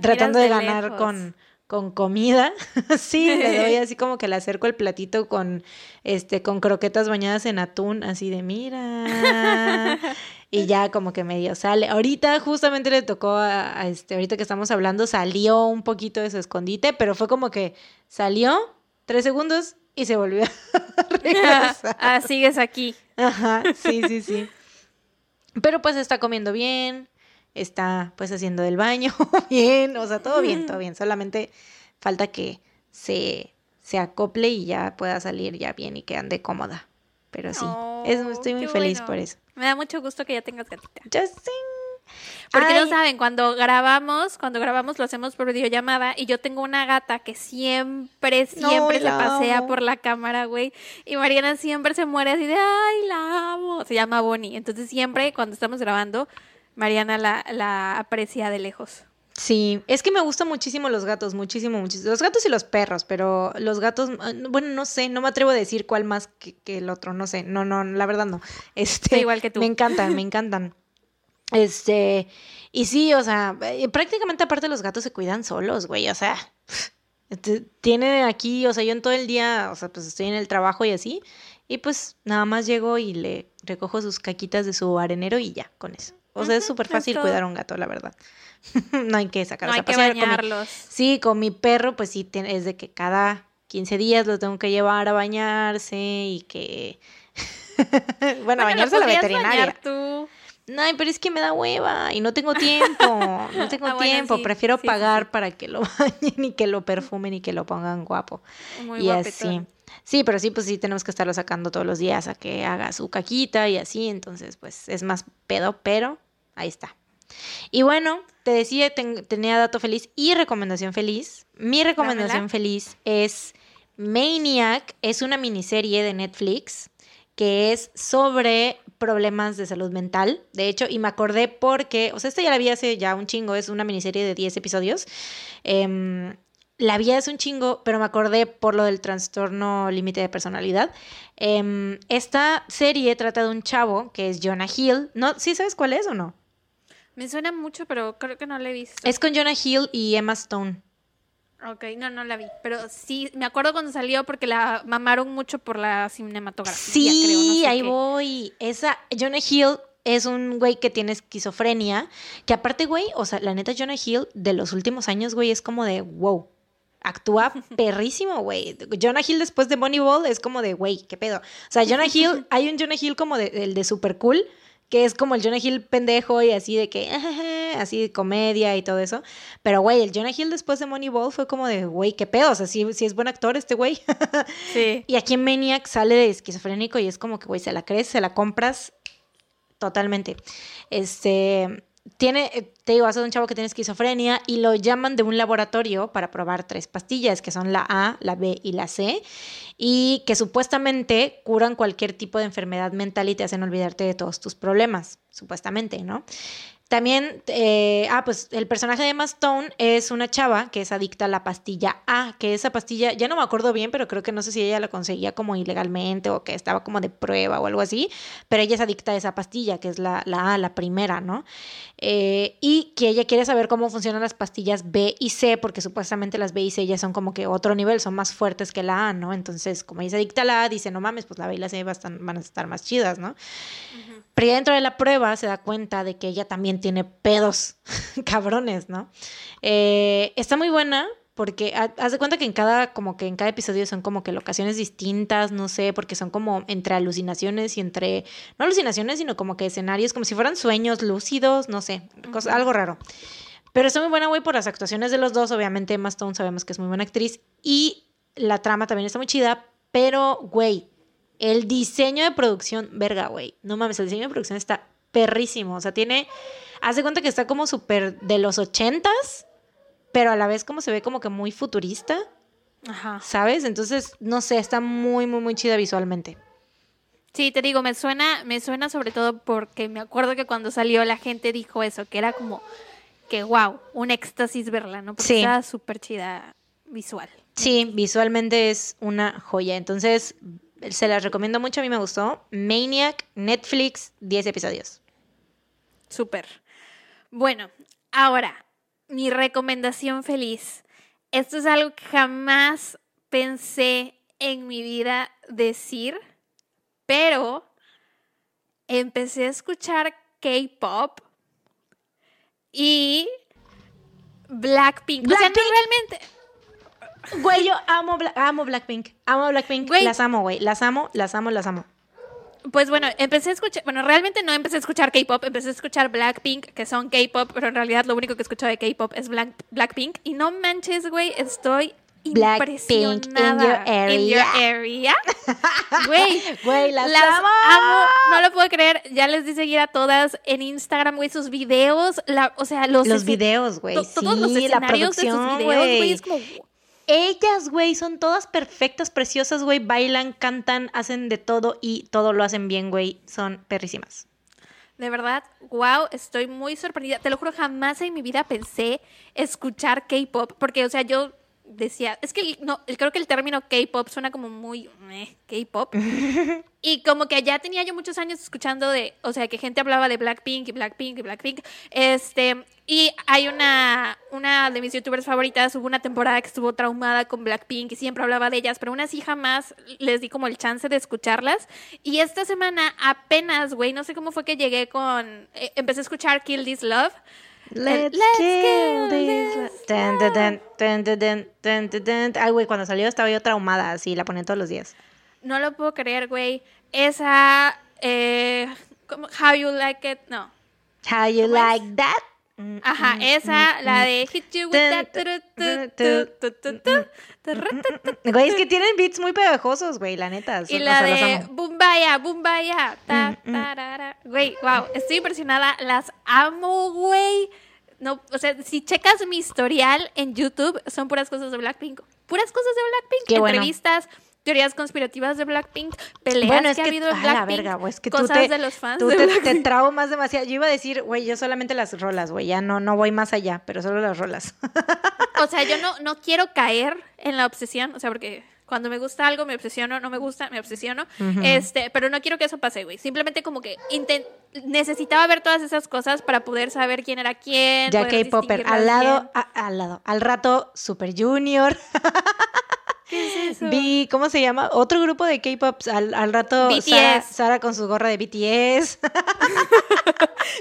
tratando de, ganar con con comida. sí, le doy así como que le acerco el platito con este con croquetas bañadas en atún, así de mira. y ya como que medio sale. Ahorita justamente le tocó a, este ahorita que estamos hablando salió un poquito de su escondite, pero fue como que salió tres segundos y se volvió a regresar. ah, sigues aquí. Ajá, sí, sí, sí. Pero pues está comiendo bien, está pues haciendo del baño bien, o sea, todo bien, todo bien, solamente falta que se, se acople y ya pueda salir ya bien y que ande cómoda. Pero sí, es, estoy muy feliz por eso. Me da mucho gusto que ya tengas gatita. Justin. Porque no saben, cuando grabamos, cuando grabamos lo hacemos por videollamada y yo tengo una gata que siempre, siempre se pasea por la cámara, güey. Y Mariana siempre se muere así de, ay, la amo. Se llama Bonnie. Entonces siempre cuando estamos grabando Mariana la, la aprecia de lejos. Sí, es que me gustan muchísimo los gatos, muchísimo, muchísimo. Los gatos y los perros, pero los gatos, ah, bueno, no sé, no me atrevo a decir cuál más que, el otro, no sé, no, no, la verdad no. Este, igual que tú. Me encantan, me encantan. Este, y sí, o sea, eh, prácticamente aparte los gatos se cuidan solos, güey, o sea, este, tienen aquí, o sea, yo en todo el día, o sea, pues estoy en el trabajo y así, y pues nada más llego y le recojo sus caquitas de su arenero y ya, con eso. O sea, es súper fácil cuidar a un gato, la verdad. no hay que sacarlos no hay que bañarlos. sí, con mi perro, pues sí, es de que cada 15 días lo tengo que llevar a bañarse y que... bueno, a bañarse a la veterinaria. tú? No, pero es que me da hueva y no tengo tiempo. No tengo ah, tiempo. Prefiero pagar para que lo bañen y que lo perfumen y que lo pongan guapo. Muy y así. Sí, pero sí, pues sí tenemos que estarlo sacando todos los días a que haga su caquita y así. Entonces, pues es más pedo, pero Ahí está. Y bueno, te decía, tenía dato feliz y recomendación feliz. Mi recomendación feliz es Maniac, es una miniserie de Netflix que es sobre problemas de salud mental. De hecho, y me acordé porque, o sea, esta ya la vi hace ya un chingo, es una miniserie de 10 episodios. Em, la vi hace un chingo, pero me acordé por lo del trastorno límite de personalidad. Em, esta serie trata de un chavo que es Jonah Hill. ¿No? ¿Sí sabes cuál es o no? Me suena mucho, pero creo que no la he visto. Es con Jonah Hill y Emma Stone. Ok, no, no la vi. Pero sí, me acuerdo cuando salió porque la mamaron mucho por la cinematografía. Sí, ahí voy. Esa, Jonah Hill es un güey que tiene esquizofrenia. Que aparte, güey, o sea, la neta, Jonah Hill de los últimos años, güey, es como de wow. Actúa perrísimo, güey. Jonah Hill después de Moneyball es como de, güey, qué pedo. O sea, Jonah Hill, hay un Jonah Hill como de, el de Super Cool, que es como el Jonah Hill pendejo y así de que, así de comedia y todo eso. Pero, güey, el Jonah Hill después de Moneyball fue como de, güey, qué pedo, o sea, sí, es buen actor este güey. Sí. y aquí en Maniac sale de esquizofrénico y es como que, güey, se la crees, se la compras totalmente. Este, tiene, eh, te digo, hace un chavo que tiene esquizofrenia y lo llaman de un laboratorio para probar tres pastillas, que son la A, la B y la C, y que supuestamente curan cualquier tipo de enfermedad mental y te hacen olvidarte de todos tus problemas, supuestamente, ¿no? También, eh, ah, pues el personaje de Emma Stone es una chava que es adicta a la pastilla A, que esa pastilla, ya no me acuerdo bien, pero creo que no sé si ella la conseguía como ilegalmente o que estaba como de prueba o algo así, pero ella es adicta a esa pastilla, que es la, la A, la primera, ¿no? Eh, y que ella quiere saber cómo funcionan las pastillas B y C, porque supuestamente las B y C ya son como que otro nivel, son más fuertes que la A, ¿no? Entonces, como ella es adicta a la A, dice, no mames, pues la B y la C van a estar más chidas, ¿no? Pero ya dentro de la prueba se da cuenta de que ella también tiene pedos cabrones, ¿no? Eh, está muy buena porque ha- haz de cuenta que en cada, como que en cada episodio son como que locaciones distintas, no sé, porque son como entre alucinaciones y entre, no alucinaciones, sino como que escenarios, como si fueran sueños lúcidos, no sé, cosa- algo raro. Pero está muy buena, güey, por las actuaciones de los dos. Obviamente, Emma Stone sabemos que es muy buena actriz. Y la trama también está muy chida. Pero, güey, el diseño de producción, verga, güey. No mames, el diseño de producción está perrísimo. O sea, tiene. Haz de cuenta que está como súper de los ochentas, pero a la vez como se ve como que muy futurista, Ajá. ¿sabes? Entonces, no sé, está muy, muy, muy chida visualmente. Sí, te digo, me suena, me suena sobre todo porque me acuerdo que cuando salió la gente dijo eso, que era como que wow, un éxtasis verla, ¿no? Porque Sí. estaba súper chida visual. Sí, visualmente es una joya. Entonces, se las recomiendo mucho. A mí me gustó. Maniac, Netflix, 10 episodios. Súper. Bueno, ahora, mi recomendación feliz. Esto es algo que jamás pensé en mi vida decir, pero empecé a escuchar K-pop y Blackpink. O sea, no realmente. Güey, yo amo, Bla- amo Blackpink. Amo Blackpink. Güey. Las amo, güey. Las amo, las amo, las amo. Pues bueno, empecé a escuchar, bueno, realmente no empecé a escuchar K-pop, empecé a escuchar Blackpink, que son K-pop, pero en realidad lo único que escucho de K-pop es Black- Blackpink. Y no manches, güey, estoy Blackpink in your impresionada. In your area. area. Güey, Güey, las, las amo. amo. No lo puedo creer. Ya les di seguir a todas en Instagram, güey, sus videos, la, o sea, los, Los videos, güey. to- todos los Sí, la escenarios de sus producción, videos, güey. es como Ellas, güey, son todas perfectas, preciosas, güey. Bailan, cantan, hacen de todo y todo lo hacen bien, güey. Son perrísimas. De verdad, wow, estoy muy sorprendida. Te lo juro, jamás en mi vida pensé escuchar K-pop, porque, o sea, yo decía, es que no, creo que el término K-pop suena como muy eh, K-pop. y como que ya tenía yo muchos años escuchando de, o sea, que gente hablaba de Blackpink y Blackpink y Blackpink. Este, y hay una, una de mis youtubers favoritas, hubo una temporada que estuvo traumada con Blackpink y siempre hablaba de ellas, pero aún así jamás les di como el chance de escucharlas. Y esta semana apenas, güey, no sé cómo fue que llegué con, eh, empecé a escuchar Kill This Love. Let's, Let's kill, kill this. Dun, dun, dun, Ay, güey, cuando salió estaba yo traumada, así la ponía todos los días. No lo puedo creer, güey. Esa. Eh, How You Like It, no. How You Like es? That. Mm, Ajá, mm, esa, mm, la de Hit You With That. Güey, es que tienen beats muy pegajosos, güey, la neta. Y o la sea, de. Bumbaya, Bumbaya. Ta, tarara. Güey, wow, estoy impresionada. Las amo, güey. No, o sea, si checas mi historial en YouTube, son puras cosas de Blackpink. Puras cosas de Blackpink. Qué bueno. Teorías conspirativas de Blackpink, peleas Bueno, es que, que, ha habido en Blackpink. la verga, güey, es que tú cosas te, de los fans tú de te, te traumas demasiado. Yo iba a decir, güey, yo solamente las rolas, güey, ya no, no voy más allá, pero solo las rolas. O sea, yo no, no quiero caer en la obsesión, o sea, porque cuando me gusta algo me obsesiono, no me gusta, me obsesiono. Este, pero no quiero que eso pase, güey. Simplemente como que necesitaba ver todas esas cosas para poder saber quién era quién. ya K-Popper, al lado, a- al lado, al rato, Super Junior. ¿Qué es eso? Vi, ¿cómo se llama? Otro grupo de K-pop, al, al rato, BTS. Sara, Sara con su gorra de BTS.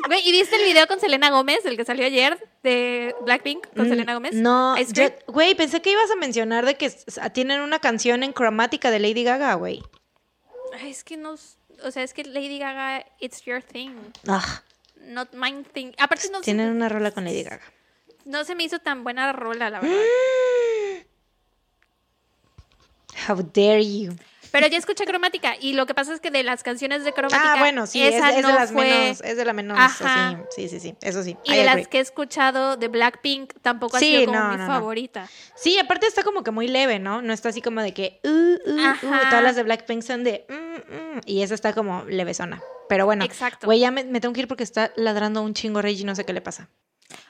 Güey, ¿y viste el video con Selena Gómez, el que salió ayer de Blackpink con Selena Gómez? Mm, No, güey, pensé que ibas a mencionar de que tienen una canción en cromática de Lady Gaga, güey. Es que no, o sea, es que Lady Gaga, it's your thing, Ah, not mine thing. Aparte no, tienen una rola con Lady Gaga. no se me hizo tan buena rola, la verdad. How dare you. Pero ya escuché cromática y lo que pasa es que de las canciones de cromática, Ah, bueno, sí, es, esa es no de las fue- menos, es de la menos, Ajá. así, sí, sí, sí, eso sí. Y I de las que he escuchado de Blackpink tampoco ha sido como no, mi no, favorita. Sí, aparte está como que muy leve, ¿no? No está así como de que, uh, uh, uh, todas las de Blackpink son de, mm, mm, y esa está como levesona. Pero bueno, Exacto. güey, ya me, me tengo que ir porque está ladrando un chingo Reggie, no sé qué le pasa.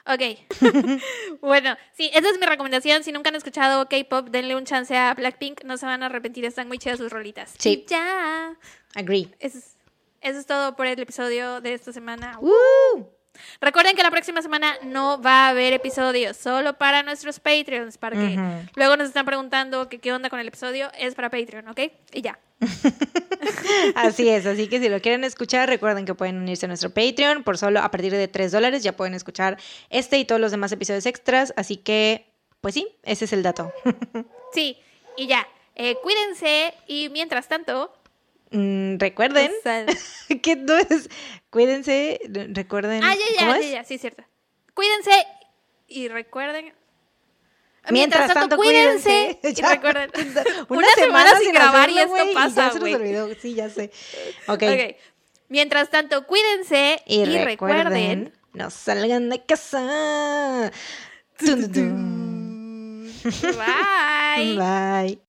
Ok. bueno, sí, esa es mi recomendación. Si nunca han escuchado K-pop, denle un chance a Blackpink. No se van a arrepentir, están muy chidas sus rolitas. Sí. Y ya. Agree. Eso es, eso es todo por el episodio de esta semana. ¡Woo! Recuerden que la próxima semana no va a haber episodio, solo para nuestros Patreons, para que luego nos están preguntando que qué onda con el episodio, es para Patreon, ¿ok? Y ya. Así es, así que si lo quieren escuchar, recuerden que pueden unirse a nuestro Patreon por solo a partir de 3 dólares. Ya pueden escuchar este y todos los demás episodios extras. Así que pues sí, ese es el dato. Sí, y ya. Eh, cuídense y mientras tanto, Mm, recuerden que no es. Cuídense, re- recuerden. Ah, ya, ¿cómo ya, ya, ya, sí, cierto. Cuídense y recuerden. Mientras tanto, cuídense. y recuerden. Una, Una semana sin grabar y hacerlo, esto güey, pasa, ya se nos olvidó. Sí, ya sé. Ok. Ok. Mientras tanto, cuídense Y, y, recuerden, recuerden. no salgan de casa. Bye. Bye.